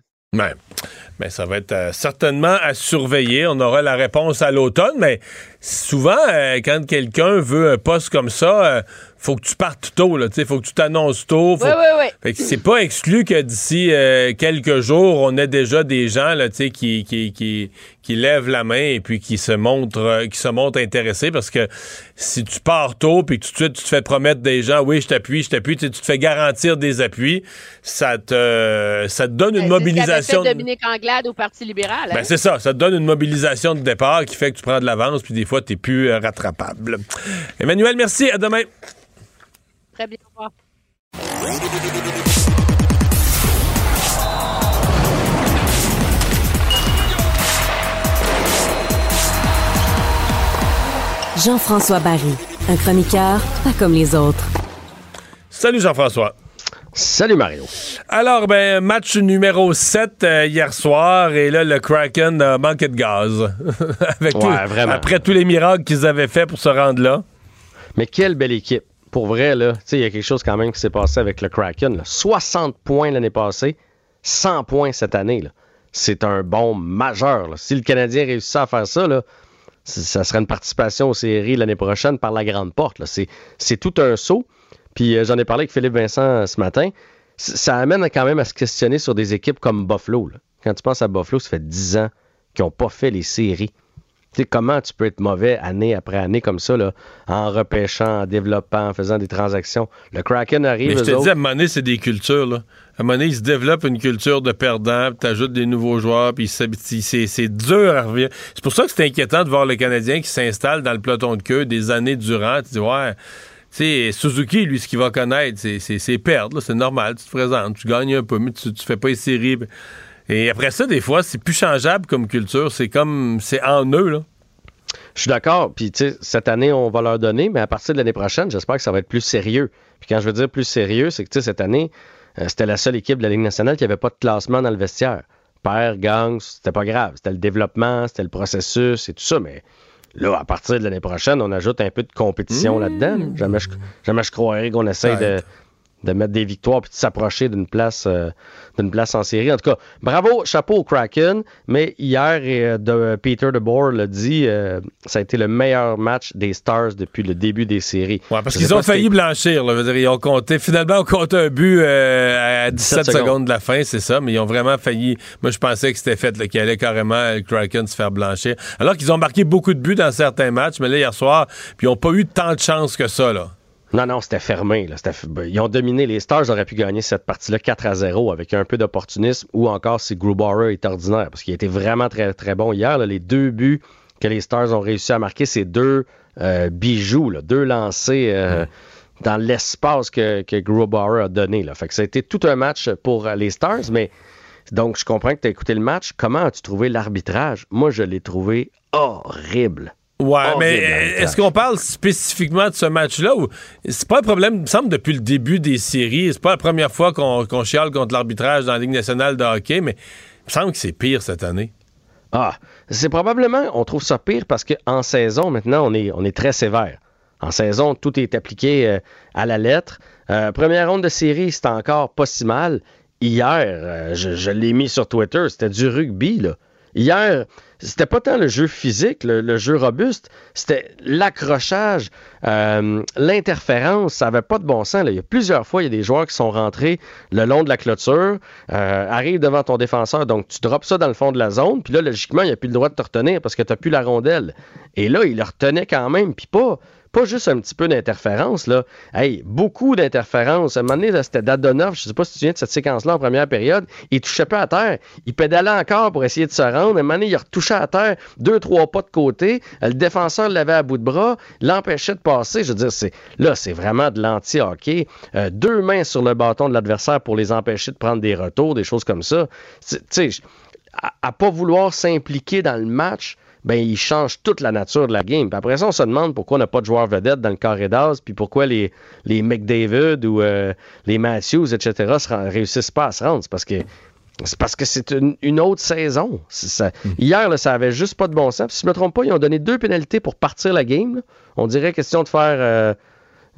Mais ça va être euh, certainement à surveiller. On aura la réponse à l'automne, mais souvent, euh, quand quelqu'un veut un poste comme ça, euh, faut que tu partes tôt, là, faut que tu t'annonces tôt. faut- Oui, oui, oui. Fait que c'est pas exclu que d'ici euh, quelques jours, on ait déjà des gens, là, tu sais, qui, qui, qui, qui lèvent la main et puis qui se montrent, euh, qui se montrent intéressés parce que si tu pars tôt puis que tout de suite tu te fais promettre des gens, oui, je t'appuie, je t'appuie, tu te fais garantir des appuis, ça te, ça te donne une Ben, mobilisation. C'est ce qu'avait fait Dominique Anglade au Parti libéral. Ben, hein? c'est ça, ça te donne une mobilisation de départ qui fait que tu prends de l'avance, puis des fois, tu n'es plus euh, rattrapable. Emmanuel, merci, à demain. Très bien. au revoir. Jean-François Barry, un chroniqueur pas comme les autres. Salut Jean-François. Salut Mario. Alors, ben, match numéro 7 euh, hier soir, et là, le Kraken a manqué de gaz. Avec Ouais, tout- vraiment. Après tous les miracles qu'ils avaient fait pour se rendre là. Mais quelle belle équipe. Pour vrai, là, tu sais, il y a quelque chose quand même qui s'est passé avec le Kraken. là. 60 points l'année passée, 100 points cette année. C'est un bon majeur. là. Si le Canadien réussissait à faire ça, là, ça serait une participation aux séries l'année prochaine par la grande porte. c'est tout un saut. Puis euh, j'en ai parlé avec Philippe Vincent euh, ce matin. C- Ça amène quand même à se questionner sur des équipes comme Buffalo. là. Quand tu penses à Buffalo, ça fait 10 ans qu'ils n'ont pas fait les séries. Tu sais, comment tu peux être mauvais année après année comme ça, là, en repêchant, en développant, en faisant des transactions? Le Kraken arrive, Mais je te autres- dis, à un moment donné, c'est des cultures. Là. À un moment donné, il se développe une culture de perdant, puis t'ajoutes des nouveaux joueurs, puis c'est- dur à revenir. C'est pour ça que c'est inquiétant de voir le Canadien qui s'installe dans le peloton de queue des années durant. Tu dis, ouais, tu sais, Suzuki, lui, ce qu'il va connaître, c'est- perdre. C'est normal, tu te présentes, tu gagnes un peu, mais tu, tu fais pas les séries. Et après ça, des fois, c'est plus changeable comme culture. C'est comme, c'est en eux, là. Je suis d'accord. Puis, tu sais, cette année, on va leur donner, mais à partir de l'année prochaine, j'espère que ça va être plus sérieux. Puis, quand je veux dire plus sérieux, c'est que, tu sais, cette année, euh, c'était la seule équipe de la Ligue nationale qui n'avait pas de classement dans le vestiaire. Père, gang, c'était pas grave. C'était le développement, c'était le processus et tout ça, mais. Là, à partir de l'année prochaine, on ajoute un peu de compétition là-dedans. là. Jamais je, jamais je croirais qu'on essaye de, de mettre des victoires puis de s'approcher d'une place, euh, d'une place en série. En tout cas, bravo, chapeau au Kraken. Mais hier, euh, de, Peter DeBoer l'a dit, euh, ça a été le meilleur match des Stars depuis le début des séries. Ouais, parce qu'ils ont failli blanchir. Là. Dire, ils ont compté, finalement, on compté un but à 17 17 secondes. secondes. de la fin, c'est ça, mais ils ont vraiment failli. Moi, je pensais que c'était fait, qu'il allait carrément le Kraken se faire blanchir. Alors qu'ils ont marqué beaucoup de buts dans certains matchs, mais là, hier soir, puis ils n'ont pas eu tant de chance que ça. Là. Non, non, c'était fermé. là. Ben, Ils ont dominé. Les Stars auraient pu gagner cette partie-là 4 à 0 avec un peu d'opportunisme ou encore si Grubauer est ordinaire parce qu'il était vraiment très, très bon hier. là. Les deux buts que les Stars ont réussi à marquer, c'est deux euh, bijoux, là, deux lancés euh, dans l'espace que, que Grubauer a donné. Là. Fait que ça a été tout un match pour euh, les Stars, mais donc je comprends que tu as écouté le match. Comment as-tu trouvé l'arbitrage? Moi, je l'ai trouvé horrible. Ouais, mais l'arbitrage. est-ce qu'on parle spécifiquement de ce match-là ou c'est pas un problème, il me semble, depuis le début des séries. C'est pas la première fois qu'on qu'on chiale contre l'arbitrage dans la Ligue nationale de hockey, mais il me semble que c'est pire cette année. Ah, c'est probablement, on trouve ça pire parce qu'en saison, maintenant, on est, on est très sévère. En saison, tout est appliqué euh, à la lettre. Euh, première ronde de série, c'était encore pas si mal. Hier, euh, je, je l'ai mis sur Twitter, c'était du rugby, là. Hier, c'était pas tant le jeu physique, le, jeu robuste, c'était l'accrochage, euh, l'interférence, ça avait pas de bon sens. Il y a plusieurs fois, il y a des joueurs qui sont rentrés le long de la clôture, euh, arrivent devant ton défenseur, donc tu drops ça dans le fond de la zone, puis là, logiquement, il n'y a plus le droit de te retenir parce que tu n'as plus la rondelle. Et là, il le retenait quand même, puis pas, pas juste un petit peu d'interférence, là. Hey, beaucoup d'interférence. À un moment donné, c'était Dadonov, je sais pas si tu te souviens de cette séquence-là en première période, il touchait pas à terre. Il pédalait encore pour essayer de se rendre. À un moment donné, il retouchait à terre deux, trois pas de côté. Le défenseur l'avait à bout de bras, l'empêchait de passer. Je veux dire, là, c'est vraiment de l'anti-hockey. Euh, deux mains sur le bâton de l'adversaire pour les empêcher de prendre des retours, des choses comme ça. Tu sais, à, à pas vouloir s'impliquer dans le match, ben, il change toute la nature de la game. Puis après ça, on se demande pourquoi on n'a pas de joueurs vedettes dans le carré d'as, puis pourquoi les, les McDavid ou euh, les Matthews, etc., ren- réussissent pas à se rendre. C'est parce que c'est parce que c'est une, une autre saison. Ça. Hier, là, ça avait juste pas de bon sens. Puis, si je me trompe pas, ils ont donné deux pénalités pour partir la game. là. On dirait question de faire. euh,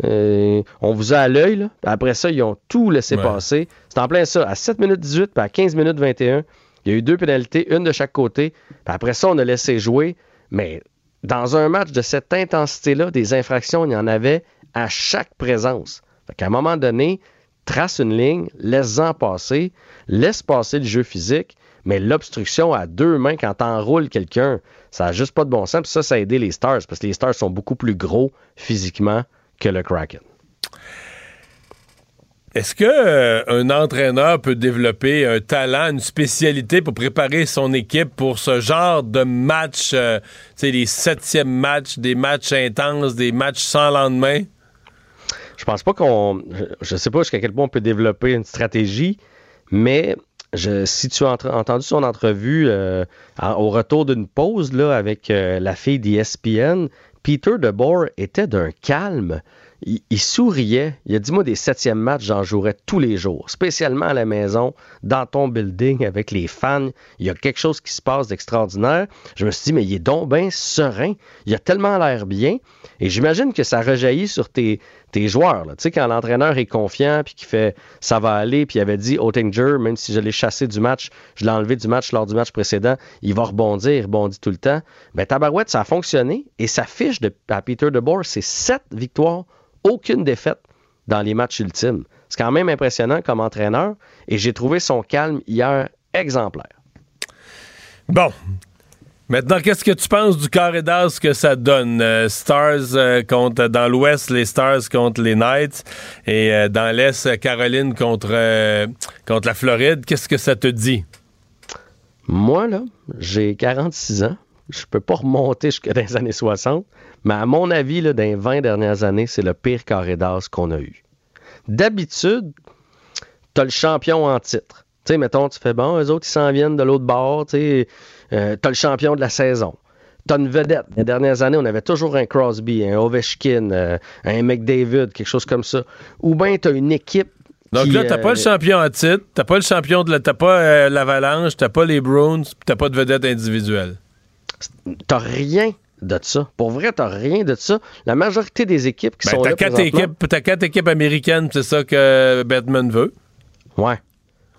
euh, on vous a à l'œil. Après ça, ils ont tout laissé Ouais. passer. C'est en plein ça. À 7 minutes 18 puis à 15 minutes 21, il y a eu deux pénalités, une de chaque côté. Après ça, on a laissé jouer. Mais dans un match de cette intensité-là, des infractions, il y en avait à chaque présence. Fait qu'à un moment donné, trace une ligne, laisse-en passer, laisse passer le jeu physique, mais l'obstruction à deux mains quand t'enroules quelqu'un, ça n'a juste pas de bon sens. Ça, ça a aidé les Stars, parce que les Stars sont beaucoup plus gros physiquement que le Kraken. Est-ce que euh, un entraîneur peut développer un talent, une spécialité pour préparer son équipe pour ce genre de match, euh, les septièmes matchs, des matchs intenses, des matchs sans lendemain? Je pense pas qu'on. Je sais pas jusqu'à quel point on peut développer une stratégie, mais je, si tu as entendu son entrevue euh, au retour d'une pause là, avec la fille d'ESPN, Peter DeBoer était d'un calme il, souriait. Il a dit Moi, des septièmes matchs, j'en jouerais tous les jours, spécialement à la maison, dans ton building, avec les fans. Il y a quelque chose qui se passe d'extraordinaire. Je me suis dit Mais il est donc bien serein. Il a tellement l'air bien. Et j'imagine que ça rejaillit sur tes, tes joueurs. Tu sais, quand l'entraîneur est confiant, puis qu'il fait ça va aller, puis il avait dit Oettinger, même si je l'ai chassé du match, je l'ai enlevé du match lors du match précédent, il va rebondir, il rebondit tout le temps. Ben, Tabarouette, ça a fonctionné. Et sa fiche à Peter DeBoer, c'est sept victoires aucune défaite dans les matchs ultimes. C'est quand même impressionnant comme entraîneur et j'ai trouvé son calme hier exemplaire. Bon. Maintenant, qu'est-ce que tu penses du carré d'as que ça donne? Euh, Stars euh, contre, dans l'Ouest, les Stars contre les Knights et euh, dans l'Est, Caroline contre, contre la Floride. Qu'est-ce que ça te dit? Moi, là, j'ai 46 ans. Je peux pas remonter jusqu'à les années 60. Mais à mon avis, là, dans les 20 dernières années, c'est le pire carré d'as qu'on a eu. D'habitude, tu as le champion en titre. Tu sais, mettons, tu fais bon, eux autres, ils s'en viennent de l'autre bord. Tu sais, euh, as le champion de la saison. Tu as une vedette. Les dernières années, on avait toujours un Crosby, un Ovechkin, euh, un McDavid, quelque chose comme ça. Ou bien tu as une équipe donc là, t'as pas le euh, champion en titre, t'as pas le champion de la, t'as pas l'Avalanche, t'as pas les Bruins, t'as pas de vedette individuelle. T'as rien de ça. Pour vrai, t'as rien de ça. La majorité des équipes qui ben, sont là quatre équipes, T'as quatre équipes américaines, c'est ça que Batman veut. Ouais.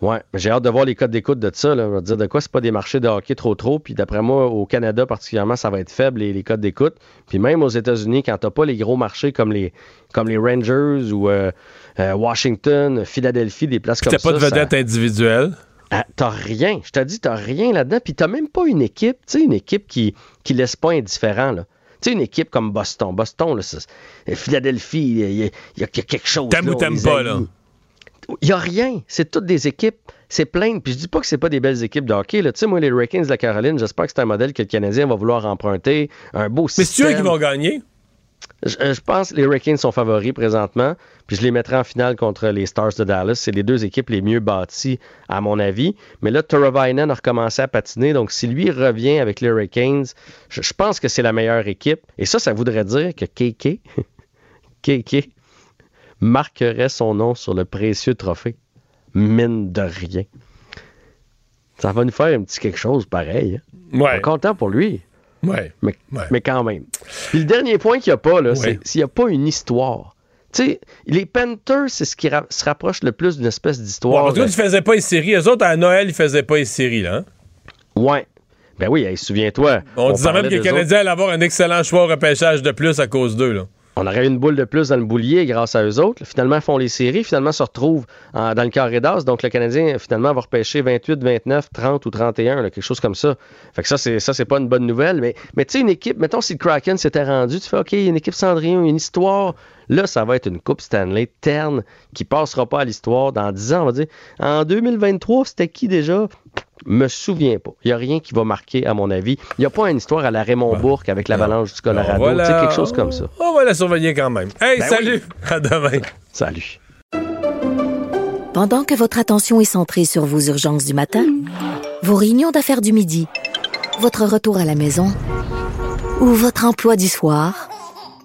Ouais, j'ai hâte de voir les codes d'écoute de ça. Là. Je vais dire de quoi c'est pas des marchés de hockey trop trop. Puis d'après moi, au Canada particulièrement, ça va être faible les, les codes d'écoute. Puis même aux États-Unis, quand t'as pas les gros marchés comme les comme les Rangers ou euh, euh, Washington, Philadelphie, des places comme ça. T'as pas de vedette individuelle. Ah, t'as rien. Je t'ai dit, t'as rien là-dedans. Puis t'as même pas une équipe, tu sais, une équipe qui, qui laisse pas indifférent, là. Tu sais, une équipe comme Boston. Boston, là, Philadelphie, il y, y, a quelque chose. T'aimes ou t'aimes pas, là? Il y a rien. C'est toutes des équipes. C'est plein. Puis je dis pas que c'est pas des belles équipes de hockey. Tu sais, moi, les Hurricanes de la Caroline, j'espère que c'est un modèle que le Canadien va vouloir emprunter. Un beau système. Mais c'est eux qui vont gagner? Euh, je, pense que les Hurricanes sont favoris présentement, puis je les mettrai en finale contre les Stars de Dallas. C'est les deux équipes les mieux bâties, à mon avis. Mais là, Toravainen a recommencé à patiner, donc si lui revient avec les Hurricanes, je, pense que c'est la meilleure équipe. Et ça, ça voudrait dire que KK, KK marquerait son nom sur le précieux trophée. Mine de rien. Ça va nous faire un petit quelque chose pareil. Hein? Ouais. content pour lui. Ouais. Mais, mais quand même. Puis le dernier point qu'il n'y a pas, là, c'est s'il n'y a pas une histoire. Tu sais, les Panthers, c'est ce qui se rapproche le plus d'une espèce d'histoire. Ouais, parce que tu faisais pas les séries. Eux autres, à Noël, ils faisaient pas les séries, là. Hein? Ouais. Ben oui, souviens-toi. On, disait même que les Canadiens allaient avoir un excellent choix au repêchage de plus à cause d'eux, là on aurait une boule de plus dans le boulier grâce à eux autres. Finalement, ils font les séries, finalement, se retrouvent dans le carré d'as. Donc, le Canadien, finalement, va repêcher 28, 29, 30 ou 31, quelque chose comme ça. Fait que ça, c'est, ça, c'est pas une bonne nouvelle. Mais, mais tu sais, une équipe, mettons, si le Kraken s'était rendu, tu fais, OK, une équipe Cendrillon, une histoire. Là, ça va être une Coupe Stanley terne qui passera pas à l'histoire. Dans 10 ans, on va dire, en 2023, c'était qui déjà? me souviens pas. Il n'y a rien qui va marquer, à mon avis. Il n'y a pas une histoire à la Raymond Bourque avec l'avalanche du Colorado. Voilà. quelque chose comme ça. On va la surveiller quand même. Hey, ben salut! À demain. Salut. Pendant que votre attention est centrée sur vos urgences du matin, vos réunions d'affaires du midi, votre retour à la maison ou votre emploi du soir,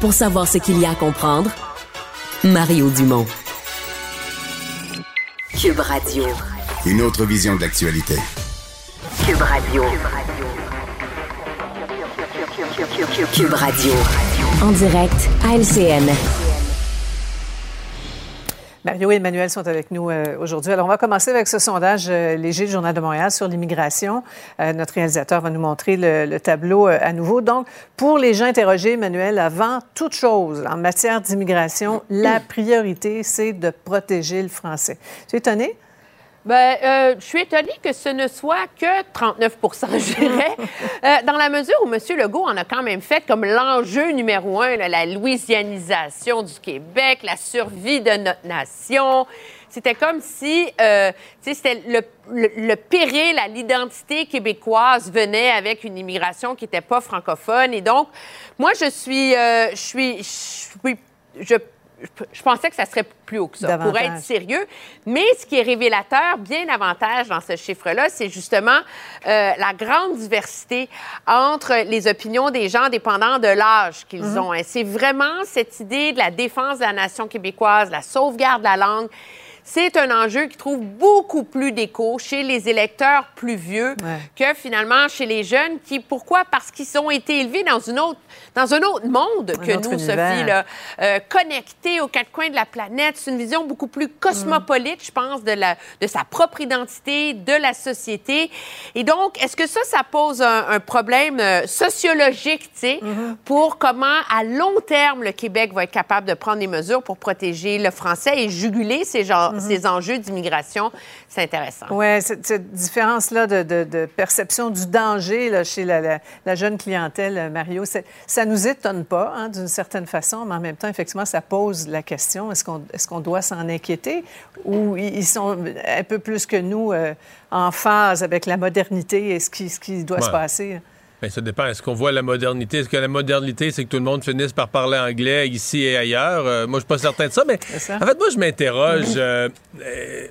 Pour savoir ce qu'il y a à comprendre, Mario Dumont. Cube Radio. Une autre vision de l'actualité. Cube Radio. Cube Radio. En direct à LCN. Mario et Emmanuel sont avec nous euh, aujourd'hui. Alors, on va commencer avec ce sondage euh, léger du Journal de Montréal sur l'immigration. Euh, notre réalisateur va nous montrer le, le tableau à nouveau. Donc, pour les gens interrogés, Emmanuel, avant toute chose, en matière d'immigration, la priorité, c'est de protéger le français. Tu es étonné? Ben, euh, je suis étonnée que ce ne soit que 39 je dirais, Euh, dans la mesure où M. Legault en a quand même fait comme l'enjeu numéro un, là, la louisianisation du Québec, la survie de notre nation. C'était comme si euh, tu sais, c'était le, le, le péril à l'identité québécoise venait avec une immigration qui n'était pas francophone. Et donc, moi, je suis, euh, je suis, je suis, je je pensais que ça serait plus haut que ça, pour être sérieux. Mais ce qui est révélateur, bien davantage dans ce chiffre-là, c'est justement euh, la grande diversité entre les opinions des gens dépendant de l'âge qu'ils Mhm. ont. Et C'est vraiment cette idée de la défense de la nation québécoise, la sauvegarde de la langue. C'est un enjeu qui trouve beaucoup plus d'écho chez les électeurs plus vieux que finalement chez les jeunes qui, pourquoi? Parce qu'ils ont été élevés dans, une autre, dans un autre monde que autre nous, univers. Sophie, là, euh, connectés aux quatre coins de la planète. C'est une vision beaucoup plus cosmopolite, je pense, de, la, de sa propre identité, de la société. Et donc, est-ce que ça, ça pose un, un problème euh, sociologique, tu sais, pour comment, à long terme, le Québec va être capable de prendre des mesures pour protéger le français et juguler ces, genres- ces enjeux d'immigration? C'est intéressant. Oui, cette, cette différence-là de, de- de perception du danger là, chez la, la- la jeune clientèle, euh, Mario, ça nous étonne pas, hein, d'une certaine façon, mais en même temps, effectivement, ça pose la question est-ce qu'on est qu'on doit s'en inquiéter ou ils sont un peu plus que nous euh, en phase avec la modernité et ce qui, ce qui doit se passer? Ben, ça dépend. Est-ce qu'on voit la modernité? Est-ce que la modernité, c'est que tout le monde finisse par parler anglais ici et ailleurs? Euh, moi, je suis pas certain de ça, mais ça. en fait, moi, je m'interroge. euh, euh,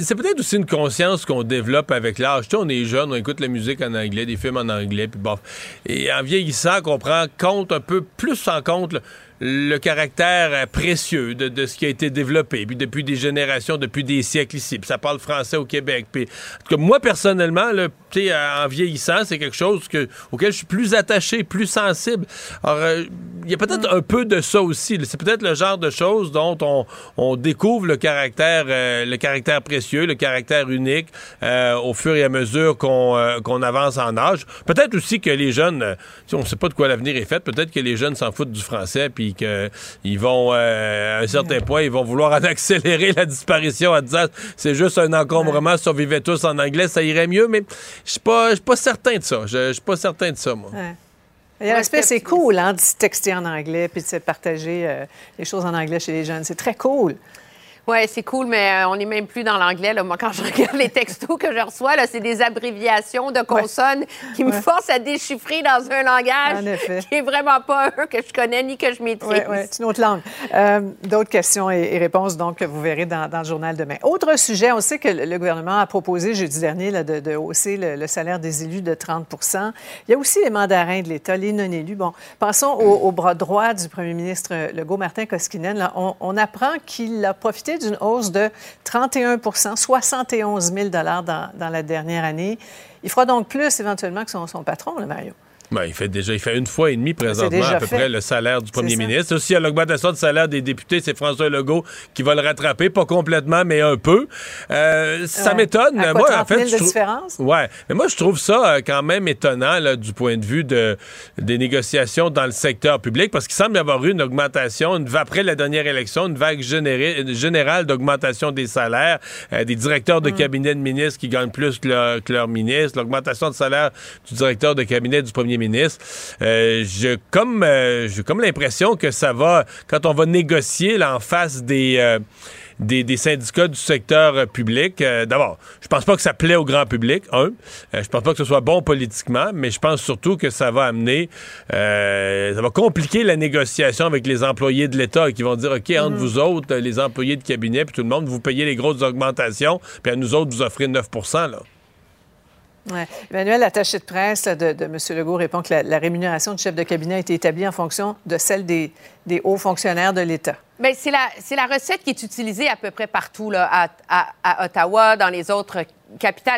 c'est peut-être aussi une conscience qu'on développe avec l'âge. Tu sais, on est jeune, on écoute la musique en anglais, des films en anglais, puis bof. Et en vieillissant, qu'on prend compte un peu plus en compte le caractère euh, précieux de, de ce qui a été développé, puis depuis des générations, depuis des siècles ici. Puis ça parle français au Québec. Puis, en tout cas, moi, personnellement, là, tu sais, euh, en vieillissant, c'est quelque chose que, auquel je suis plus attaché, plus sensible. Alors, euh, il y a peut-être un peu de ça aussi. C'est peut-être le genre de choses dont on, on découvre le caractère, euh, le caractère précieux, le caractère unique euh, au fur et à mesure qu'on qu'on avance en âge. Peut-être aussi que les jeunes, on ne sait pas de quoi l'avenir est fait. Peut-être que les jeunes s'en foutent du français, puis qu'ils vont, euh, à un certain point, ils vont vouloir en accélérer la disparition en disant c'est juste un encombrement, si on vivait tous en anglais, ça irait mieux. Mais je suis pas, je suis pas certain de ça. Je je suis pas certain de ça, moi. Ouais. Il y a l'aspect, c'est cool, hein, de se texter en anglais puis de se partager euh, les choses en anglais chez les jeunes. C'est très cool. Oui, c'est cool, mais euh, on n'est même plus dans l'anglais. là. Moi, quand je regarde les textos que je reçois, là, c'est des abréviations de consonnes qui me Ouais. forcent à déchiffrer dans un langage qui est vraiment pas un que je connais ni que je maîtrise. Oui, c'est une autre langue. Euh, D'autres questions et, et réponses, donc, que vous verrez dans, dans le journal demain. Autre sujet, on sait que le, le gouvernement a proposé jeudi dernier là, de, de hausser le, le salaire des élus de 30% Il y a aussi les mandarins de l'État, les non-élus. Bon, pensons au, au bras droit du premier ministre Legault, Martin Koskinen. Là, on, on apprend qu'il a profité d'une hausse de 31% 71 000 dans, dans la dernière année. Il fera donc plus éventuellement que son, son patron, là, Mario. Ben, il fait déjà il fait une fois et demi présentement à peu fait. près le salaire du premier ministre. Aussi, à l'augmentation du salaire des députés, c'est François Legault qui va le rattraper, pas complètement, mais un peu. Euh, ça Ouais. m'étonne. Moi, 30 en fait, 000 je de trou- différence? Ouais, mais moi je trouve ça euh, quand même étonnant là, du point de vue de des négociations dans le secteur public parce qu'il semble y avoir eu une augmentation une, après la dernière élection, une vague générée- générale d'augmentation des salaires, euh, des directeurs de cabinet de ministres qui gagnent plus que leur, que leur ministre, l'augmentation de salaire du directeur de cabinet du premier ministre. Euh, je comme euh, j'ai comme l'impression que ça va quand on va négocier là, en face des euh, des, des syndicats du secteur public. D'abord, je pense pas que ça plaît au grand public, un. Je pense pas que ce soit bon politiquement, mais je pense surtout que ça va amener, ça va compliquer la négociation avec les employés de l'État qui vont dire, OK, entre vous autres, les employés de cabinet, puis tout le monde, vous payez les grosses augmentations, puis à nous autres, vous offrez 9 là. Ouais. Emmanuel, l'attaché de presse de, M. Legault répond que la, rémunération du chef de cabinet a été établie en fonction de celle des, hauts fonctionnaires de l'État. Bien, c'est la, recette qui est utilisée à peu près partout à- à Ottawa, dans les autres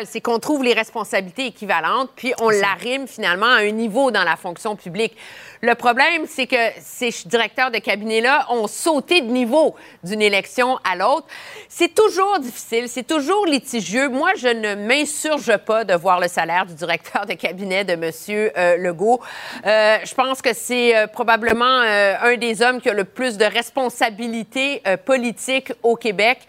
C'est qu'on trouve les responsabilités équivalentes, puis on l'arrime finalement à un niveau dans la fonction publique. Le problème, c'est que ces directeurs de cabinet-là ont sauté de niveau d'une élection à l'autre. C'est toujours difficile, c'est toujours litigieux. Moi, je ne m'insurge pas de voir le salaire du directeur de cabinet de M. Euh, Legault. Euh, je pense que c'est euh, probablement un des hommes qui a le plus de responsabilités politiques au Québec.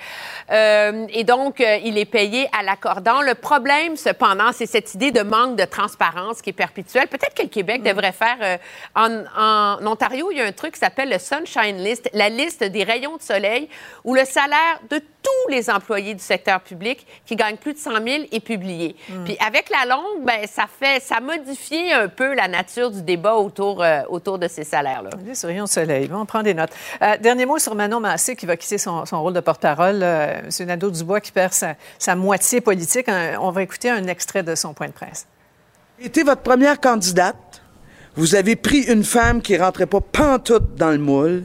Et donc, il est payé à Le problème, cependant, c'est cette idée de manque de transparence qui est perpétuelle. Peut-être que le Québec devrait faire... euh, en, en Ontario, il y a un truc qui s'appelle le Sunshine List, la liste des rayons de soleil, où le salaire de tous les employés du secteur public qui gagnent plus de 100 000 est publié. Puis avec la longue, ben, ça fait, ça modifie un peu la nature du débat autour, euh, autour de ces salaires-là. Des sur Rayon de Soleil. On prend des notes. Euh, dernier mot sur Manon Massé qui va quitter son, son rôle de porte-parole. M. Nadeau-Dubois qui perd sa, sa moitié politique. On va écouter un extrait de son point de presse. été votre première candidate. Vous avez pris une femme qui rentrait pas pantoute dans le moule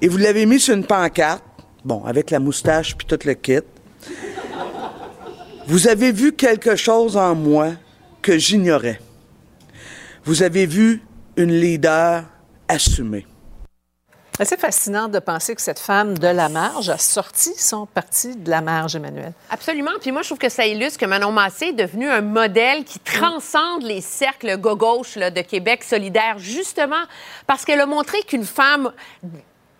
et vous l'avez mise sur une pancarte, bon, avec la moustache puis tout le kit. Vous avez vu quelque chose en moi que j'ignorais. Vous avez vu une leader assumée. C'est fascinant de penser que cette femme de la marge a sorti son parti de la marge, Emmanuel. Absolument. Puis moi, je trouve que ça illustre que Manon Massé est devenu un modèle qui transcende les cercles gauche de Québec solidaire, justement parce qu'elle a montré qu'une femme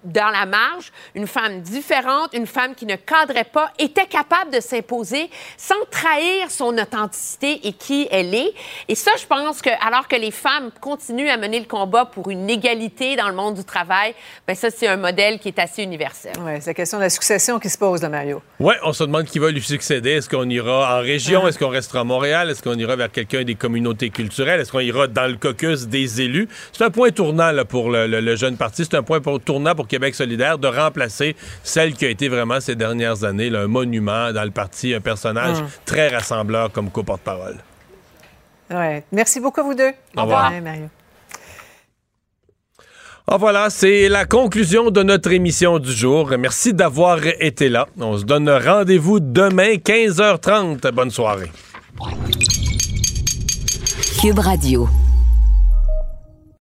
dans la marge, une femme différente, une femme qui ne cadrait pas, était capable de s'imposer sans trahir son authenticité et qui elle est. Et ça, je pense que alors que les femmes continuent à mener le combat pour une égalité dans le monde du travail, ben ça, c'est un modèle qui est assez universel. Oui, c'est la question de la succession qui se pose, là, Mario. Oui, on se demande qui va lui succéder. Est-ce qu'on ira en région? Ah. Est-ce qu'on restera à Montréal? Est-ce qu'on ira vers quelqu'un des communautés culturelles? Est-ce qu'on ira dans le caucus des élus? C'est un point tournant là, pour le, le- le jeune parti. C'est un point pour- tournant pour Québec solidaire de remplacer celle qui a été vraiment ces dernières années là, un monument dans le parti, un personnage Hum. très rassembleur comme co-porte-parole. Ouais. Merci beaucoup, vous deux. Au revoir. Ouais, Mario. Ah, voilà, c'est la conclusion de notre émission du jour. Merci d'avoir été là. On se donne rendez-vous demain, 15h30. Bonne soirée. Cube Radio.